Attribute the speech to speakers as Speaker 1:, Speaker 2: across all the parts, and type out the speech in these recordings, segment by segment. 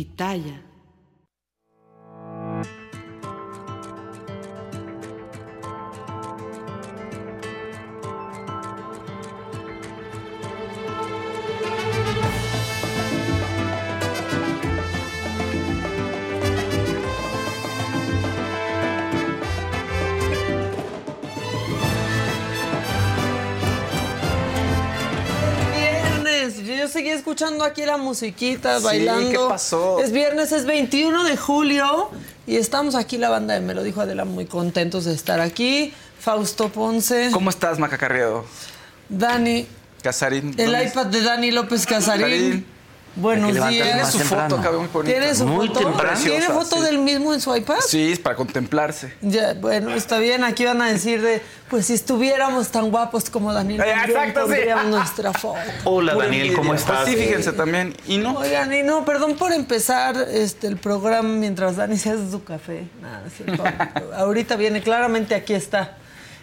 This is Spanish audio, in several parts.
Speaker 1: Pitaya. Yo seguía escuchando aquí la musiquita,
Speaker 2: Sí,
Speaker 1: bailando.
Speaker 2: ¿qué pasó?
Speaker 1: Es viernes, es 21 de julio y estamos aquí la banda de Me lo dijo Adela muy contentos de estar aquí. Fausto Ponce,
Speaker 2: ¿Cómo estás, Maca Carriado?
Speaker 1: Dani,
Speaker 2: Casarín.
Speaker 1: el
Speaker 2: ¿dónde
Speaker 1: iPad de Dani López Casarín.
Speaker 2: Casarín.
Speaker 1: Buenos
Speaker 2: Tiene
Speaker 1: días.
Speaker 3: más
Speaker 2: su
Speaker 3: temprano.
Speaker 2: foto, cabrón, muy bonita.
Speaker 1: ¿Tiene su
Speaker 3: Muy
Speaker 1: foto?
Speaker 3: temprano.
Speaker 1: ¿Tiene foto
Speaker 2: sí.
Speaker 1: del mismo en su iPad?
Speaker 2: Sí, es para contemplarse.
Speaker 1: Ya, bueno, está bien. Aquí van a decir de, pues si estuviéramos tan guapos como Daniel,
Speaker 2: Eh, exacto, sí.
Speaker 1: nuestra foto.
Speaker 3: Hola
Speaker 2: Pura
Speaker 3: Daniel, ¿cómo estás?
Speaker 2: Pues sí, fíjense también. Y no.
Speaker 1: Oigan, y no, perdón por empezar este el programa mientras Dani se hace su café. Nada, es cierto. Ahorita viene, claramente aquí está.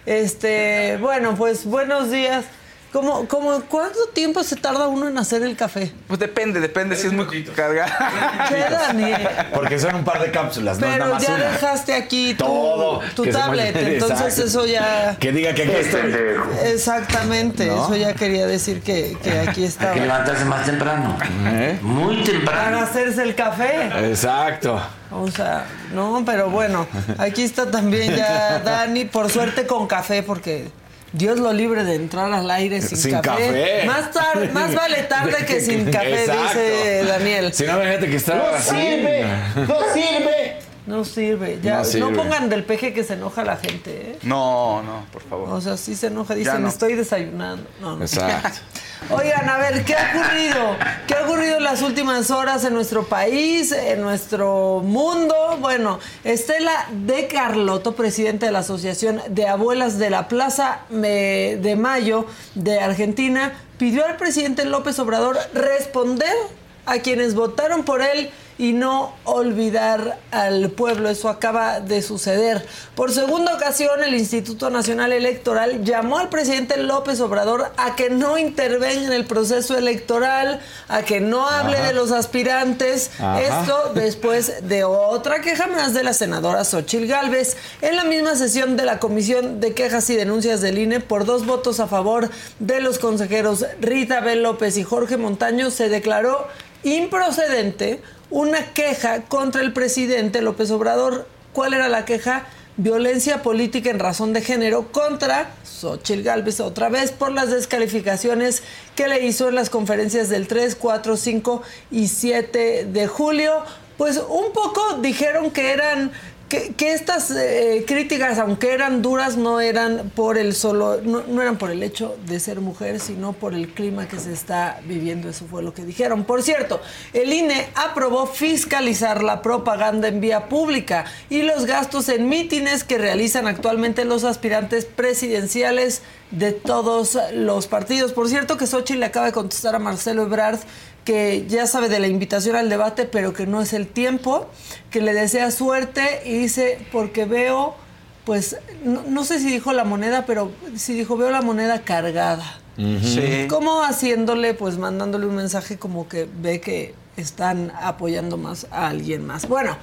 Speaker 1: Este, bueno, pues buenos días. ¿Cómo, cómo, ¿Cuánto tiempo se tarda uno en hacer el café?
Speaker 2: Pues depende, depende si es muy cargado.
Speaker 1: ¿Qué, Dani?
Speaker 4: Porque son un par de cápsulas, no es nada
Speaker 1: Pero
Speaker 4: más
Speaker 1: ya
Speaker 4: una.
Speaker 1: dejaste aquí tu,
Speaker 4: Todo.
Speaker 1: tu tablet, entonces
Speaker 4: Exacto.
Speaker 1: eso ya...
Speaker 4: Que diga que aquí estoy.
Speaker 1: Exactamente,
Speaker 4: ¿No?
Speaker 1: eso ya quería decir que, que aquí
Speaker 3: Hay que
Speaker 1: estaba.
Speaker 3: levantarse más temprano.
Speaker 4: ¿Eh?
Speaker 3: Muy
Speaker 1: Para
Speaker 3: temprano.
Speaker 1: hacerse el café.
Speaker 4: Exacto.
Speaker 1: O sea, no, pero bueno, aquí está también ya Dani, por suerte con café, porque Dios lo libre de entrar al aire sin,
Speaker 4: Sin café.
Speaker 1: Más, tar- más vale tarde que sin café,
Speaker 4: Exacto.
Speaker 1: dice Daniel.
Speaker 4: Si no, fíjate que está
Speaker 5: ¡No
Speaker 4: así.
Speaker 5: sirve! ¡No sirve!
Speaker 1: No sirve, ya.
Speaker 4: No
Speaker 1: pongan del peje que se enoja la gente, ¿eh?
Speaker 2: No, no, por favor.
Speaker 1: O sea, sí se enoja, dicen,
Speaker 2: no.
Speaker 1: estoy desayunando. No, no.
Speaker 4: Exacto.
Speaker 1: Oigan, a ver, ¿qué ha ocurrido? ¿Qué ha ocurrido en las últimas horas en nuestro país, en nuestro mundo? Bueno, Estela de Carlotto, presidenta de la Asociación de Abuelas de la Plaza de Mayo de Argentina, pidió al presidente López Obrador responder a quienes votaron por él y no olvidar al pueblo. Eso acaba de suceder. Por segunda ocasión, el Instituto Nacional Electoral llamó al presidente López Obrador a que no intervenga en el proceso electoral, a que no hable de los aspirantes.
Speaker 4: Ajá.
Speaker 1: Esto después de otra queja más de la senadora Xochil Gálvez. En la misma sesión de la Comisión de Quejas y Denuncias del INE, por dos votos a favor de los consejeros Rita B. López y Jorge Montaño, se declaró improcedente una queja contra el presidente López Obrador. ¿Cuál era la queja? Violencia política en razón de género contra Xochil Gálvez otra vez por las descalificaciones que le hizo en las conferencias del 3, 4, 5 y 7 de julio. Pues un poco dijeron que eran que, estas eh, críticas, aunque eran duras, no eran por el solo, no, no eran por el hecho de ser mujer, sino por el clima que se está viviendo. Eso fue lo que dijeron. Por cierto, el INE aprobó fiscalizar la propaganda en vía pública y los gastos en mítines que realizan actualmente los aspirantes presidenciales de todos los partidos. Por cierto, que Xochitl le acaba de contestar a Marcelo Ebrard que ya sabe de la invitación al debate, pero que no es el tiempo, que le desea suerte y dice, porque veo, pues, no, no sé si dijo la moneda, pero si dijo, veo la moneda cargada.
Speaker 2: Sí.
Speaker 1: Como haciéndole, pues mandándole un mensaje como que ve que están apoyando más a alguien más. Bueno,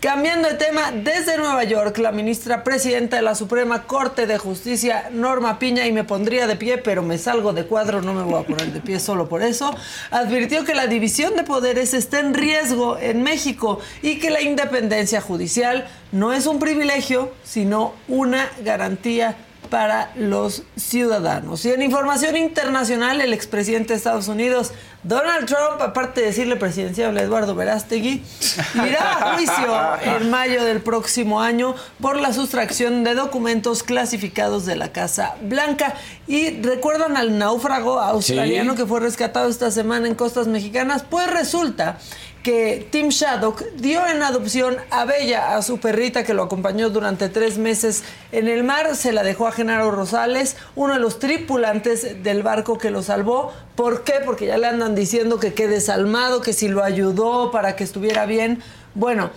Speaker 1: cambiando de tema, desde Nueva York, la ministra presidenta de la Suprema Corte de Justicia, Norma Piña, y me pondría de pie, pero me salgo de cuadro, no me voy a poner de pie solo por eso, advirtió que la división de poderes está en riesgo en México y que la independencia judicial no es un privilegio, sino una garantía para los ciudadanos. Y en información internacional, el expresidente de Estados Unidos, Donald Trump, aparte de decirle presidenciable a Eduardo Verástegui, irá a juicio en mayo del próximo año por la sustracción de documentos clasificados de la Casa Blanca. Y recuerdan al náufrago australiano
Speaker 4: Sí.
Speaker 1: que fue rescatado esta semana en costas mexicanas. Pues resulta que Tim Shaddock dio en adopción a Bella, a su perrita que lo acompañó durante tres meses en el mar. Se la dejó a Genaro Rosales, uno de los tripulantes del barco que lo salvó. ¿Por qué? Porque ya le andan diciendo que quede desalmado, que si lo ayudó para que estuviera bien. Bueno,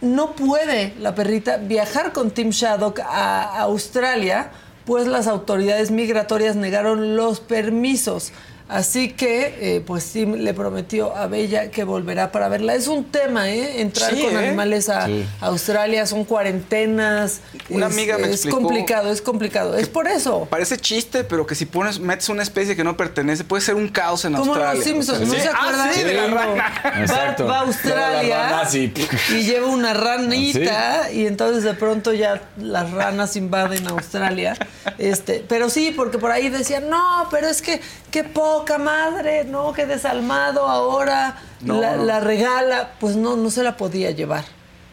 Speaker 1: no puede la perrita viajar con Tim Shaddock a Australia, pues las autoridades migratorias negaron los permisos. Así que, eh, pues Tim le prometió a Bella que volverá para verla. Es un tema, ¿eh? Entrar
Speaker 2: Sí,
Speaker 1: con
Speaker 2: ¿eh?
Speaker 1: animales a
Speaker 4: Sí.
Speaker 1: Australia, son cuarentenas.
Speaker 2: Una
Speaker 1: es,
Speaker 2: amiga me
Speaker 1: Es
Speaker 2: explicó
Speaker 1: complicado, es complicado. Es por eso.
Speaker 2: Parece chiste, pero que si pones, metes una especie que no pertenece, puede ser un caos en
Speaker 1: Como
Speaker 2: Australia.
Speaker 1: los Simpsons, ¿no
Speaker 2: sea,
Speaker 1: se
Speaker 2: sí.
Speaker 1: acuerdan?
Speaker 2: Ah, sí, de la rana.
Speaker 1: Bart
Speaker 4: Exacto.
Speaker 1: va a Australia
Speaker 4: y-
Speaker 1: y lleva una ranita y entonces de pronto ya las ranas invaden Australia. Este, pero sí, porque por ahí decían, no, pero es que qué poca madre, no, qué desalmado ahora
Speaker 2: No,
Speaker 1: la,
Speaker 2: no.
Speaker 1: la regala. Pues no, no se la podía llevar,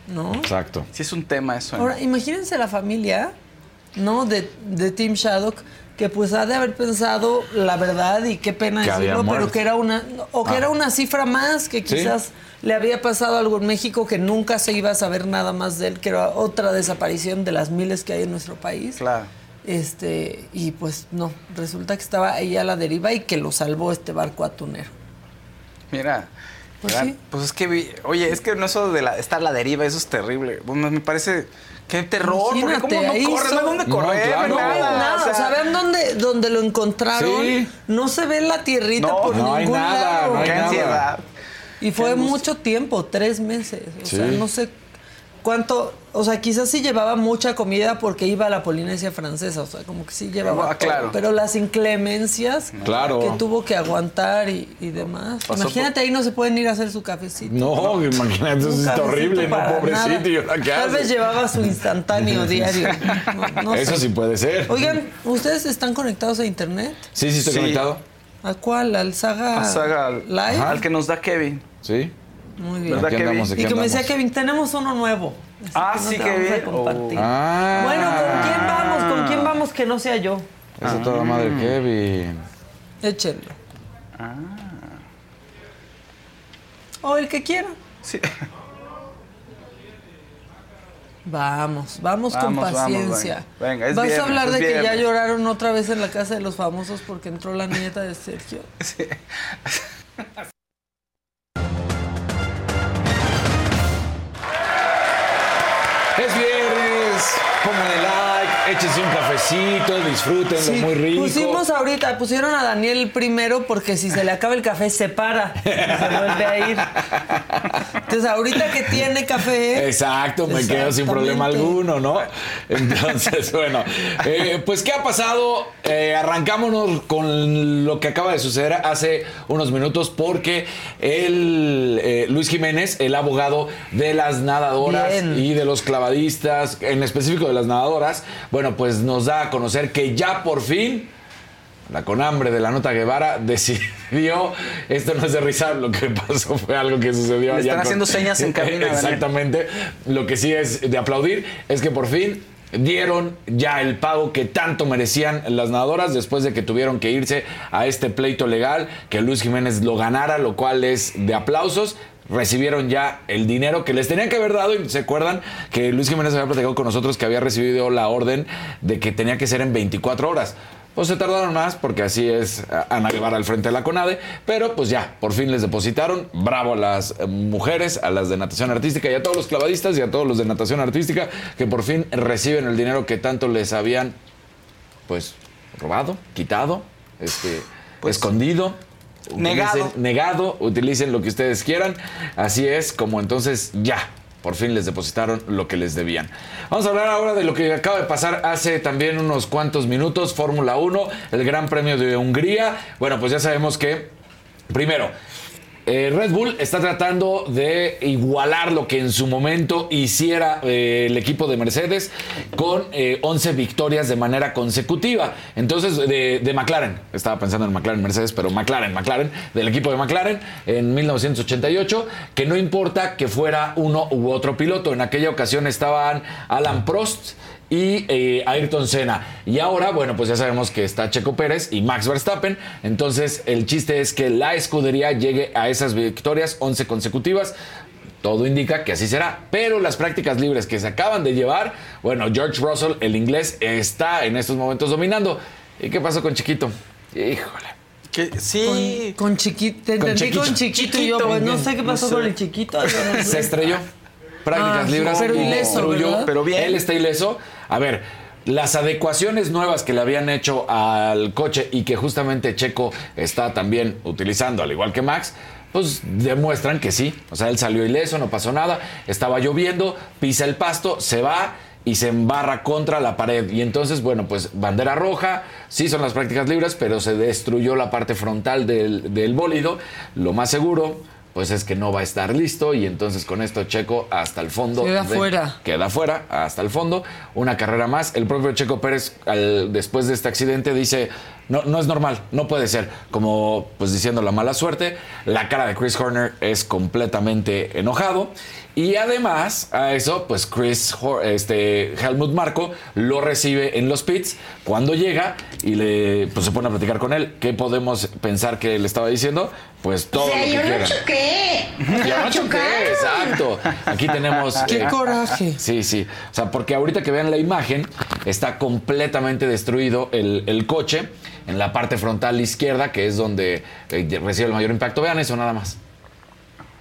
Speaker 1: ¿no?
Speaker 4: Exacto.
Speaker 2: Sí es un tema eso. ¿eh?
Speaker 1: Ahora, imagínense la familia, ¿no? De, de Tim Shaddock, que pues ha de haber pensado la verdad y qué pena
Speaker 4: Que había
Speaker 1: decirlo, pero que era una, o que
Speaker 4: Ah.
Speaker 1: era una cifra más, que
Speaker 4: Sí.
Speaker 1: quizás le había pasado algo en México que nunca se iba a saber nada más de él, que era otra desaparición de las miles que hay en nuestro país.
Speaker 2: Claro.
Speaker 1: Este, y pues no, resulta que estaba ahí a la deriva y que lo salvó este barco atunero.
Speaker 2: Mira.
Speaker 1: Pues sí.
Speaker 2: Pues es que, vi- oye, es que no eso de la, estar a la deriva, eso es terrible. Bueno, me parece, qué terror, porque
Speaker 1: Imagínate,
Speaker 2: cómo no
Speaker 1: ahí
Speaker 2: corres, no hay
Speaker 1: son-
Speaker 2: dónde
Speaker 4: No,
Speaker 2: correr,
Speaker 4: claro.
Speaker 2: no hay nada.
Speaker 1: Nada,
Speaker 2: o sea,
Speaker 1: o sea, vean dónde, dónde lo encontraron.
Speaker 4: Sí.
Speaker 1: No se ve la tierrita
Speaker 2: No,
Speaker 1: por
Speaker 4: no hay
Speaker 1: ningún
Speaker 4: nada,
Speaker 1: lado.
Speaker 4: no hay
Speaker 2: qué
Speaker 4: nada.
Speaker 2: ansiedad.
Speaker 1: Y fue mucho tiempo, tres meses. O
Speaker 4: Sí.
Speaker 1: sea, no sé cuánto. O sea, quizás sí llevaba mucha comida porque iba a la Polinesia francesa. O sea, como que sí llevaba.
Speaker 2: Ah,
Speaker 1: todo.
Speaker 2: claro.
Speaker 1: Pero las inclemencias
Speaker 4: Claro.
Speaker 1: que tuvo que aguantar y, y demás.
Speaker 2: Pasó
Speaker 1: Imagínate, ahí no se pueden ir a hacer su cafecito.
Speaker 4: No, imagínate, eso
Speaker 1: cafecito
Speaker 4: horrible, no, pobrecito.
Speaker 1: nada.
Speaker 4: ¿y ahora qué
Speaker 1: Tal vez llevaba su instantáneo diario. No- no
Speaker 4: Eso
Speaker 1: sé.
Speaker 4: sí puede ser.
Speaker 1: Oigan, ¿ustedes están conectados a internet?
Speaker 4: Sí, sí, estoy
Speaker 2: Sí.
Speaker 4: conectado.
Speaker 1: ¿A cuál? ¿Al Saga,
Speaker 2: A Saga, al-
Speaker 1: Live?
Speaker 2: al que nos da Kevin.
Speaker 4: Sí.
Speaker 1: Muy bien.
Speaker 2: ¿Verdad,
Speaker 4: Aquí
Speaker 2: Kevin?
Speaker 4: andamos, aquí
Speaker 1: Y que me decía. Kevin, tenemos uno nuevo. Así
Speaker 2: Ah,
Speaker 1: que
Speaker 2: sí,
Speaker 1: vamos
Speaker 2: Kevin. Oh.
Speaker 4: Ah.
Speaker 1: Bueno, ¿con quién vamos? ¿Con quién vamos que no sea yo?
Speaker 4: Eso toda madre, Kevin.
Speaker 1: Échenlo.
Speaker 2: Ah.
Speaker 1: O el que quiera.
Speaker 2: Sí.
Speaker 1: Vamos, vamos, con
Speaker 2: Vamos, vamos,
Speaker 1: paciencia.
Speaker 2: venga. Venga, es
Speaker 1: Vas
Speaker 2: viernes,
Speaker 1: a hablar
Speaker 2: es
Speaker 1: de que ya lloraron otra vez en la casa de los famosos porque entró la nieta de Sergio.
Speaker 2: Sí.
Speaker 4: Viernes, pónganle like, échense un cafecito, disfrútenlo
Speaker 1: Sí,
Speaker 4: muy rico.
Speaker 1: Pusimos ahorita, pusieron a Daniel primero porque si se le acaba el café se para y se vuelve a ir. Entonces ahorita que tiene café.
Speaker 4: Exacto, me quedo sin problema alguno, ¿no? Entonces, bueno, eh, pues ¿qué ha pasado? Eh, arrancámonos con lo que acaba de suceder hace unos minutos porque el eh, Luis Jiménez, el abogado de las nadadoras
Speaker 1: Bien.
Speaker 4: y de los clavadistas, en específico de las nadadoras, bueno, pues nos da a conocer que ya por fin la conhambre de la nota Guevara decidió, esto no es de risa, lo que pasó fue algo que sucedió
Speaker 2: Le
Speaker 4: allá
Speaker 2: están haciendo señas en Daniel.
Speaker 4: Exactamente. Lo que sí es de aplaudir es que por fin dieron ya el pago que tanto merecían las nadadoras después de que tuvieron que irse a este pleito legal, que Luis Jiménez lo ganara, lo cual es de aplausos. Recibieron ya el dinero que les tenían que haber dado y se acuerdan que Luis Jiménez había platicado con nosotros que había recibido la orden de que tenía que ser en 24 horas. Pues se tardaron más porque así es a- Ana Guevara al frente de la CONADE, pero pues ya, por fin les depositaron. Bravo a las mujeres, a las de natación artística y a todos los clavadistas y a todos los de natación artística que por fin reciben el dinero que tanto les habían pues robado, quitado, este, escondido.
Speaker 2: Negado.
Speaker 4: Utilicen- negado, utilicen lo que ustedes quieran. Así es como entonces ya, por fin les depositaron lo que les debían. Vamos a hablar ahora de lo que acaba de pasar hace también unos cuantos minutos, Fórmula 1, el Gran Premio de Hungría. Bueno, pues ya sabemos que, primero, eh, Red Bull está tratando de igualar lo que en su momento hiciera eh, el equipo de Mercedes con eh, 11 victorias de manera consecutiva. Entonces, de, de McLaren, estaba pensando en McLaren Mercedes, pero McLaren, McLaren, del equipo de McLaren en 1988, que no importa que fuera uno u otro piloto. En aquella ocasión estaban Alan Prost y eh, Ayrton Senna. Y ahora, bueno, pues ya sabemos que está Checo Pérez y Max Verstappen. Entonces, el chiste es que la escudería llegue a esas victorias 11 consecutivas. Todo indica que así será. Pero las prácticas libres que se acaban de llevar, bueno, George Russell, el inglés, está en estos momentos dominando. ¿Y qué pasó con Chiquito? Híjole.
Speaker 2: Que sí.
Speaker 1: Con, con chiquito, te
Speaker 4: Con
Speaker 1: entendí con
Speaker 4: chiquito.
Speaker 1: chiquito, y yo,
Speaker 2: Chiquito.
Speaker 1: pues no sé qué pasó
Speaker 2: No sé.
Speaker 1: con el chiquito. yo no sé.
Speaker 4: Se estrelló. Prácticas
Speaker 1: Ah,
Speaker 4: libres.
Speaker 1: pero ileso.
Speaker 2: Pero bien.
Speaker 4: Él está ileso. A ver, las adecuaciones nuevas que le habían hecho al coche y que justamente Checo está también utilizando, al igual que Max, pues demuestran que sí. O sea, él salió ileso, no pasó nada. Estaba lloviendo, pisa el pasto, se va y se embarra contra la pared. Y entonces, bueno, pues bandera roja, sí son las prácticas libres, pero se destruyó la parte frontal del, del bólido. Lo más seguro, pues es que no va a estar listo y entonces con esto Checo hasta el fondo.
Speaker 1: Queda
Speaker 4: de-
Speaker 1: fuera.
Speaker 4: Queda fuera, hasta el fondo. Una carrera más. El propio Checo Pérez, al- después de este accidente, dice, no, no es normal, no puede ser. Como pues diciendo la mala suerte. La cara de Chris Horner es completamente enojado. Y además, a eso, pues Chris, este, Helmut Marco lo recibe en los pits cuando llega y le, pues, se pone a platicar con él. ¿Qué podemos pensar que le estaba diciendo? Pues todo
Speaker 5: O sea,
Speaker 4: lo que
Speaker 5: yo no choqué.
Speaker 4: Ya no choqué, exacto. Aquí tenemos.
Speaker 1: Qué
Speaker 4: eh,
Speaker 1: coraje.
Speaker 4: Sí, sí. O sea, porque ahorita que vean la imagen, está completamente destruido el, el coche en la parte frontal izquierda, que es donde eh, recibe el mayor impacto. Vean eso nada más.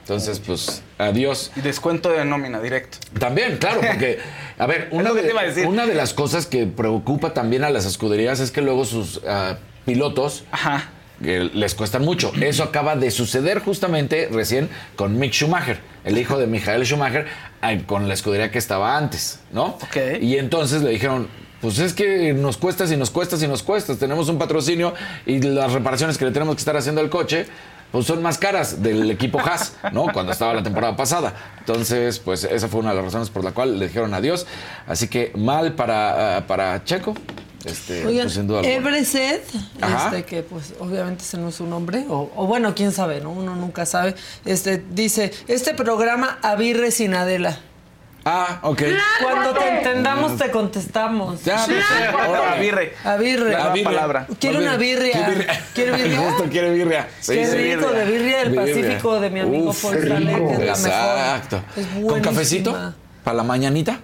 Speaker 4: Entonces, pues, adiós.
Speaker 2: Y descuento de nómina directo.
Speaker 4: También, claro, porque, a ver, una, de, una las cosas que preocupa también a las escuderías es que luego sus ah, pilotos
Speaker 2: Ajá.
Speaker 4: les cuestan mucho. Eso acaba de suceder justamente recién con Mick Schumacher, el hijo de Michael Schumacher, ay, con la escudería que estaba antes, ¿no?
Speaker 2: Ok.
Speaker 4: Y entonces le dijeron, pues es que nos cuesta y nos cuesta y nos cuesta. Tenemos un patrocinio y las reparaciones que le tenemos que estar haciendo al coche, pues son más caras del equipo Haas, ¿no? Cuando estaba la temporada pasada. Entonces, pues esa fue una de las razones por la cual le dijeron adiós. Así que mal para, ah, para Checo. Este,
Speaker 1: Oigan,
Speaker 4: pues, sin duda.
Speaker 1: Everset, este, que pues obviamente ese no es su nombre, o, o bueno, quién sabe, ¿no? Uno nunca sabe. Este, dice, este programa Avirre sin Adela.
Speaker 4: Ah, ok.
Speaker 1: Cuando te entendamos te contestamos.
Speaker 4: Ya, pues,
Speaker 2: Ahora,
Speaker 4: órale.
Speaker 2: Avirre.
Speaker 1: Avirre.
Speaker 2: La
Speaker 4: birria.
Speaker 2: palabra.
Speaker 1: Quiero una birria.
Speaker 4: ¿Quiere birria? Justo quiere birria. Sí,
Speaker 1: Qué rico, de birria del
Speaker 4: Birria.
Speaker 1: Pacífico de mi amigo
Speaker 4: Uf,
Speaker 1: Paul Sale, que es la
Speaker 4: Exacto.
Speaker 1: mejor. Es
Speaker 4: ¿Con cafecito? ¿Para la mañanita?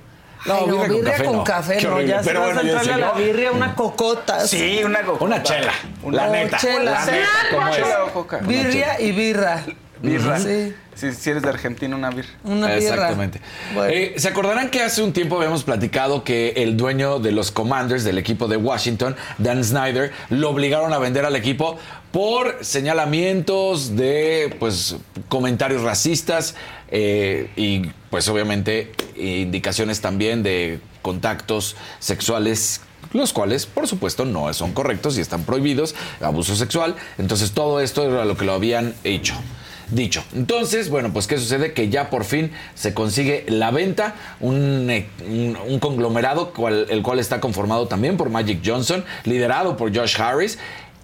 Speaker 1: No, no, birria, con café, no,
Speaker 4: horrible.
Speaker 1: ya se
Speaker 4: Pero
Speaker 1: vas
Speaker 4: bueno,
Speaker 1: a
Speaker 4: yo
Speaker 1: entrarle a la birria, una cocota.
Speaker 2: Sí, una coca.
Speaker 4: Una chela. La
Speaker 1: Oh,
Speaker 4: neta.
Speaker 1: chela.
Speaker 4: La neta, ¿cómo es?
Speaker 2: Chela o coca.
Speaker 1: Birria y birra.
Speaker 2: Birra.
Speaker 1: Sí.
Speaker 2: Si, si eres de Argentina, una birra.
Speaker 1: Una birra.
Speaker 4: Exactamente.
Speaker 1: Bueno.
Speaker 4: Eh, ¿Se acordarán que hace un tiempo habíamos platicado que el dueño de los Commanders del equipo de Washington, Dan Snyder, lo obligaron a vender al equipo por señalamientos de pues comentarios racistas eh, y pues obviamente indicaciones también de contactos sexuales los cuales, por supuesto, no son correctos y están prohibidos, abuso sexual. Entonces, todo esto era lo que lo habían hecho. Dicho. Entonces, bueno, pues ¿qué sucede? Que ya por fin se consigue la venta, un, eh, un- un conglomerado, cual- el cual está conformado también por Magic Johnson, liderado por Josh Harris.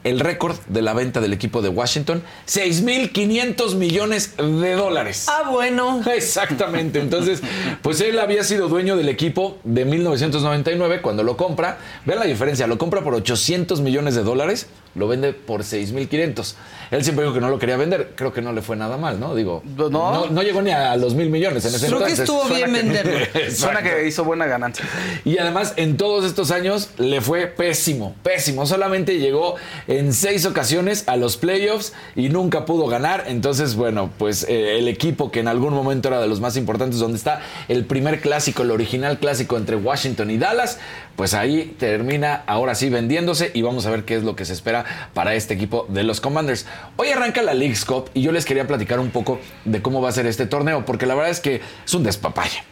Speaker 4: El récord de la venta del equipo de Washington, 6.500 millones de dólares.
Speaker 1: Ah, bueno.
Speaker 4: Exactamente. Entonces, pues él había sido dueño del equipo de 1999 cuando lo compra. Vean la diferencia, lo compra por 800 millones de dólares, lo vende por 6.500. Él siempre dijo que no lo quería vender. Creo que no le fue nada mal, ¿no? Digo,
Speaker 2: No.
Speaker 4: no, no llegó ni a los mil millones en ese
Speaker 1: Creo que estuvo bien
Speaker 2: Suena
Speaker 1: venderlo.
Speaker 2: Suena que hizo buena ganancia.
Speaker 4: Y además, en todos estos años le fue pésimo, pésimo. Solamente llegó en seis ocasiones a los playoffs y nunca pudo ganar. Entonces, bueno, pues eh, el equipo que en algún momento era de los más importantes, donde está el primer clásico, el original clásico entre Washington y Dallas, pues ahí termina ahora sí vendiéndose y vamos a ver qué es lo que se espera para este equipo de los Commanders. Hoy arranca la League's Cup y yo les quería platicar un poco de cómo va a ser este torneo, porque la verdad es que es un despapalle.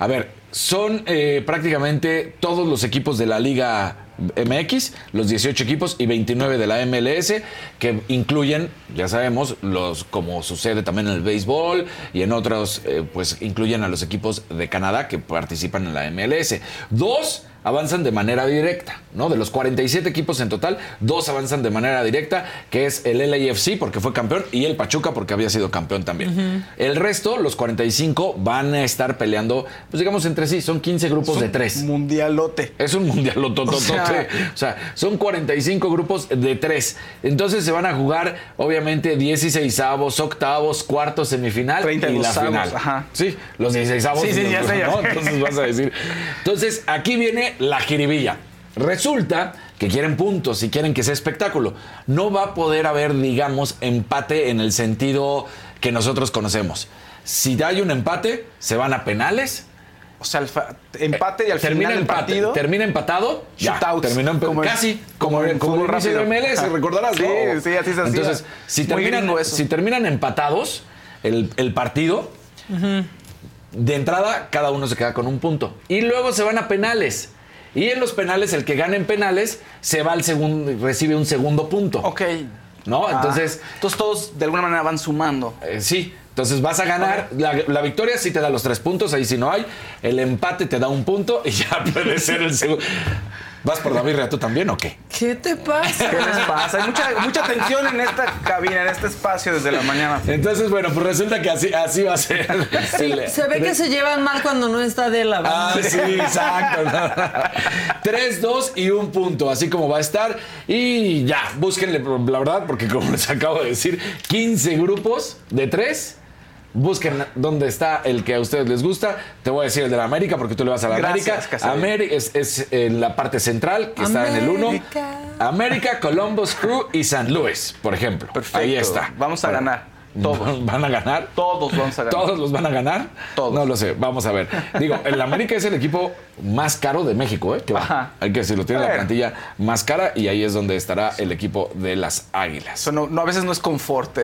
Speaker 4: A ver, son eh, prácticamente todos los equipos de la liga MX, los 18 equipos y 29 de la MLS, que incluyen, ya sabemos, los como sucede también en el béisbol y en otros, eh, pues incluyen a los equipos de Canadá que participan en la MLS. Dos avanzan de manera directa, ¿no? De los 47 equipos en total, dos avanzan de manera directa, que es el LAFC porque fue campeón y el Pachuca porque había sido campeón también. El resto, los 45, van a estar peleando, pues digamos entre sí, son 15 grupos de tres.
Speaker 2: Mundialote.
Speaker 4: Es un mundial
Speaker 2: O sea-
Speaker 4: o sea, son 45 grupos de tres. Entonces se van a jugar, obviamente, 16 avos, octavos, cuartos, semifinal
Speaker 2: 30
Speaker 4: y la
Speaker 2: avos,
Speaker 4: final.
Speaker 2: ajá.
Speaker 4: Sí, los 16 avos.
Speaker 2: Sí, sí, ya sé,
Speaker 4: ¿no? Entonces vas a decir. Entonces, aquí viene la jiribilla. Resulta que quieren puntos y quieren que sea espectáculo. No va a poder haber, digamos, empate en el sentido que nosotros conocemos. Si hay un empate, se van a penales.
Speaker 2: O sea, el empate y al
Speaker 4: termina
Speaker 2: final del
Speaker 4: empate,
Speaker 2: partido.
Speaker 4: termina empatado, ya, terminó empa-
Speaker 2: Como el-
Speaker 4: casi como,
Speaker 2: como el
Speaker 4: como el de
Speaker 2: rápido.
Speaker 4: MLS, recordarás,
Speaker 2: Sí,
Speaker 4: ¿no?
Speaker 2: sí, así se.
Speaker 4: Entonces, si terminan, si empatados el, el partido, de entrada cada uno se queda con un punto y luego se van a penales. Y en los penales el que gane en penales se va al segundo recibe un segundo punto.
Speaker 2: Ok.
Speaker 4: ¿No?
Speaker 2: Ah,
Speaker 4: Entonces,
Speaker 2: entonces todos de alguna manera van sumando.
Speaker 4: eh, sí, entonces vas a ganar. La, la victoria sí te da los tres puntos, ahí sí no hay. El empate te da un punto y ya puede ser el segundo. ¿Vas por la birria tú también o qué?
Speaker 1: ¿Qué te pasa?
Speaker 2: ¿Qué les pasa? Hay mucha, mucha tensión en esta cabina, en este espacio desde la mañana.
Speaker 4: Entonces, bueno, pues resulta que así, así va a ser. El-
Speaker 1: Se ve que se llevan mal cuando no está Adela.
Speaker 4: Ah,
Speaker 1: ¿verdad?
Speaker 4: sí, exacto. 3, 2 y un punto, así como va a estar. Y ya, búsquenle, la verdad, porque como les acabo de decir, 15 grupos de 3. Busquen dónde está el que a ustedes les gusta. Te voy a decir el de la América, porque tú le vas a la
Speaker 2: Gracias,
Speaker 4: América. América es, es en la parte central, que está en el 1.
Speaker 1: América.
Speaker 4: América, Columbus Crew y San Luis, por ejemplo.
Speaker 2: Perfecto.
Speaker 4: Ahí está.
Speaker 2: Vamos a ganar. Todos.
Speaker 4: ¿Van a ganar?
Speaker 2: Todos vamos a ganar.
Speaker 4: ¿Todos los van a ganar?
Speaker 2: Todos.
Speaker 4: No lo sé, vamos a ver. Digo, el América es el equipo más caro de México, ¿eh? Que va.
Speaker 2: Ajá.
Speaker 4: Hay que decirlo, tiene la plantilla más cara y ahí es donde estará el equipo de las Águilas.
Speaker 2: No, no, a veces no es confort.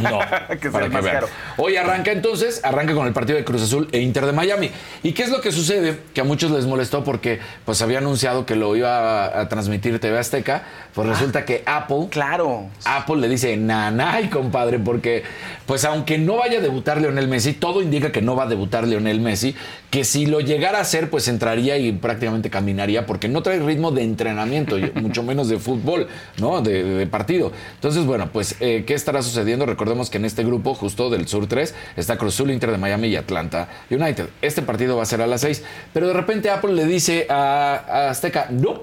Speaker 4: No,
Speaker 2: Que
Speaker 4: para que
Speaker 2: más
Speaker 4: vean.
Speaker 2: caro.
Speaker 4: Hoy arranca entonces, arranca con el partido de Cruz Azul e Inter de Miami. ¿Y qué es lo que sucede? Que a muchos les molestó porque pues había anunciado que lo iba a, a transmitir TV Azteca. Pues resulta que Apple
Speaker 2: Claro.
Speaker 4: Apple le dice nanay, compadre, porque pues aunque no vaya a debutar Lionel Messi, todo indica que no va a debutar Lionel Messi, que si lo llegara a hacer, pues entraría y prácticamente caminaría, porque no trae ritmo de entrenamiento, mucho menos de fútbol, ¿no? De, de partido. Entonces, bueno, pues, eh, ¿qué estará sucediendo? Recordemos que en este grupo, justo del Sur 3, está Cruz Inter de Miami y Atlanta United. Este partido va a ser a las 6, pero de repente Apple le dice a, a Azteca, no.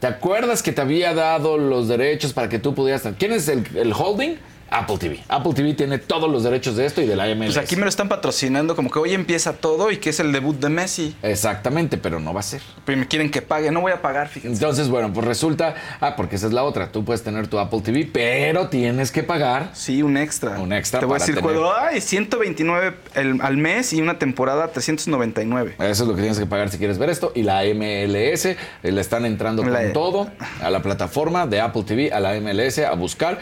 Speaker 4: ¿Te acuerdas que te había dado los derechos para que tú pudieras... ¿Quién es el, el holding? Apple TV. Apple TV tiene todos los derechos de esto y de la MLS.
Speaker 2: Pues aquí me lo están patrocinando como que hoy empieza todo y que es el debut de Messi.
Speaker 4: Exactamente, pero no va a ser.
Speaker 2: Pues me quieren que pague. No voy a pagar, fíjense.
Speaker 4: Entonces, bueno, pues resulta... Ah, porque esa es la otra. Tú puedes tener tu Apple TV, pero tienes que pagar...
Speaker 2: Sí, un extra.
Speaker 4: Un extra
Speaker 2: Te voy a decir,
Speaker 4: tener-
Speaker 2: juego, ay, 129 el- al mes y una temporada 399.
Speaker 4: Eso es lo que tienes que pagar si quieres ver esto. Y la MLS eh, le están entrando con
Speaker 2: La-
Speaker 4: todo a la plataforma de Apple TV, a la MLS, a buscar.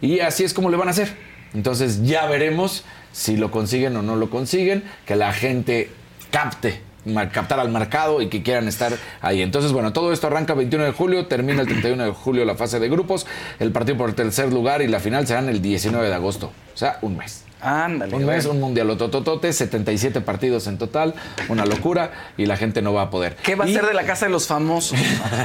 Speaker 4: Y así es como le van a hacer. Entonces ya veremos si lo consiguen o no lo consiguen. Que la gente capte, captar al mercado y que quieran estar ahí. Entonces, bueno, todo esto arranca el 21 de julio, termina el 31 de julio la fase de grupos. El partido por tercer lugar y la final serán el 19 de agosto. O sea, un mes.
Speaker 2: Ándale.
Speaker 4: Un mes, un mundial tototote, 77 partidos en total, una locura y la gente no va a poder.
Speaker 2: ¿Qué va a
Speaker 4: Y-
Speaker 2: ser de la casa de los famosos?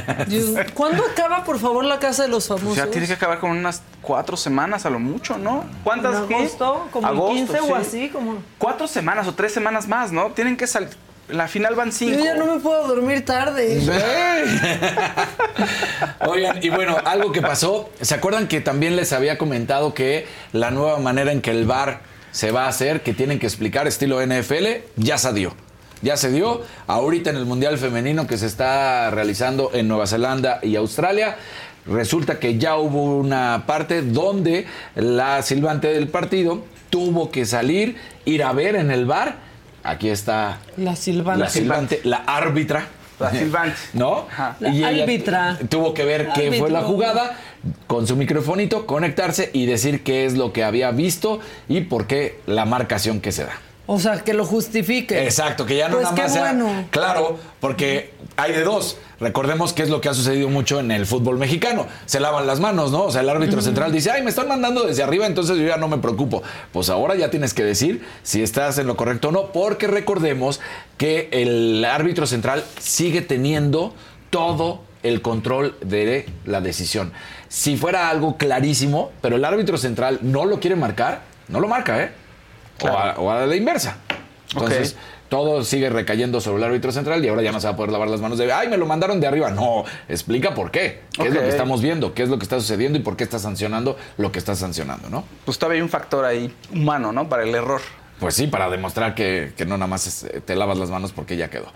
Speaker 1: ¿Cuándo acaba, por favor, la casa de los
Speaker 2: O
Speaker 1: famosos?
Speaker 2: sea, tiene que acabar con unas cuatro semanas a lo mucho, ¿no?
Speaker 1: ¿En
Speaker 2: ¿Cuántas? qué?
Speaker 1: agosto? ¿Como
Speaker 2: Agosto,
Speaker 1: 15
Speaker 2: sí.
Speaker 1: o así? Como...
Speaker 2: Cuatro semanas o tres semanas más, ¿no? Tienen que salir. La final van cinco.
Speaker 1: Yo ya no me puedo dormir tarde.
Speaker 4: Oigan, y bueno, algo que pasó, ¿se acuerdan que también les había comentado que la nueva manera en que el bar se va a hacer, que tienen que explicar estilo NFL, ya salió? ya se dio. Ahorita en el Mundial Femenino que se está realizando en Nueva Zelanda y Australia, resulta que ya hubo una parte donde la silbante del partido tuvo que salir, ir a ver en el bar. Aquí está
Speaker 1: La silbante.
Speaker 4: la silbante, la árbitra.
Speaker 2: La silbante.
Speaker 4: ¿No?
Speaker 1: La
Speaker 4: ella
Speaker 1: árbitra.
Speaker 4: Tuvo que ver qué fue la jugada, con su microfonito, conectarse y decir qué es lo que había visto y por qué la marcación que se da.
Speaker 1: O sea, que lo justifique.
Speaker 4: Exacto, que ya no
Speaker 1: Pues
Speaker 4: nada
Speaker 1: qué
Speaker 4: más sea-. Claro, porque hay de dos. Recordemos que es lo que ha sucedido mucho en el fútbol mexicano. Se lavan las manos, ¿no? O sea, el árbitro central dice, ay, me están mandando desde arriba, entonces yo ya no me preocupo. Pues ahora ya tienes que decir si estás en lo correcto o no, porque recordemos que el árbitro central sigue teniendo todo el control de la decisión. Si fuera algo clarísimo, pero el árbitro central no lo quiere marcar, no lo marca, ¿eh? O, a, o a la inversa. Entonces, todo sigue recayendo sobre el árbitro central y ahora ya no se va a poder lavar las manos de, ay, me lo mandaron de arriba. No, explica por qué. ¿Qué es lo que estamos viendo? ¿Qué es lo que está sucediendo y por qué está sancionando lo que está sancionando, no?
Speaker 2: Pues todavía hay un factor ahí humano, ¿no? Para el error.
Speaker 4: Pues sí, para demostrar que, que no nada más es, eh, te lavas las manos porque ya quedó.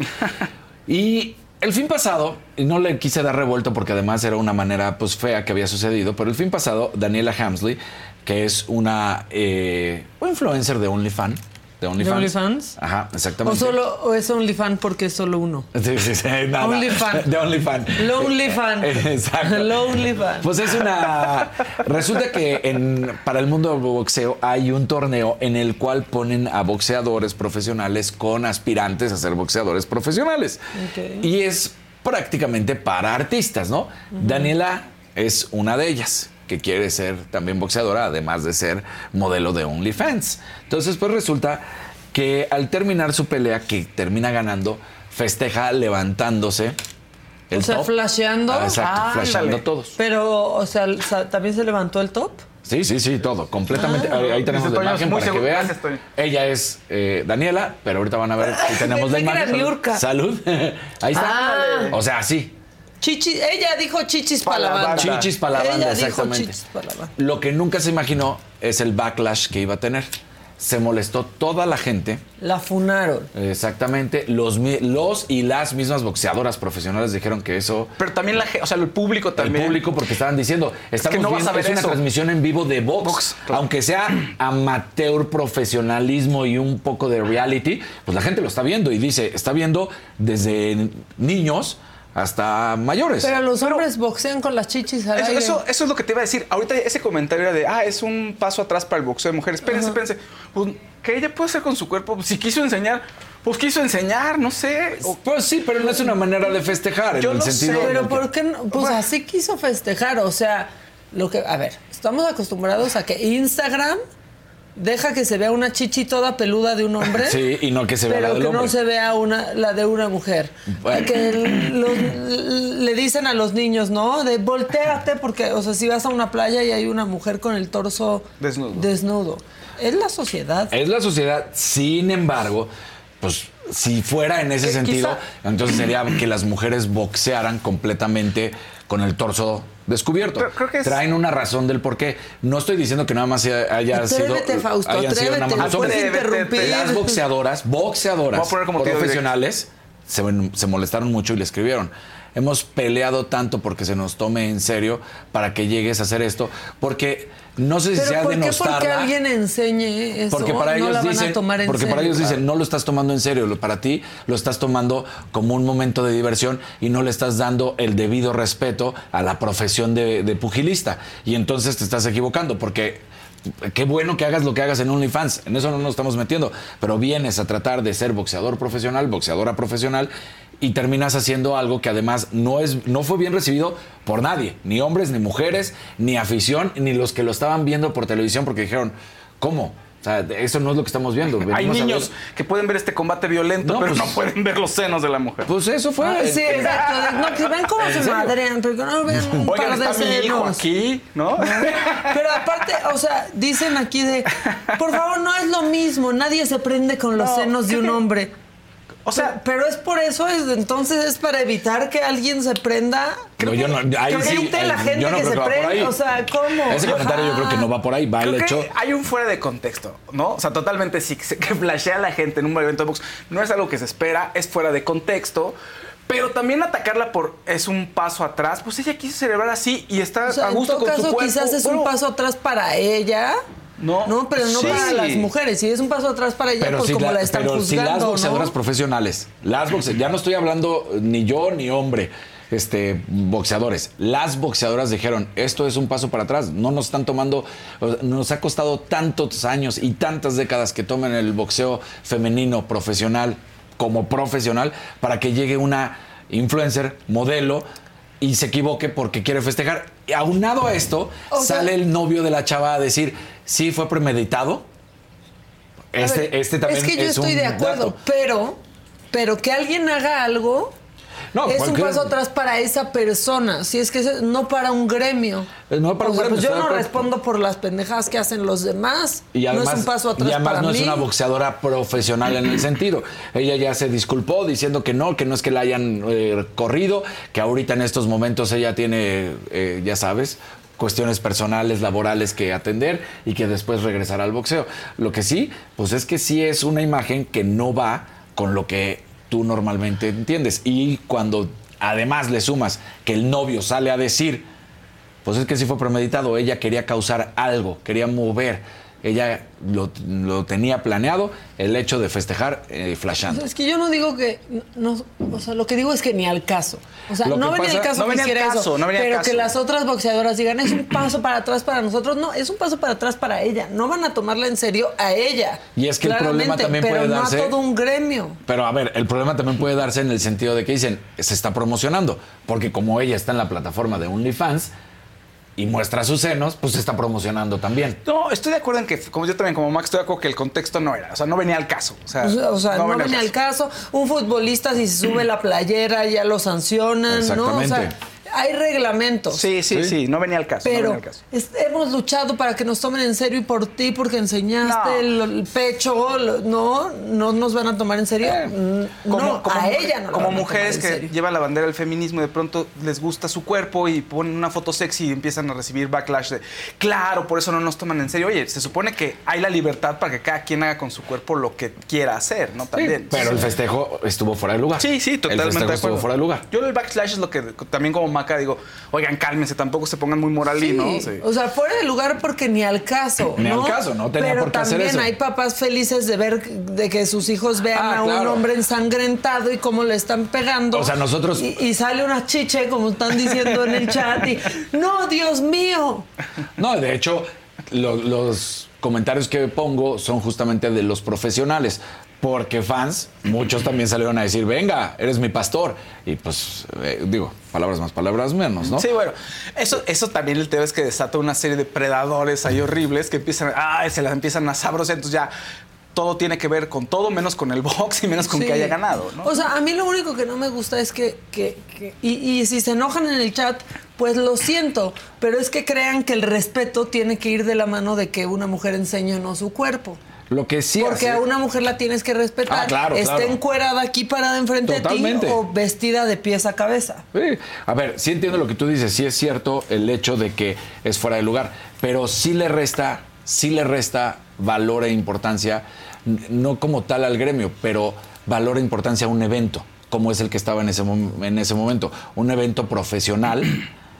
Speaker 4: y el fin pasado, y no le quise dar revuelto porque además era una manera pues fea que había sucedido, pero el fin pasado, Daniela Hamsley, que es una eh, influencer de OnlyFans. De OnlyFans.
Speaker 1: OnlyFans?
Speaker 4: Ajá,
Speaker 1: O
Speaker 4: exactamente.
Speaker 1: solo o es OnlyFan porque es solo uno.
Speaker 4: Sí, sí, sí, nada.
Speaker 1: OnlyFans.
Speaker 4: De OnlyFans.
Speaker 1: Lonely fan.
Speaker 4: Exacto.
Speaker 1: Lonely fan.
Speaker 4: Pues es una. Resulta que en, para el mundo del boxeo hay un torneo en el cual ponen a boxeadores profesionales con aspirantes a ser boxeadores profesionales. Y es prácticamente para artistas, ¿no? Daniela es una de ellas que quiere ser también boxeadora, además de ser modelo de OnlyFans. Entonces, pues resulta que al terminar su pelea, que termina ganando, festeja levantándose. El
Speaker 1: O sea,
Speaker 4: top.
Speaker 1: flasheando.
Speaker 4: Ah, exacto,
Speaker 1: Ah,
Speaker 4: flasheando todos.
Speaker 1: Pero, o sea, también se levantó el top.
Speaker 4: Sí, sí, sí, todo, completamente. Ahí, ahí tenemos
Speaker 2: Dice
Speaker 4: la imagen para que vean.
Speaker 2: Toño.
Speaker 4: Ella es eh, Daniela, pero ahorita van a ver si tenemos la imagen. Salud. Ahí está.
Speaker 1: Ah.
Speaker 4: O sea, sí.
Speaker 1: Chichi, ella dijo chichis para la banda.
Speaker 4: Chichis para la banda,
Speaker 1: Ella dijo
Speaker 4: exactamente.
Speaker 1: chichis para la banda.
Speaker 4: Lo que nunca se imaginó es el backlash que iba a tener. Se molestó toda la gente.
Speaker 1: La funaron.
Speaker 4: Exactamente. Los, los y las mismas boxeadoras profesionales dijeron que eso.
Speaker 2: Pero también la gente, o sea, el público también.
Speaker 4: El público, porque estaban diciendo, estamos
Speaker 2: no vas
Speaker 4: viendo,
Speaker 2: a ver
Speaker 4: es una
Speaker 2: eso.
Speaker 4: transmisión en vivo de box.
Speaker 2: Box, claro.
Speaker 4: Aunque sea amateur, profesionalismo y un poco de reality, pues la gente lo está viendo y dice, está viendo desde niños hasta mayores.
Speaker 1: Pero los hombres boxean con las chichis al
Speaker 2: Eso,
Speaker 1: aire.
Speaker 2: eso, eso es lo que te iba a decir. Ahorita ese comentario era de, ah, es un paso atrás para el boxeo de mujeres. Espérense, espérense. Pues, ¿qué ella puede hacer con su cuerpo? Si quiso enseñar, pues quiso enseñar, no sé. O-
Speaker 4: Pues sí, pero no es una manera de festejar.
Speaker 2: Yo
Speaker 4: en el
Speaker 2: lo
Speaker 4: sentido
Speaker 2: sé,
Speaker 1: Pero
Speaker 4: que-
Speaker 1: ¿por qué no? Pues así quiso festejar, o sea, lo que, a ver, estamos acostumbrados a que Instagram deja que se vea una chichi toda peluda de un hombre.
Speaker 4: Sí, y no que se vea la
Speaker 1: pero
Speaker 4: del
Speaker 1: que
Speaker 4: hombre.
Speaker 1: no se vea una, la de una mujer.
Speaker 4: Bueno.
Speaker 1: Que los- le dicen a los niños, ¿no? De volteate, porque, o sea, si vas a una playa y hay una mujer con el torso
Speaker 2: Desnudo.
Speaker 1: desnudo. Es la sociedad.
Speaker 4: Es la sociedad, sin embargo, pues si fuera en ese
Speaker 2: Que
Speaker 4: sentido,
Speaker 2: quizá-
Speaker 4: entonces sería que las mujeres boxearan completamente con el torso descubierto.
Speaker 2: Pero creo que es-
Speaker 4: Traen una razón del por qué. No estoy diciendo que nada más haya sido.
Speaker 1: Atrévete, Fausto,
Speaker 4: hayan sido
Speaker 1: atrévete,
Speaker 4: nada más-
Speaker 1: no puedes
Speaker 2: Atrévete,
Speaker 1: interrumpir.
Speaker 4: Las boxeadoras, boxeadoras
Speaker 2: como
Speaker 4: profesionales se, se molestaron mucho y le escribieron. Hemos peleado tanto porque se nos tome en serio para que llegues a hacer esto, porque no sé si sea
Speaker 1: ¿por qué
Speaker 4: denostarla.
Speaker 1: porque alguien enseñe eso?
Speaker 4: Porque para
Speaker 1: no
Speaker 4: ellos
Speaker 1: la van
Speaker 4: dicen,
Speaker 1: a tomar en
Speaker 4: porque para ellos dicen, no lo estás tomando en serio, lo- para ti lo estás tomando como un momento de diversión y no le estás dando el debido respeto a la profesión de, de pugilista. Y entonces te estás equivocando, porque qué bueno que hagas lo que hagas en OnlyFans, en eso no nos estamos metiendo, pero vienes a tratar de ser boxeador profesional, boxeadora profesional y terminas haciendo algo que además no es no fue bien recibido por nadie, ni hombres, ni mujeres, ni afición, ni los que lo estaban viendo por televisión porque dijeron, ¿cómo? O sea, eso no es lo que estamos viendo.
Speaker 2: Hay
Speaker 4: Venimos a
Speaker 2: niños
Speaker 4: ver-
Speaker 2: que pueden ver este combate violento,
Speaker 4: No,
Speaker 2: pero
Speaker 4: pues-
Speaker 2: no pueden ver los senos de la mujer.
Speaker 4: Pues eso fue.
Speaker 1: Ah, sí, exacto. de- No, que vean cómo
Speaker 4: ¿En
Speaker 1: se madrean, pero que no vean un
Speaker 2: Oigan,
Speaker 1: par de
Speaker 2: está mi hijo
Speaker 1: senos.
Speaker 2: aquí, ¿no?
Speaker 1: Pero aparte, o sea, dicen aquí de, por favor, no es lo mismo, nadie se prende con los
Speaker 2: No,
Speaker 1: senos de un hombre.
Speaker 2: O sea,
Speaker 1: pero, pero es por eso, es, entonces es para evitar que alguien se prenda.
Speaker 4: No, yo no, ahí
Speaker 1: que
Speaker 4: sí,
Speaker 1: evite la gente
Speaker 4: yo no
Speaker 1: que
Speaker 4: creo
Speaker 1: se
Speaker 4: que por ahí.
Speaker 1: O sea, ¿cómo?
Speaker 4: Ese comentario yo creo que no va por ahí, va el
Speaker 2: Creo
Speaker 4: hecho.
Speaker 2: que hay un fuera de contexto, ¿no? O sea, totalmente sí, que flashea a la gente en un evento de box no es algo que se espera, es fuera de contexto. Pero también atacarla por es un paso atrás, pues ella quiso celebrar así y está
Speaker 1: O sea,
Speaker 2: a
Speaker 1: en
Speaker 2: gusto
Speaker 1: todo
Speaker 2: con
Speaker 1: caso,
Speaker 2: su cuerpo.
Speaker 1: quizás es
Speaker 2: Bueno,
Speaker 1: un paso atrás para ella.
Speaker 2: No.
Speaker 1: No, pero no
Speaker 2: Sí.
Speaker 1: para las mujeres. Si es un paso atrás para ella,
Speaker 4: Pero,
Speaker 1: pues
Speaker 4: si,
Speaker 1: como
Speaker 4: la-
Speaker 1: la están
Speaker 4: pero si las
Speaker 1: juzgando,
Speaker 4: boxeadoras
Speaker 1: ¿no?
Speaker 4: profesionales, las boxe- ya no estoy hablando ni yo ni hombre, este, boxeadores, las boxeadoras dijeron, esto es un paso para atrás, no nos están tomando, nos ha costado tantos años y tantas décadas que tomen el boxeo femenino profesional como profesional para que llegue una influencer, modelo, y se equivoque porque quiere festejar. Y aunado a esto,
Speaker 1: O sea-
Speaker 4: sale el novio de la chava a decir, sí, fue premeditado. Este,
Speaker 1: ver,
Speaker 4: este también
Speaker 1: es que yo estoy
Speaker 4: un
Speaker 1: de acuerdo,
Speaker 4: dato.
Speaker 1: pero, pero que alguien haga algo
Speaker 4: No,
Speaker 1: es un paso atrás para esa persona. Si es que es- no para un gremio.
Speaker 4: No para
Speaker 1: O
Speaker 4: un
Speaker 1: sea,
Speaker 4: gremio,
Speaker 1: Pues yo no respondo por las pendejadas que hacen los demás.
Speaker 4: Y además,
Speaker 1: no es un paso atrás
Speaker 4: y además
Speaker 1: para
Speaker 4: no
Speaker 1: mí.
Speaker 4: es una boxeadora profesional en el sentido. Ella ya se disculpó diciendo que no, que no es que la hayan eh, corrido, que ahorita en estos momentos ella tiene, eh, ya sabes, cuestiones personales, laborales que atender y que después regresará al boxeo. Lo que sí, pues es que sí es una imagen que no va con lo que tú normalmente entiendes. Y cuando además le sumas que el novio sale a decir pues es que sí fue premeditado. Ella quería causar algo, quería mover. Ella lo, lo tenía planeado, el hecho de festejar eh, flashando.
Speaker 1: Es que yo no digo que. No, o sea, lo que digo es que ni al caso. O sea,
Speaker 4: Lo
Speaker 1: no venía
Speaker 4: pasa-
Speaker 1: caso
Speaker 2: no
Speaker 1: que
Speaker 2: venía al
Speaker 1: hiciera
Speaker 2: caso,
Speaker 1: eso.
Speaker 2: no al
Speaker 1: pero
Speaker 2: caso.
Speaker 1: que las otras boxeadoras digan, es un paso para atrás para nosotros. No, es un paso para atrás para ella. No van a tomarla en serio a ella.
Speaker 4: Y es que el problema también
Speaker 1: pero
Speaker 4: puede
Speaker 1: no
Speaker 4: darse-
Speaker 1: a todo un gremio.
Speaker 4: Pero a ver, el problema también puede darse en el sentido de que dicen, se está promocionando, porque como ella está en la plataforma de OnlyFans y muestra sus senos, pues se está promocionando también.
Speaker 2: No, estoy de acuerdo en que, como yo también, como Max, estoy de acuerdo que el contexto no era, o sea, no venía al caso. O sea,
Speaker 1: O sea, no, venía al
Speaker 2: caso.
Speaker 1: caso. Un futbolista, si se sube la playera, ya lo sancionan, ¿no? O sea,
Speaker 4: Exactamente.
Speaker 1: Hay reglamentos.
Speaker 2: Sí, sí,
Speaker 4: Sí.
Speaker 2: sí, no venía al caso. no
Speaker 1: Pero
Speaker 2: al caso.
Speaker 1: hemos luchado para que nos tomen en serio y por ti, porque enseñaste
Speaker 2: No.
Speaker 1: el, el pecho. lo- no, no nos van a tomar en serio. Mm, no, a
Speaker 2: mu-
Speaker 1: ella no
Speaker 2: como
Speaker 1: van a
Speaker 2: mujeres
Speaker 1: tomar en
Speaker 2: que llevan la bandera del feminismo y de pronto les gusta su cuerpo y ponen una foto sexy y empiezan a recibir backlash de claro, por eso no nos toman en serio. Oye, se supone que hay la libertad para que cada quien haga con su cuerpo lo que quiera hacer, ¿no? También.
Speaker 4: Pero el festejo estuvo fuera de lugar.
Speaker 2: Sí, sí,
Speaker 4: El
Speaker 2: totalmente
Speaker 4: festejo
Speaker 2: de
Speaker 4: estuvo fuera de lugar.
Speaker 2: Yo el backslash es lo que también como digo, oigan, cálmense, tampoco se pongan muy moralinos.
Speaker 1: Sí,
Speaker 2: Sí.
Speaker 1: O sea, fuera de lugar porque ni al caso.
Speaker 4: Ni al caso, no tenía
Speaker 1: Pero
Speaker 4: por qué hacer
Speaker 1: también
Speaker 4: eso.
Speaker 1: hay papás felices de ver de que sus hijos vean
Speaker 4: Ah,
Speaker 1: a un hombre ensangrentado y cómo le están pegando.
Speaker 4: O sea, nosotros-
Speaker 1: Y, y sale una chiche, como están diciendo en el chat, y ¡No, Dios mío!
Speaker 4: No, de hecho, lo- los comentarios que pongo son justamente de los profesionales. Porque fans, muchos también salieron a decir, venga, eres mi pastor. Y pues, eh, digo, palabras más, palabras menos, ¿no?
Speaker 2: Sí, bueno, eso, eso también el tema es que desata una serie de predadores ahí horribles que empiezan, ah, se las empiezan a sabrosar, entonces ya todo tiene que ver con todo menos con el box y menos con
Speaker 1: Sí.
Speaker 2: que haya ganado, ¿no?
Speaker 1: O sea, a mí lo único que no me gusta es que, que- que- y, y si se enojan en el chat, pues lo siento, pero es que crean que el respeto tiene que ir de la mano de que una mujer enseñe o no su cuerpo.
Speaker 4: Lo que sí
Speaker 1: Porque
Speaker 4: hace-
Speaker 1: a una mujer la tienes que respetar.
Speaker 4: Ah, claro,
Speaker 1: esté
Speaker 4: claro.
Speaker 1: encuerada aquí parada enfrente
Speaker 4: Totalmente.
Speaker 1: de ti o vestida de pies a cabeza.
Speaker 4: Sí. A ver, sí entiendo lo que tú dices, sí es cierto el hecho de que es fuera de lugar, pero sí le resta, sí le resta valor e importancia, no como tal al gremio, pero valor e importancia a un evento, como es el que estaba en ese, en ese momento, un evento profesional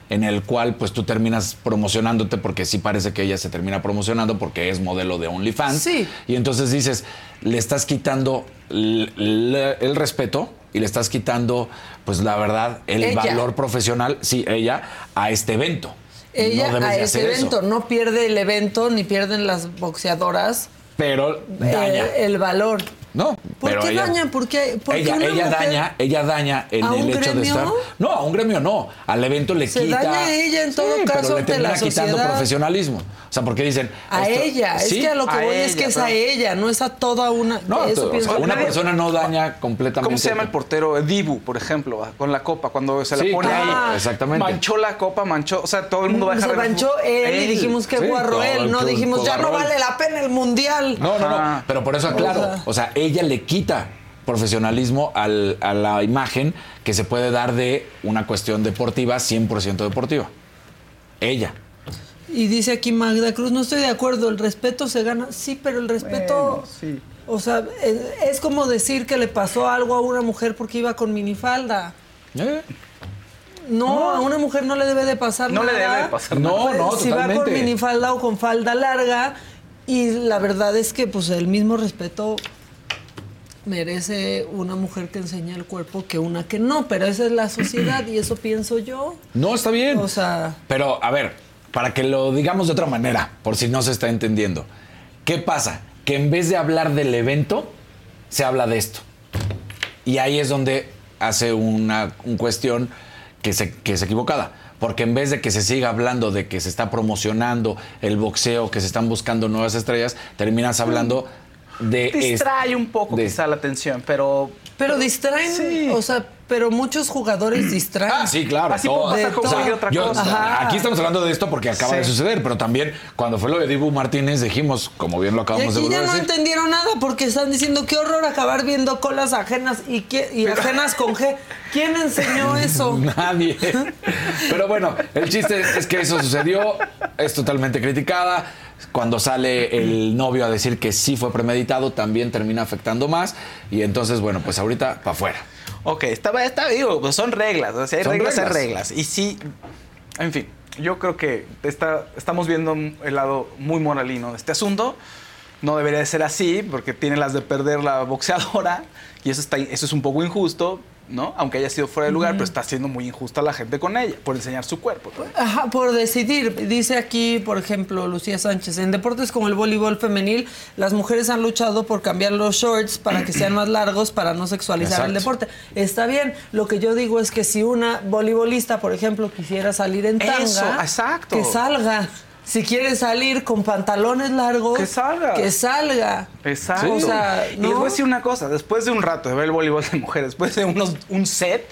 Speaker 4: en el cual pues tú terminas promocionándote porque sí parece que ella se termina promocionando porque es modelo de OnlyFans.
Speaker 1: Sí.
Speaker 4: Y entonces dices, le estás quitando el respeto y le estás quitando, pues la verdad, el
Speaker 1: Ella.
Speaker 4: valor profesional, sí, ella, a este evento.
Speaker 1: Ella
Speaker 4: No debes
Speaker 1: a ese
Speaker 4: eso.
Speaker 1: evento no pierde el evento ni pierden las boxeadoras
Speaker 4: Pero
Speaker 1: eh,
Speaker 4: daña.
Speaker 1: el valor.
Speaker 4: No,
Speaker 1: ¿Por
Speaker 4: pero
Speaker 1: qué
Speaker 4: ella,
Speaker 1: daña? ¿Por qué- por
Speaker 4: ella, ella
Speaker 1: mujer-
Speaker 4: daña, ella daña en
Speaker 1: ¿A
Speaker 4: el
Speaker 1: un
Speaker 4: hecho de
Speaker 1: gremio?
Speaker 4: estar. No, a un gremio no. Al evento le
Speaker 1: Se
Speaker 4: quita.
Speaker 1: daña a ella en todo
Speaker 4: Sí,
Speaker 1: caso
Speaker 4: pero le termina
Speaker 1: la
Speaker 4: quitando
Speaker 1: sociedad.
Speaker 4: profesionalismo. O sea, porque dicen.
Speaker 1: A
Speaker 4: esto-
Speaker 1: ella,
Speaker 4: Sí,
Speaker 1: es que a lo que
Speaker 2: a
Speaker 1: voy es que
Speaker 2: ella,
Speaker 1: es a ella, no es a toda una.
Speaker 4: No,
Speaker 1: eso
Speaker 4: o
Speaker 1: pienso
Speaker 4: sea,
Speaker 1: yo.
Speaker 4: una persona no daña completamente.
Speaker 2: ¿Cómo se llama el portero? Dibu, por ejemplo, con la copa, cuando se
Speaker 4: Sí,
Speaker 2: la pone ahí.
Speaker 4: exactamente.
Speaker 2: Manchó la copa, manchó, o sea, todo el mundo va a dejar
Speaker 1: Se manchó él, y dijimos que guarro él, no dijimos ya no vale la pena el mundial.
Speaker 4: No, no, no.
Speaker 2: Ajá.
Speaker 4: Pero por eso aclaro.
Speaker 1: O sea-
Speaker 4: O sea, ella le quita profesionalismo al- a la imagen que se puede dar de una cuestión deportiva, 100% deportiva. Ella.
Speaker 1: Y dice aquí Magda Cruz, no estoy de acuerdo, el respeto se gana. Sí, pero el respeto...
Speaker 2: Bueno, sí.
Speaker 1: O sea, es, es como decir que le pasó algo a una mujer porque iba con minifalda.
Speaker 4: ¿Eh?
Speaker 1: No, a una mujer no le debe de pasar
Speaker 2: No le
Speaker 1: nada.
Speaker 2: debe de pasar
Speaker 4: No,
Speaker 1: Pues,
Speaker 4: no,
Speaker 1: Si va con minifalda o con falda larga. Y la verdad es que pues el mismo respeto merece una mujer que enseña el cuerpo que una que no. Pero esa es la sociedad y eso pienso yo.
Speaker 4: No, está bien.
Speaker 1: O sea...
Speaker 4: Pero, a ver, para que lo digamos de otra manera, por si no se está entendiendo. ¿Qué pasa? Que en vez de hablar del evento, se habla de esto. Y ahí es donde hace una un cuestión que, se, que es equivocada. Porque en vez de que se siga hablando de que se está promocionando el boxeo, que se están buscando nuevas estrellas, terminas hablando de...
Speaker 2: Distrae un poco
Speaker 4: de-
Speaker 2: quizá la atención, pero...
Speaker 1: Pero distraen,
Speaker 2: Sí.
Speaker 1: o sea, pero muchos jugadores distraen.
Speaker 4: Ah, sí, claro.
Speaker 2: Así otra
Speaker 4: Yo-
Speaker 2: cosa.
Speaker 4: Aquí estamos hablando de esto porque acaba
Speaker 2: Sí.
Speaker 4: de suceder, pero también cuando fue lo de Dibu Martínez dijimos, como bien lo
Speaker 1: Y
Speaker 4: acabamos de
Speaker 1: aquí ya no
Speaker 4: decir,
Speaker 1: entendieron nada porque están diciendo qué horror acabar viendo colas ajenas y, qué- y ajenas con G. ¿Quién enseñó eso?
Speaker 4: Nadie. Pero bueno, el chiste es que eso sucedió, es totalmente criticada. Cuando sale el novio a decir que sí fue premeditado, también termina afectando más. Y entonces, bueno, pues ahorita para afuera.
Speaker 2: Ok, está, está digo, pues son reglas. O sea, hay
Speaker 4: Son
Speaker 2: reglas, hay
Speaker 4: reglas.
Speaker 2: reglas. Y sí, en fin, yo creo que está, estamos viendo el lado muy moralino de este asunto. No debería de ser así, porque tiene las de perder la boxeadora. Y eso, está, eso es un poco injusto, ¿no? Aunque haya sido fuera de lugar, pero está siendo muy injusta la gente con ella, por enseñar su cuerpo. ¿no?
Speaker 1: Ajá, por decidir. Dice aquí, por ejemplo, Lucía Sánchez, en deportes como el voleibol femenil, las mujeres han luchado por cambiar los shorts para que sean más largos para no sexualizar el deporte. Está bien. Lo que yo digo es que si una voleibolista, por ejemplo, quisiera salir en tanga,
Speaker 2: Eso, exacto.
Speaker 1: que salga. Si quiere salir con pantalones largos,
Speaker 2: Que salga.
Speaker 1: Que salga.
Speaker 2: Exacto.
Speaker 1: O sea,
Speaker 2: Y
Speaker 1: ¿no?
Speaker 2: les voy a decir una cosa, después de un rato de ver el voleibol de mujeres, después de unos, un set,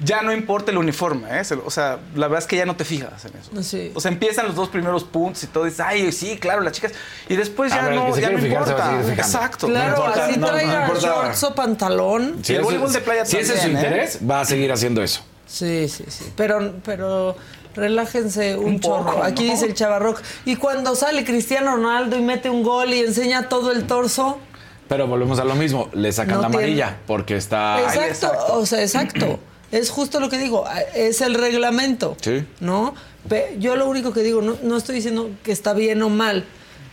Speaker 2: ya no importa el uniforme, ¿eh? O sea, la verdad es que ya no te fijas en eso.
Speaker 1: Sí.
Speaker 2: O sea, empiezan los dos primeros puntos y todo, dices, ay, sí, claro, las chicas. Y después ya
Speaker 4: ver,
Speaker 2: no, ya no importa. Exacto.
Speaker 1: Claro,
Speaker 4: No importa,
Speaker 1: así
Speaker 4: no, no
Speaker 1: traiga
Speaker 4: importa.
Speaker 1: shorts o pantalón.
Speaker 2: Sí, el voleibol de playa
Speaker 4: si ese es su
Speaker 2: ¿eh?
Speaker 4: interés, va a seguir haciendo eso.
Speaker 1: Sí, sí, sí. Pero, pero relájense un,
Speaker 2: Un poco,
Speaker 1: chorro. Aquí
Speaker 2: ¿no?
Speaker 1: dice el chavarroc. Y cuando sale Cristiano Ronaldo y mete un gol y enseña todo el torso.
Speaker 4: Pero volvemos a lo mismo, le sacan
Speaker 1: No
Speaker 4: la
Speaker 1: tiene-
Speaker 4: amarilla porque está...
Speaker 1: exacto,
Speaker 2: exacto.
Speaker 1: O sea, exacto. es justo lo que digo. Es el reglamento.
Speaker 4: Sí.
Speaker 1: ¿No? Yo lo único que digo, no, no estoy diciendo que está bien o mal.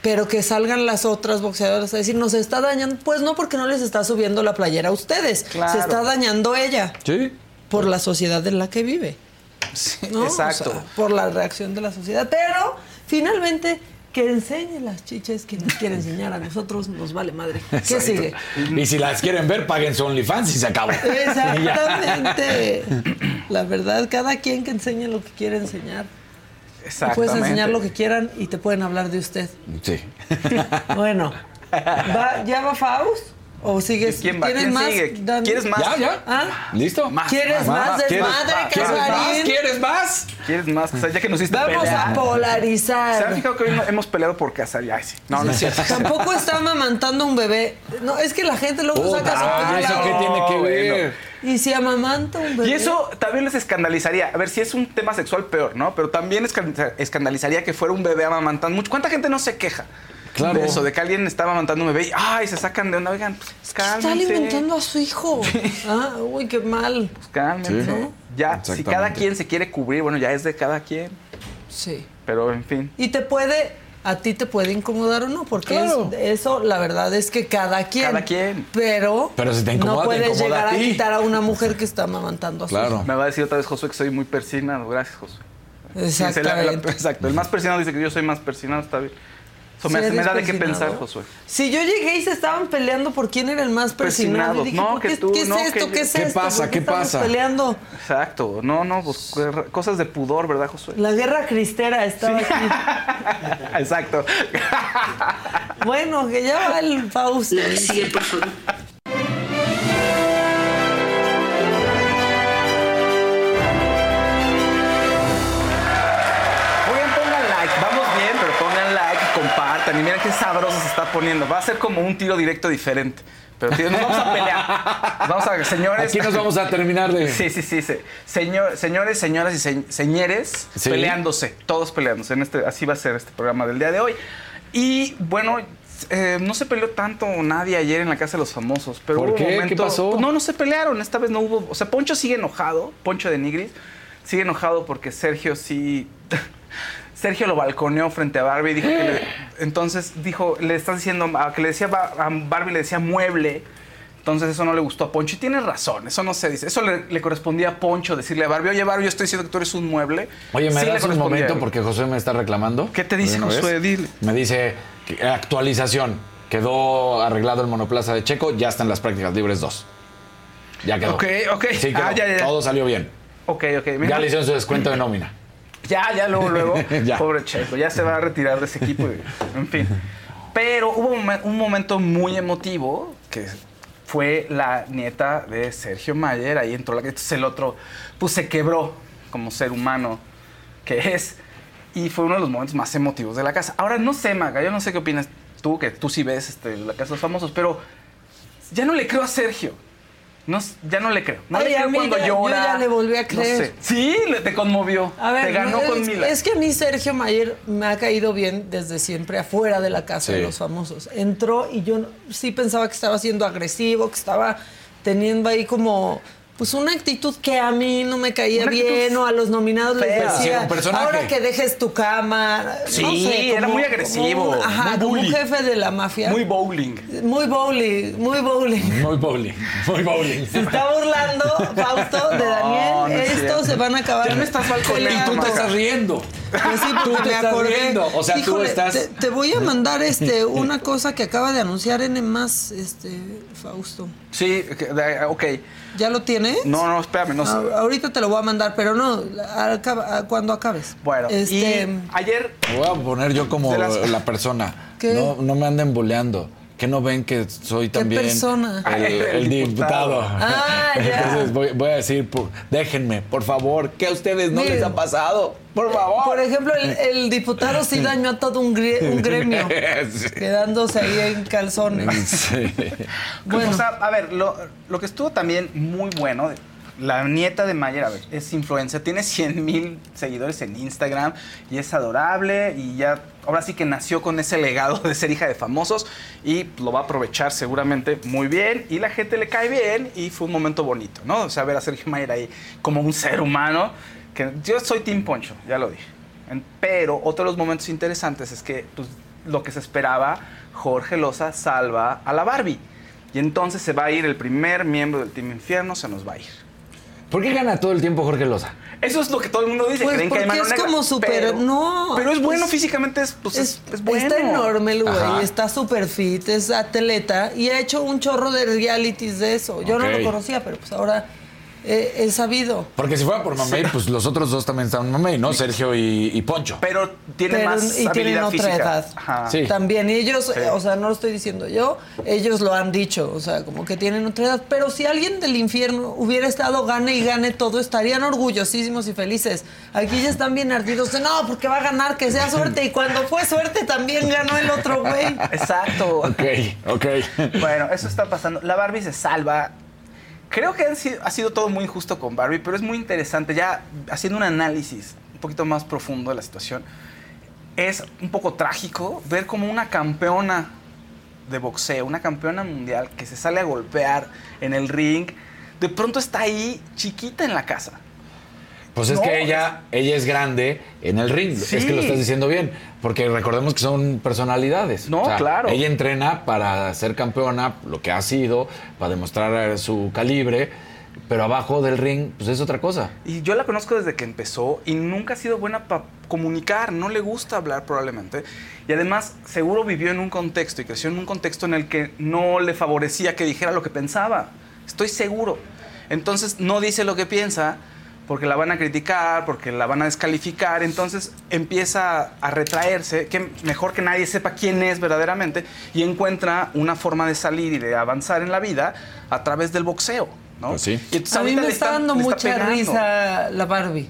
Speaker 1: Pero que salgan las otras boxeadoras a decir, nos está dañando. Pues no, porque no les está subiendo la playera a ustedes.
Speaker 2: Claro.
Speaker 1: Se está dañando ella.
Speaker 4: Sí.
Speaker 1: Por la sociedad en la que vive.
Speaker 2: Sí,
Speaker 1: ¿no?
Speaker 2: Exacto.
Speaker 1: O sea, por la reacción de la sociedad. Pero finalmente que enseñe las chiches que nos quiere enseñar a nosotros, nos vale madre. ¿Qué
Speaker 4: Exacto.
Speaker 1: sigue?
Speaker 4: Y si las quieren ver, paguen su OnlyFans y se acabó.
Speaker 1: Exactamente. La verdad, cada quien que enseñe lo que quiere enseñar.
Speaker 2: Exactamente.
Speaker 1: Puedes enseñar lo que quieran y te pueden hablar de usted.
Speaker 4: Sí.
Speaker 1: Bueno, ¿va- ¿ya va Faust? ¿O sigues?
Speaker 2: ¿Quién va?
Speaker 1: ¿Tienes
Speaker 2: ¿Quién
Speaker 1: más?
Speaker 2: sigue?
Speaker 1: Dan-
Speaker 2: ¿Quieres más?
Speaker 4: ¿Ya, ya?
Speaker 1: ¿Ah?
Speaker 4: ¿Listo?
Speaker 2: Más,
Speaker 1: ¿Quieres más,
Speaker 4: ¿Quieres
Speaker 1: desmadre,
Speaker 4: ¿Quieres más?
Speaker 1: Casarín?
Speaker 4: ¿Quieres más?
Speaker 2: ¿Quieres más? O sea, ya que nos hiciste
Speaker 1: Vamos
Speaker 2: pelear.
Speaker 1: a
Speaker 2: ¿Se han
Speaker 1: polarizar.
Speaker 2: fijado que hoy no- hemos peleado por casar? Ay, sí. No, no es cierto.
Speaker 1: Tampoco está amamantando un bebé. No, es que la gente luego saca su
Speaker 4: Ah, ¿y eso qué tiene que ver?
Speaker 2: bueno.
Speaker 1: Y si amamanta un bebé.
Speaker 2: Y eso también les escandalizaría. A ver, si es un tema sexual, peor, ¿no? Pero también escan- escandalizaría que fuera un bebé amamantando. mucho. ¿Cuánta gente no se queja?
Speaker 4: Claro.
Speaker 2: De eso, de que alguien está amamantando un bebé y ¡ay! se sacan de onda. Oigan, pues
Speaker 1: Está
Speaker 2: cálmense.
Speaker 1: alimentando a su hijo. Ah, uy, qué mal.
Speaker 2: Pues cálmense.
Speaker 4: Sí. ¿No?
Speaker 2: Ya, si cada quien se quiere cubrir, bueno, ya es de cada quien.
Speaker 1: Sí.
Speaker 2: Pero en fin.
Speaker 1: Y te puede, a ti te puede incomodar o no, porque
Speaker 4: Claro.
Speaker 1: es- eso, la verdad es que cada quien.
Speaker 2: Cada quien.
Speaker 1: Pero,
Speaker 4: Pero si te incomoda,
Speaker 1: no
Speaker 4: te
Speaker 1: puedes
Speaker 4: incomoda
Speaker 1: llegar
Speaker 4: a
Speaker 1: a, quitar a una mujer que está amamantando a su
Speaker 4: Claro.
Speaker 2: Me va a decir otra vez Josué que soy muy persinado. Gracias, Josué.
Speaker 1: hijo. Exactamente.
Speaker 2: exacto. El más persinado dice que yo soy más persinado, está bien. Eso me,
Speaker 1: Sí
Speaker 2: hace- me
Speaker 1: eres
Speaker 2: da de qué pensar, Josué.
Speaker 1: Si yo llegué y se estaban peleando por quién era el más persinado. Dije,
Speaker 2: No,
Speaker 1: ¿por
Speaker 2: que
Speaker 1: qué,
Speaker 2: tú,
Speaker 1: ¿qué es
Speaker 2: no,
Speaker 1: esto?
Speaker 2: que
Speaker 1: ¿Qué es
Speaker 4: ¿Qué
Speaker 1: esto?
Speaker 4: pasa?
Speaker 1: ¿Por
Speaker 4: ¿Qué pasa?
Speaker 1: peleando?
Speaker 2: Exacto. No, no, pues cosas de pudor, ¿verdad, Josué?
Speaker 1: La guerra cristera estaba aquí.
Speaker 2: Exacto.
Speaker 1: Bueno, que ya va el Fausto.
Speaker 3: Sigue, por favor.
Speaker 2: Like y miren qué sabroso se está poniendo. Va a ser como un tiro directo diferente. Pero tío, nos vamos a pelear. Vamos a, señores.
Speaker 4: Aquí nos vamos a terminar de.
Speaker 2: Sí, sí, sí. sí. Señor, señores, señoras y se- señores
Speaker 4: Sí.
Speaker 2: peleándose, todos peleándose. En este, así va a ser este programa del día de hoy. Y bueno, eh, no se peleó tanto nadie ayer en la casa de los famosos. Pero
Speaker 4: ¿Por
Speaker 2: hubo un
Speaker 4: qué? ¿Qué
Speaker 2: momento-
Speaker 4: pasó?
Speaker 2: No, no se pelearon. Esta vez no hubo. O sea, Poncho sigue enojado. Poncho de Nigris sigue enojado porque Sergio sí. Sergio lo balconeó frente a Barbie y dijo que le- entonces dijo, le estás diciendo a- que le decía a Barbie le decía mueble. Entonces eso no le gustó a Poncho y tiene razón, eso no se dice. Eso le, le correspondía a Poncho decirle a Barbie, oye Barbie, yo estoy diciendo que tú eres un mueble.
Speaker 4: Oye, ¿me
Speaker 2: Sí
Speaker 4: das un momento porque José me está reclamando?
Speaker 2: ¿Qué te dice,
Speaker 4: vez?
Speaker 2: Dile.
Speaker 4: Me dice que actualización. Quedó arreglado el monoplaza de Checo, ya están las prácticas libres 2. Ya quedó.
Speaker 2: Ok, ok.
Speaker 4: Sí, quedó.
Speaker 2: Ah, ya, ya, ya.
Speaker 4: Todo salió bien.
Speaker 2: Ok, ok. mira.
Speaker 4: Ya le hicieron su descuento de nómina.
Speaker 2: Ya, ya, luego, luego.
Speaker 4: Ya.
Speaker 2: Pobre Checo, ya se va a retirar de ese equipo. y- en fin. Pero hubo un, mo- un momento muy emotivo que fue la nieta de Sergio Mayer. Ahí entró la que entonces el otro, pues se quebró como ser humano que es. Y fue uno de los momentos más emotivos de la casa. Ahora, no sé, Maga, yo no sé qué opinas tú, que tú sí ves este, la casa de los famosos, pero ya no le creo a Sergio. No, ya no le creo. No
Speaker 1: Ay,
Speaker 2: le creo cuando
Speaker 1: ya- yo
Speaker 2: llora.
Speaker 1: ya le volví a
Speaker 2: No
Speaker 1: creer.
Speaker 2: sé. Sí, le- te conmovió.
Speaker 1: A ver,
Speaker 2: te ganó
Speaker 1: es,
Speaker 2: con Mila.
Speaker 1: es que a mí Sergio Mayer me ha caído bien desde siempre afuera de la casa
Speaker 4: Sí.
Speaker 1: de los famosos. Entró y yo no- sí pensaba que estaba siendo agresivo, que estaba teniendo ahí como pues una actitud que a mí no me caía
Speaker 2: Una
Speaker 1: bien o a los nominados les
Speaker 2: fea.
Speaker 4: Sí,
Speaker 1: decía, ahora que dejes tu cama.
Speaker 2: Sí,
Speaker 1: no sé,
Speaker 2: era muy agresivo,
Speaker 1: como un- ajá,
Speaker 2: muy
Speaker 1: como un jefe de la mafia.
Speaker 2: Muy bowling.
Speaker 1: muy bowling, muy bowling.
Speaker 4: Muy bowling. Muy bowling.
Speaker 1: Se está burlando Fausto de Daniel.
Speaker 2: no es
Speaker 1: Estos
Speaker 2: cierto.
Speaker 1: se van a acabar.
Speaker 2: Ya me estás balconeando,
Speaker 4: Y tú te estás riendo.
Speaker 1: Pues sí,
Speaker 4: Tú
Speaker 1: porque
Speaker 4: te
Speaker 1: me
Speaker 4: estás
Speaker 1: acordé.
Speaker 4: riendo. O sea, tú
Speaker 1: Híjole,
Speaker 4: estás.
Speaker 1: Te, te voy a mandar este una cosa que acaba de anunciar N más, este, Fausto.
Speaker 2: Sí, ok.
Speaker 1: ¿Ya lo tienes?
Speaker 2: No, no, espérame, no sé.
Speaker 1: Ah, ahorita te lo voy a mandar, pero no, acaba- cuando acabes.
Speaker 2: Bueno,
Speaker 1: este,
Speaker 2: y ayer
Speaker 4: Me voy a poner yo como
Speaker 2: las-
Speaker 4: la persona.
Speaker 1: ¿Qué?
Speaker 4: No, no me anden boleando. Que no ven que soy también
Speaker 1: persona?
Speaker 4: el, el
Speaker 2: El
Speaker 4: diputado.
Speaker 1: Ah, ya.
Speaker 4: Entonces voy, voy a decir, por- déjenme, por favor, que a ustedes no
Speaker 1: Miren.
Speaker 4: les ha pasado. Por favor.
Speaker 1: por ejemplo, el, el diputado sí dañó a todo un, gre- un gremio,
Speaker 4: Sí.
Speaker 1: quedándose ahí en calzones.
Speaker 4: Sí.
Speaker 1: Bueno.
Speaker 2: O sea, a ver, lo, lo que estuvo también muy bueno, la nieta de Mayer, a ver, es influencer, tiene 100 mil seguidores en Instagram y es adorable y ya, ahora sí que nació con ese legado de ser hija de famosos y lo va a aprovechar seguramente muy bien y la gente le cae bien y fue un momento bonito, ¿no? O sea, ver a Sergio Mayer ahí como un ser humano, que yo soy Team Poncho, ya lo dije. En- Pero otro de los momentos interesantes es que pues, lo que se esperaba, Jorge Loza salva a la Barbie. Y entonces se va a ir el primer miembro del Team Infierno, se nos va a ir.
Speaker 4: ¿Por qué gana todo el tiempo Jorge Loza?
Speaker 2: Eso es lo que todo el mundo dice.
Speaker 1: Pues
Speaker 2: creen que hay
Speaker 1: porque
Speaker 2: mano
Speaker 1: es
Speaker 2: negra,
Speaker 1: como súper-
Speaker 2: pero-
Speaker 1: no,
Speaker 2: Pero es bueno
Speaker 1: pues,
Speaker 2: físicamente, es, pues, es, es bueno.
Speaker 1: Está enorme el güey, está súper fit, es atleta y ha hecho un chorro de realities de eso. Yo no lo conocía, pero pues ahora eh, he sabido.
Speaker 4: Porque si fuera por Mamey, pues los otros dos también están Mamey, ¿no? Sergio y, y Poncho.
Speaker 2: Pero tiene
Speaker 1: Pero-
Speaker 2: más
Speaker 1: y tienen otra
Speaker 2: física.
Speaker 1: edad.
Speaker 2: Ajá.
Speaker 4: Sí.
Speaker 1: También y ellos, eh, o sea, no lo estoy diciendo yo, ellos lo han dicho, o sea, como que tienen otra edad. Pero si alguien del infierno hubiera estado gane y gane todo, estarían orgullosísimos y felices. Aquí ya están bien ardidos de no, porque va a ganar, que sea suerte. Y cuando fue suerte también ganó el otro güey.
Speaker 2: Exacto.
Speaker 4: Ok, ok.
Speaker 2: Bueno, eso está pasando. La Barbie se salva. Creo que sido- ha sido todo muy injusto con Barbie, pero es muy interesante. Ya haciendo un análisis un poquito más profundo de la situación, es un poco trágico ver como una campeona de boxeo, una campeona mundial que se sale a golpear en el ring, de pronto está ahí chiquita en la casa.
Speaker 4: Pues es
Speaker 2: No,
Speaker 4: que ella, ella es grande en el ring.
Speaker 2: Sí.
Speaker 4: Es que lo estás diciendo bien. Porque recordemos que son personalidades.
Speaker 2: No, claro.
Speaker 4: Ella entrena para ser campeona, lo que ha sido, para demostrar eh, su calibre. Pero abajo del ring, pues es otra cosa.
Speaker 2: Y yo la conozco desde que empezó y nunca ha sido buena para comunicar, no le gusta hablar probablemente. Y además seguro vivió en un contexto y creció en un contexto en el que no le favorecía que dijera lo que pensaba. Estoy seguro. Entonces no dice lo que piensa porque la van a criticar, porque la van a descalificar. Entonces empieza a retraerse, que mejor que nadie sepa quién es verdaderamente y encuentra una forma de salir y de avanzar en la vida a través del boxeo. ¿no?
Speaker 4: Pues sí.
Speaker 2: Y entonces
Speaker 1: A mí me está dando mucha risa la Barbie.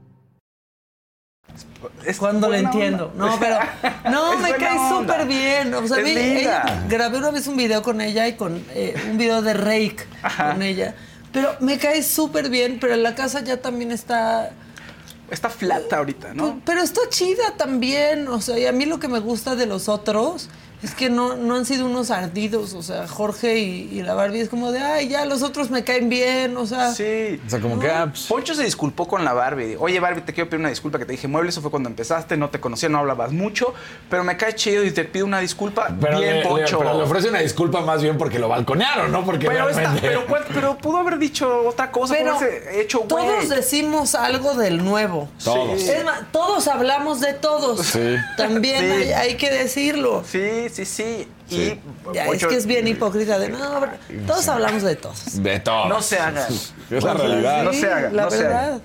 Speaker 2: Es
Speaker 1: Cuando lo entiendo.
Speaker 2: onda.
Speaker 1: No, pero. No, me cae súper bien. O sea,
Speaker 2: Es
Speaker 1: vi- ella- grabé una vez un video con ella y con eh, un video de Rake con ella. Pero me cae súper bien, pero la casa ya también está.
Speaker 2: Está flata ahorita, ¿no?
Speaker 1: Pero está chida también. O sea, y a mí lo que me gusta de los otros es que no, no han sido unos ardidos. O sea, Jorge y, y la Barbie es como de, ay, ya los otros me caen bien. O sea,
Speaker 2: Sí.
Speaker 4: O sea, como que, ah, pues,
Speaker 2: Poncho se disculpó con la Barbie. Oye, Barbie, te quiero pedir una disculpa que te dije mueble. Eso fue cuando empezaste, no te conocía, no hablabas mucho, pero me cae chido y te pido una disculpa.
Speaker 4: pero,
Speaker 2: bien,
Speaker 4: le, le- pero le ofrece una disculpa más bien porque lo balconearon, ¿no? Porque
Speaker 2: Pero, está-
Speaker 4: realmente...
Speaker 2: pero, ¿cuál- pero pudo haber dicho otra cosa,
Speaker 1: Pero
Speaker 2: hecho güey.
Speaker 1: todos decimos algo del nuevo.
Speaker 4: Todos.
Speaker 1: Es más, todos hablamos de todos.
Speaker 4: Sí.
Speaker 1: También
Speaker 2: Sí.
Speaker 1: Hay, hay que decirlo.
Speaker 2: Sí, sí, sí.
Speaker 4: Sí.
Speaker 2: Y
Speaker 1: Ya, es que es bien hipócrita de no, todos hablamos de todos.
Speaker 4: De todo.
Speaker 2: No se hagan.
Speaker 4: Es la realidad.
Speaker 2: No se haga,
Speaker 1: la
Speaker 2: no se
Speaker 1: verdad.
Speaker 2: haga.